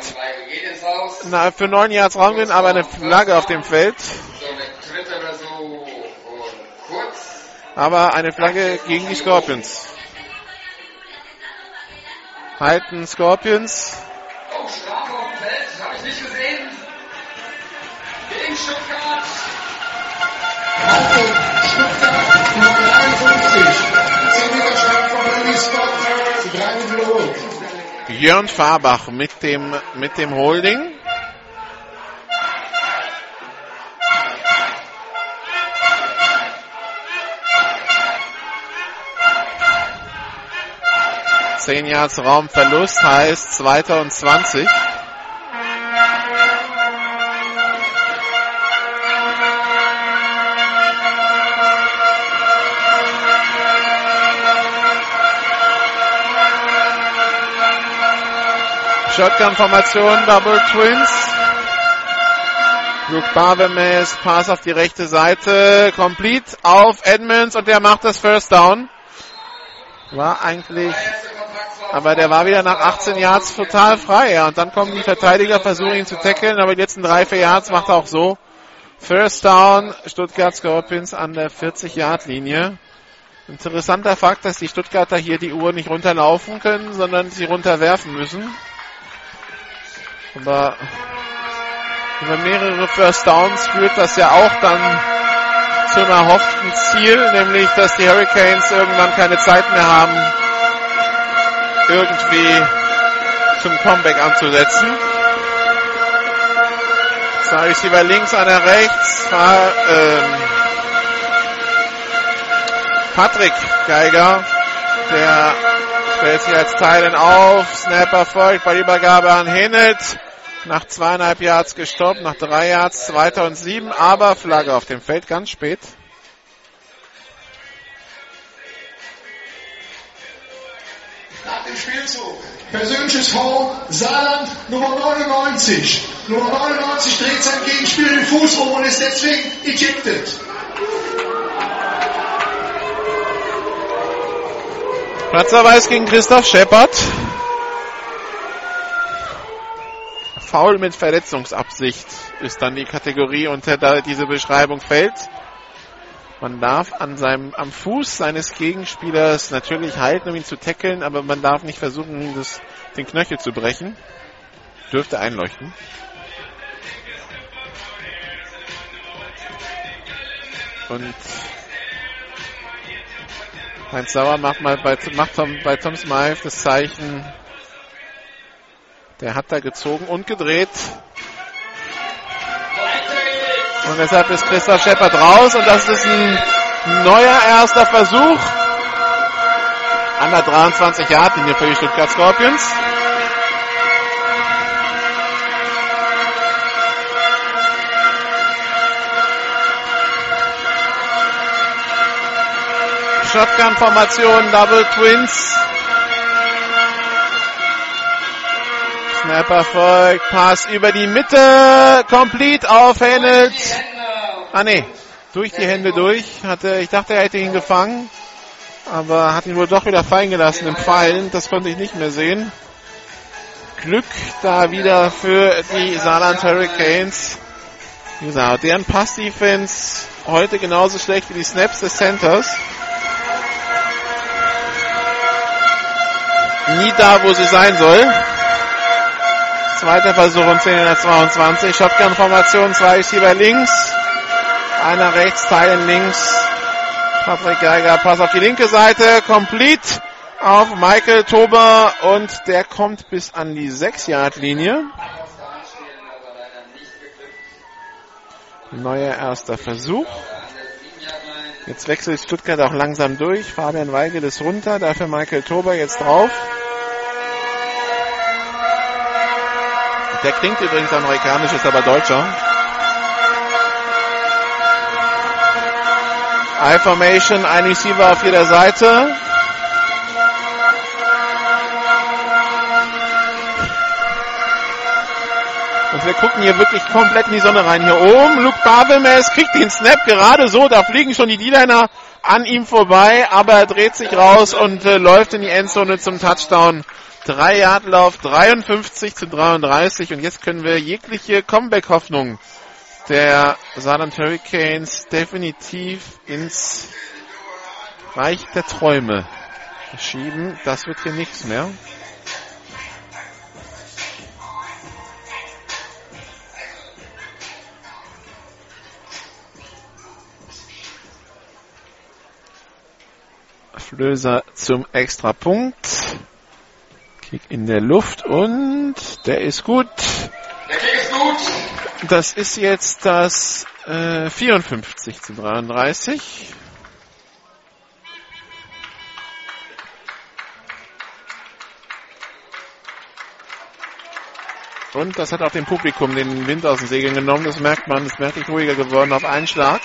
Na, für neun Yards Raumgewinn, aber eine Flagge auf dem Feld. Aber eine Flagge gegen die Scorpions. Halten Scorpions. Oh, Strafe auf dem Feld, habe ich nicht gesehen. Gegen Stuttgart. Achtung, Stuttgart Nummer 53. 10 Meter Strafe von Randy Scott. Zu drei wiederholt. Jörn Farbach mit dem, mit dem Holding. 10 Yards Raumverlust heißt zweiter und 20. Shotgun-Formation, Double Twins. Luke Barbemes, Pass auf die rechte Seite, complete auf Edmonds und der macht das First Down. War eigentlich, aber der war wieder nach 18 Yards total frei. Ja. Und dann kommen die Verteidiger, versuchen ihn zu tackeln, aber die letzten drei, vier Yards macht er auch so. First Down, Stuttgart Scorpions an der 40-Yard-Linie. Interessanter Fakt, dass die Stuttgarter hier die Uhr nicht runterlaufen können, sondern sie runterwerfen müssen. Aber über mehrere First Downs führt das ja auch dann zu einem erhofften Ziel, nämlich dass die Hurricanes irgendwann keine Zeit mehr haben, irgendwie zum Comeback anzusetzen. Zwei Receiver links, einer rechts. Ähm, Patrick Geiger, der stellt sich als Teilen auf. Snapper folgt bei Übergabe an Hinnelt. Nach zweieinhalb Yards gestoppt, nach drei Yards, zweiter und sieben, aber Flagge auf dem Feld ganz spät. Dem Spielzug. Persönliches Foul, Saarland Nummer 99. Nummer 99 dreht sein Gegenspieler den Fuß um und ist deswegen ejected. Platzerweis gegen Christoph Scheppert. Foul mit Verletzungsabsicht ist dann die Kategorie, unter der diese Beschreibung fällt. Man darf an seinem, am Fuß seines Gegenspielers natürlich halten, um ihn zu tackeln, aber man darf nicht versuchen, das, den Knöchel zu brechen. Dürfte einleuchten. Und Heinz Sauer macht mal bei, macht Tom, bei Tom Smythe das Zeichen. Der hat da gezogen und gedreht. Und deshalb ist Christoph Scheppert raus und das ist ein neuer erster Versuch an der 23 Yard Linie für die Stuttgart Scorpions. Shotgun-Formation, Double Twins. Snapper folgt, Pass über die Mitte, complete auf Hennelt. Ah ne, durch die Hände durch. Hatte, ich dachte, er hätte ihn gefangen, aber hat ihn wohl doch wieder fallen gelassen im Pfeilen. Das konnte ich nicht mehr sehen. Glück da wieder für die Saarland Hurricanes. Wie gesagt, deren Pass-Defense heute genauso schlecht wie die Snaps des Centers. Nie da, wo sie sein soll. Zweiter Versuch und 10 in der 22. Shotgun-Formation, zwei Receiver links. Einer rechts, teilen links. Patrick Geiger, Pass auf die linke Seite. Complete auf Michael Tober und der kommt bis an die 6-Yard-Linie. Neuer erster Versuch. Jetzt wechselt Stuttgart auch langsam durch. Fabian Weigel ist runter, dafür Michael Tober jetzt drauf. Der klingt übrigens amerikanisch, ist aber Deutscher. I-Formation, ein Receiver auf jeder Seite. Und wir gucken hier wirklich komplett in die Sonne rein. Hier oben, Luke Barbemes kriegt den Snap gerade so, da fliegen schon die D-Liner an ihm vorbei, aber er dreht sich raus und äh, läuft in die Endzone zum Touchdown. Drei Yard Lauf, 53 zu 33 und jetzt können wir jegliche Comeback-Hoffnung der Saarland Hurricanes definitiv ins Reich der Träume schieben. Das wird hier nichts mehr. Flöser zum Extrapunkt. Kick in der Luft und der ist gut. Der Kick ist gut. Das ist jetzt das äh, 54 zu 33. Und das hat auch dem Publikum den Wind aus den Segeln genommen. Das merkt man, es ist merklich ruhiger geworden auf einen Schlag.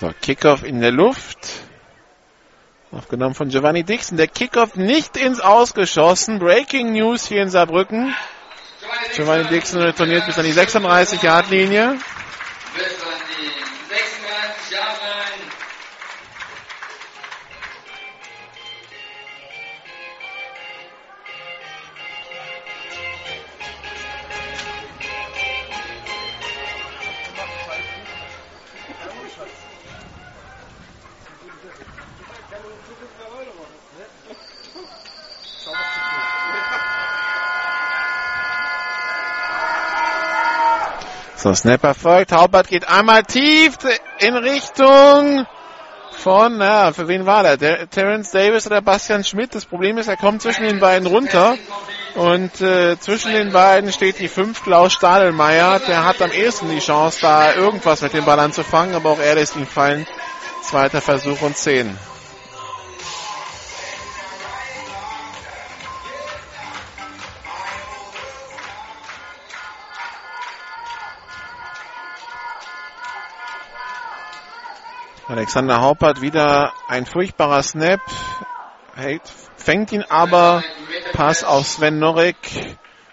So, Kickoff in der Luft. Aufgenommen von Giovanni Dixon. Der Kickoff nicht ins Ausgeschossen. Breaking News hier in Saarbrücken. Giovanni Dixon retourniert bis an die 36-Yard-Linie. Bis an die So, Snap erfolgt. Haubert geht einmal tief in Richtung von, na, für wen war der? der? Terence Davis oder Bastian Schmidt. Das Problem ist, er kommt zwischen den beiden runter. Und äh, zwischen den beiden steht die 5 Klaus Stadelmeier. Der hat am ehesten die Chance, da irgendwas mit dem Ball anzufangen, aber auch er lässt ihn fallen. Zweiter Versuch und 10. Alexander Haupert wieder ein furchtbarer Snap. Hält, fängt ihn aber. Pass auf Sven Norek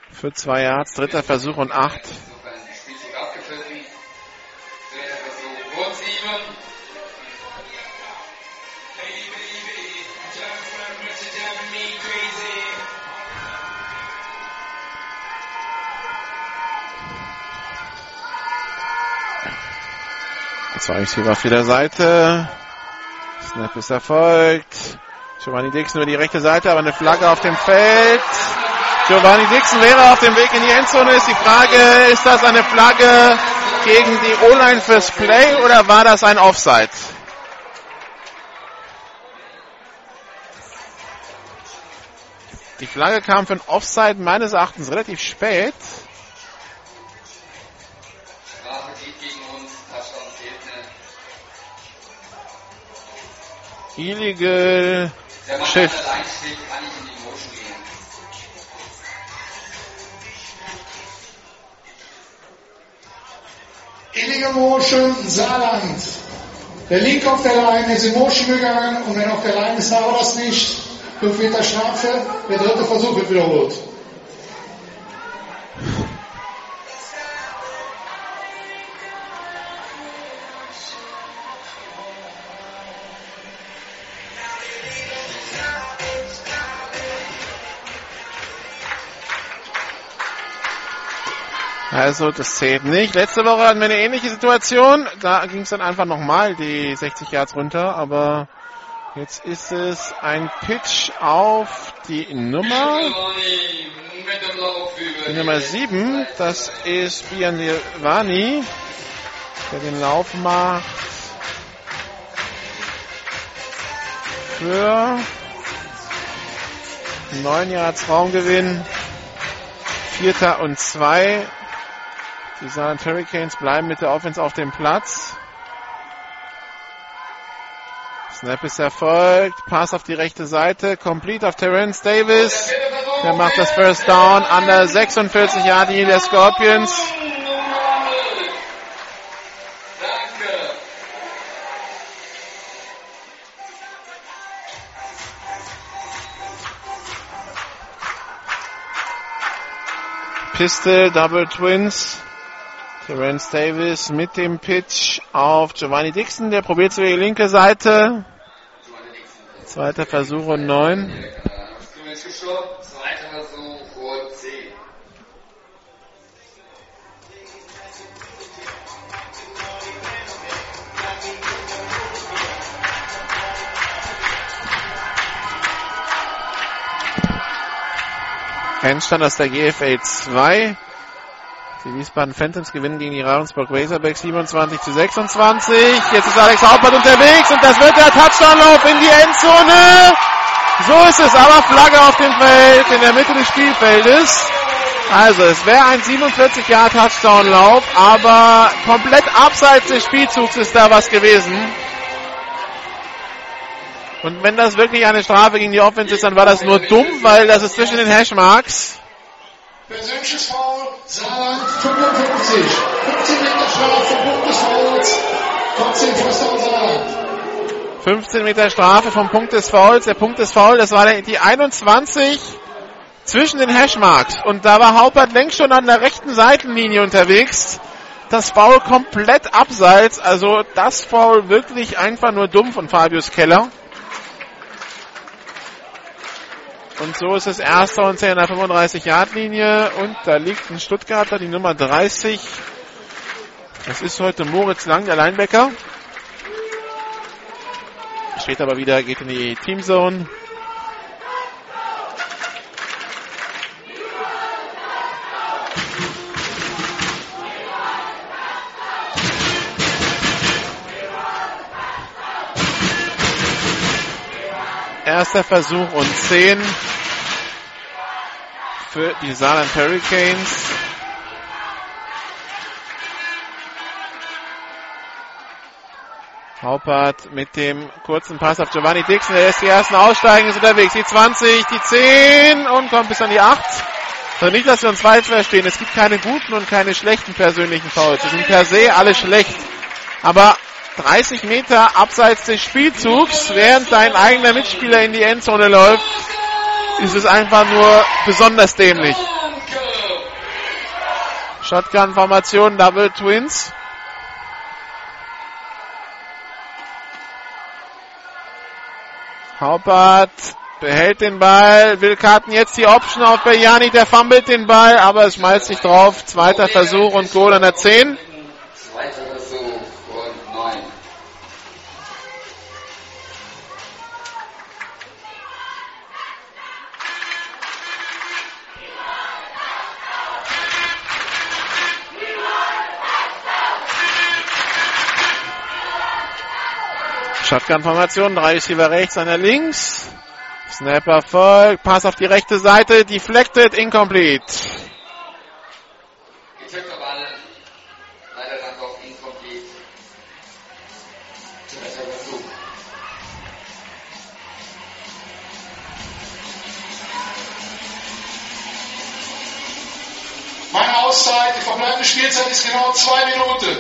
für zwei Yards. Dritter Versuch und acht. Zwei Receiver auf jeder Seite. Snap ist erfolgt. Giovanni Dixon über die rechte Seite, aber eine Flagge auf dem Feld. Giovanni Dixon wäre auf dem Weg in die Endzone. Ist die Frage, ist das eine Flagge gegen die O-Line fürs Play oder war das ein Offside? Die Flagge kam für ein Offside meines Erachtens relativ spät. Motion gehen. Illegal Motion, Saarland. Der Link auf der Line ist in Motion gegangen und wenn auf der Line ist, war das nicht. 5 Meter Strafe, der dritte Versuch wird wiederholt. Also das zählt nicht. Letzte Woche hatten wir eine ähnliche Situation. Da ging es dann einfach nochmal die 60 Yards runter. Aber jetzt ist es ein Pitch auf die Nummer, die Nummer 7. Das ist Bianivani, der den Lauf macht für 9 Yards Raumgewinn. Vierter und zwei. Die Saarland Hurricanes bleiben mit der Offense auf dem Platz. Snap ist erfolgt. Pass auf die rechte Seite. Complete auf Terence Davis. Der macht das First Down an der 46 Yard Linie der Scorpions. Pistol, Double Twins. Terence Davis mit dem Pitch auf Giovanni Dixon, der probiert es die linke Seite. Zweiter Versuch und neun. Endstand aus der GFA 2. Die Wiesbaden Phantoms gewinnen gegen die Ravensburg Razorbacks 27 zu 26. Jetzt ist Alex Haupert unterwegs und das wird der Touchdownlauf in die Endzone. So ist es, aber Flagge auf dem Feld, in der Mitte des Spielfeldes. Also, es wäre ein 47 Jahr Touchdownlauf, aber komplett abseits des Spielzugs ist da was gewesen. Und wenn das wirklich eine Strafe gegen die Offense ist, dann war das nur dumm, weil das ist zwischen den Hashmarks. Persönliches Foul, Saarland 55. 15 Meter Strafe vom Punkt des Fouls. Trotzdem Down Saarland. 15 Meter Strafe vom Punkt des Fouls. Der Punkt des Fouls, das war die 21 zwischen den Hashmarks. Und da war Haupert längst schon an der rechten Seitenlinie unterwegs. Das Foul komplett abseits. Also das Foul wirklich einfach nur dumm von Fabius Keller. Und so ist es erster und 10 an der 35-Yard-Linie. Und da liegt ein Stuttgarter, die Nummer 30. Das ist heute Moritz Lang, der Linebacker. Steht aber wieder, geht in die Teamzone. Erster Versuch und 10 für die Saarland Hurricanes. Haupert mit dem kurzen Pass auf Giovanni Dixon. Der lässt die ersten aussteigen, ist unterwegs. Die 20, die 10 und kommt bis an die 8. Also nicht, dass wir uns falsch verstehen. Es gibt keine guten und keine schlechten persönlichen Fouls. Sie sind per se alle schlecht. Aber 30 Meter abseits des Spielzugs, während dein eigener Mitspieler in die Endzone läuft, ist es einfach nur besonders dämlich. Shotgun-Formation, Double Twins. Haupert behält den Ball, will Karten jetzt die Option auf Bejani, der fummelt den Ball, aber es schmeißt sich drauf. Zweiter Versuch und Goal an der 10. Shotgun-Formation, drei Receiver rechts, einer links. Snapper folgt, Pass auf die rechte Seite, deflected, incomplete. Meine Auszeit, die verbleibende Spielzeit ist genau zwei Minuten.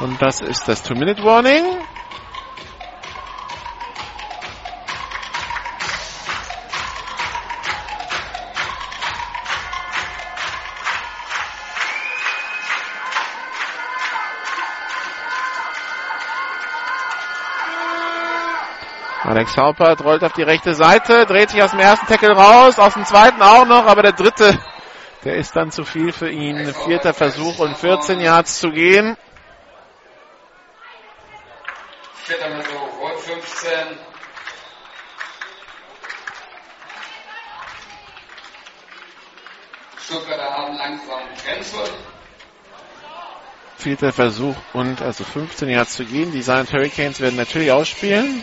Und das ist das Two-Minute-Warning. Haupert rollt auf die rechte Seite, dreht sich aus dem ersten Tackle raus, aus dem zweiten auch noch, aber der dritte, der ist dann zu viel für ihn. Vierter Versuch und 14 Yards zu gehen. Vierter Versuch und 15. Stuttgarter haben langsam Grenze. Vierter Versuch und also 15 Yards zu gehen. Die Silent Hurricanes werden natürlich ausspielen.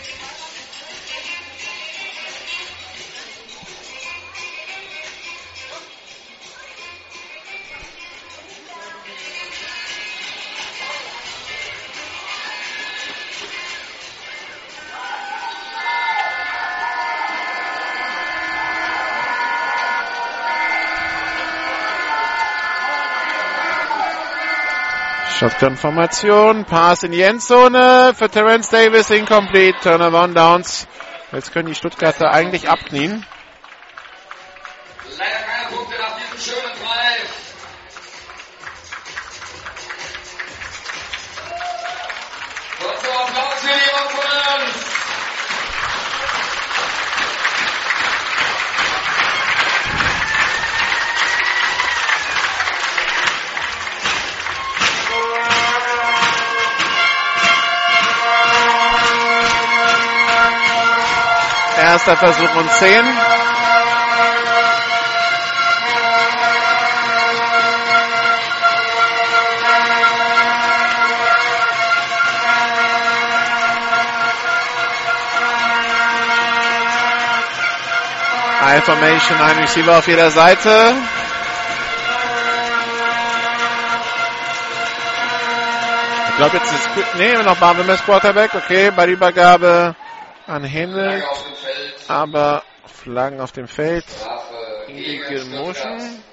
Shotgun-Formation, Pass in die Endzone für Terence Davis, incomplete, Turnover on Downs. Jetzt können die Stuttgarter eigentlich abknien. Erster Versuch und 10. High ein Receiver auf jeder Seite. Ich glaube, jetzt ist. Nee, nochmal, wir müssen Quarterback. Okay, bei der Übergabe an Himmel aber Flaggen auf dem Feld. Illegal. Motion.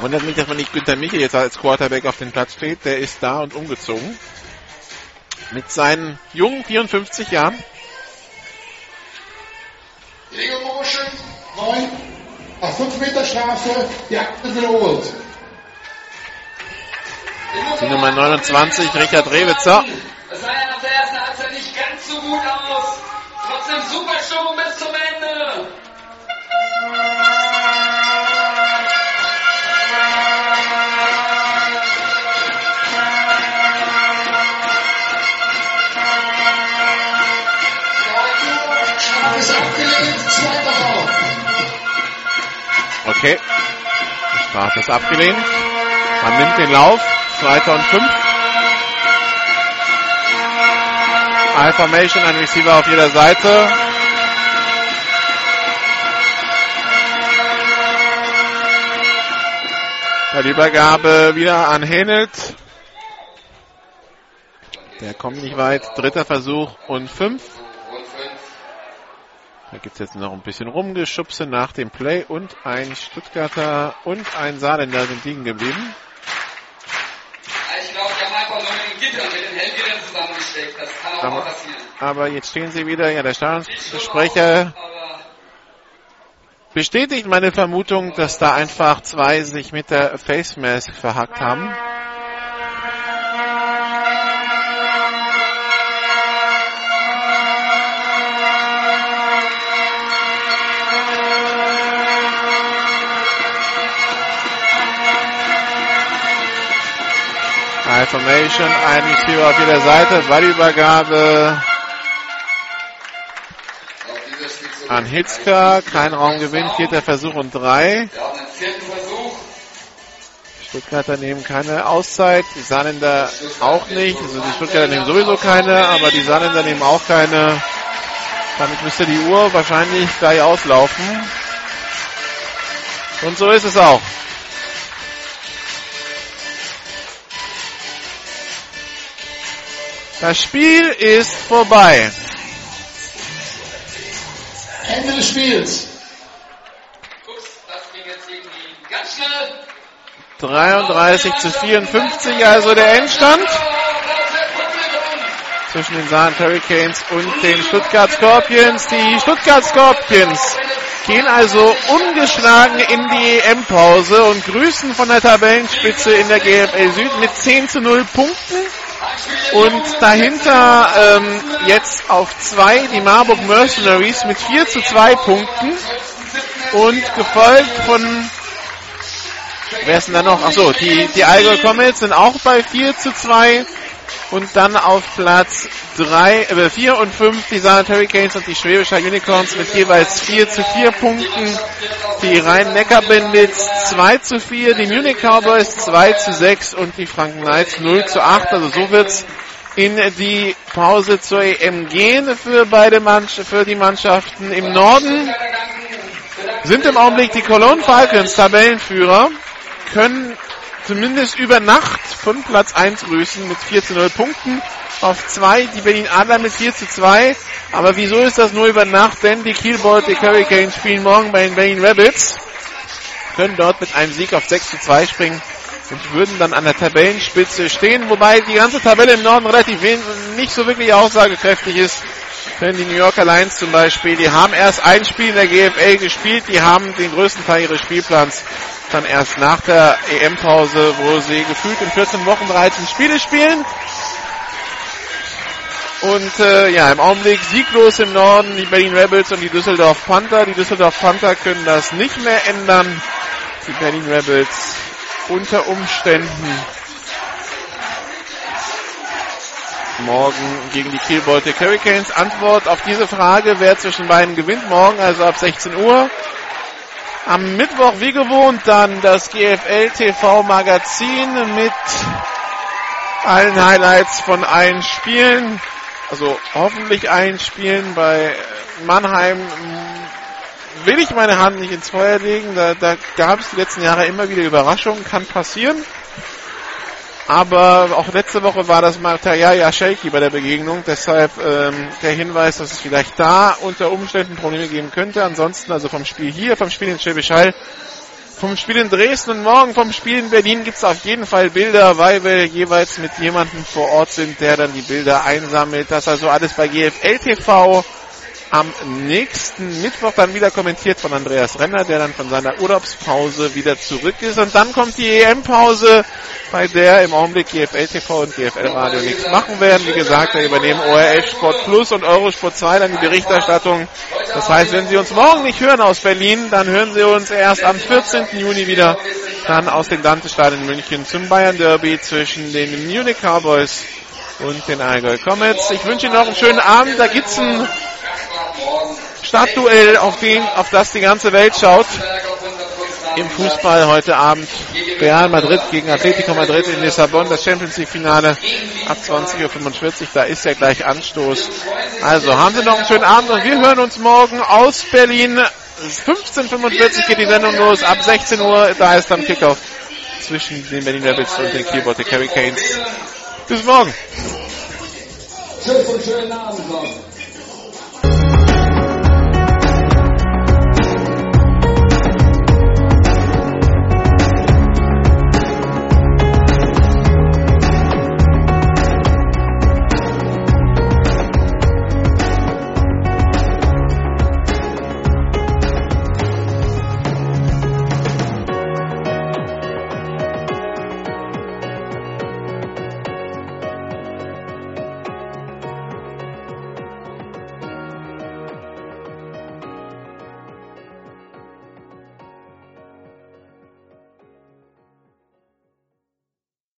Wundert mich, dass man nicht Günther Michel jetzt als Quarterback auf den Platz steht. Der ist da und umgezogen. Mit seinen jungen 54 Jahren. Illegal Motion, 9, auf 5 Meter Strafe, Jagd wiederholt. Die Nummer 29, Richard Rewitzer. Es sah ja nach der ersten Halbzeit nicht ganz so gut aus. Trotzdem super Stimmung bis zum Ende. Strafe ist abgelehnt, zweiter Raum. Okay. Die Strafe ist abgelehnt. Man nimmt den Lauf. Zweiter und fünf. High Formation, ein Receiver auf jeder Seite. Bei der Übergabe wieder an Henelt. Der kommt nicht weit. Dritter Versuch und fünf. Da gibt's jetzt noch ein bisschen Rumgeschubse nach dem Play und ein Stuttgarter und ein Saarländer sind liegen geblieben. Ich glaube, die haben einfach nur mit den Gittern, mit den Hellgittern zusammengesteckt. Das kann auch Aber-. Aber jetzt stehen sie wieder. Ja, der Stadionsprecher Aber bestätigt meine Vermutung, dass da einfach zwei sich mit der Face Mask verhackt haben. High Formation, ein Receiver auf jeder Seite, Ballübergabe an Hitzka, kein Raumgewinn, vierter Versuch und drei. Stuttgarter nehmen keine Auszeit, die Saarländer auch nicht. Also die Stuttgarter nehmen sowieso keine, aber die Saarländer nehmen auch keine. Damit müsste die Uhr wahrscheinlich gleich auslaufen. Und so ist es auch. Das Spiel ist vorbei. Ende des Spiels. Ups, das ging jetzt irgendwie ganz schnell. 33 zu 54, also der Endstand. Zwischen den Saarland Hurricanes und den Stuttgart Scorpions. Die Stuttgart Scorpions gehen also ungeschlagen in die EM-Pause und grüßen von der Tabellenspitze in der GFL Süd mit 10 zu 0 Punkten. Und dahinter ähm, jetzt auf zwei die Marburg Mercenaries mit 4 zu 2 Punkten. Und gefolgt von Wer ist denn da noch? Achso, die, die Allgäu Comets sind auch bei 4 zu 2. Und dann auf Platz 3, äh, 4 und 5 die Saarland Hurricanes und die Schwäbischer Unicorns mit jeweils 4 zu 4 Punkten. Die Rhein-Neckar-Bandits 2 zu 4, die Munich Cowboys 2 zu 6 und die Franken Knights 0 zu 8. Also so wird's in die Pause zur EM gehen für beide Mannschaft, für die Mannschaften im Norden. Sind im Augenblick die Cologne Falcons Tabellenführer, können zumindest über Nacht von Platz 1 grüßen mit 4 zu 0 Punkten. Auf 2 die Berlin Adler mit 4 zu 2. Aber wieso ist das nur über Nacht? Denn die Kiel Baltic Hurricanes spielen morgen bei den Berlin Rabbits. Können dort mit einem Sieg auf 6 zu 2 springen und würden dann an der Tabellenspitze stehen. Wobei die ganze Tabelle im Norden relativ wen nicht so wirklich aussagekräftig ist. Denn die New Yorker Lions zum Beispiel, die haben erst ein Spiel in der GFL gespielt, die haben den größten Teil ihres Spielplans dann erst nach der EM-Pause, wo sie gefühlt in 14 Wochen 13 Spiele spielen. Und äh, ja, im Augenblick sieglos im Norden die Berlin Rebels und die Düsseldorf Panther. Die Düsseldorf Panther können das nicht mehr ändern. Die Berlin Rebels unter Umständen morgen gegen die Kiel Baltic Hurricanes. Antwort auf diese Frage, wer zwischen beiden gewinnt, morgen also ab 16 Uhr. Am Mittwoch wie gewohnt dann das GFL TV Magazin mit allen Highlights von allen Spielen. also hoffentlich einspielen. Bei Mannheim will ich meine Hand nicht ins Feuer legen. Da, da gab es die letzten Jahre immer wieder Überraschungen, kann passieren. Aber auch letzte Woche war das Material ja shaky bei der Begegnung. Deshalb ähm, der Hinweis, dass es vielleicht da unter Umständen Probleme geben könnte. Ansonsten also vom Spiel hier, vom Spiel in Schwäbisch Hall, vom Spiel in Dresden und morgen vom Spiel in Berlin gibt es auf jeden Fall Bilder, weil wir jeweils mit jemandem vor Ort sind, der dann die Bilder einsammelt. Das also alles bei GFL TV am nächsten Mittwoch dann wieder kommentiert von Andreas Renner, der dann von seiner Urlaubspause wieder zurück ist. Und dann kommt die EM-Pause, bei der im Augenblick GFL TV und GFL Radio nichts machen werden. Wie gesagt, da übernehmen ORF Sport Plus und Eurosport 2 dann die Berichterstattung. Das heißt, wenn Sie uns morgen nicht hören aus Berlin, dann hören Sie uns erst am 14. Juni wieder dann aus dem in München zum Bayern Derby zwischen den Munich Cowboys und den Allgäu Comets. Ich wünsche Ihnen noch einen schönen Abend. Da gibt's ein Stadtduell, auf, den, auf das die ganze Welt schaut. Im Fußball heute Abend Real Madrid gegen Atletico Madrid in Lissabon, das Champions League Finale ab 20.45 Uhr. Da ist ja gleich Anstoß. Also haben Sie noch einen schönen Abend und wir hören uns morgen aus Berlin. 15.45 Uhr geht die Sendung los, ab 16 Uhr, da ist dann Kickoff zwischen den Berlin Rapids und den Keyboard der Hurricanes. Bis morgen. Tschüss und schönen Abend.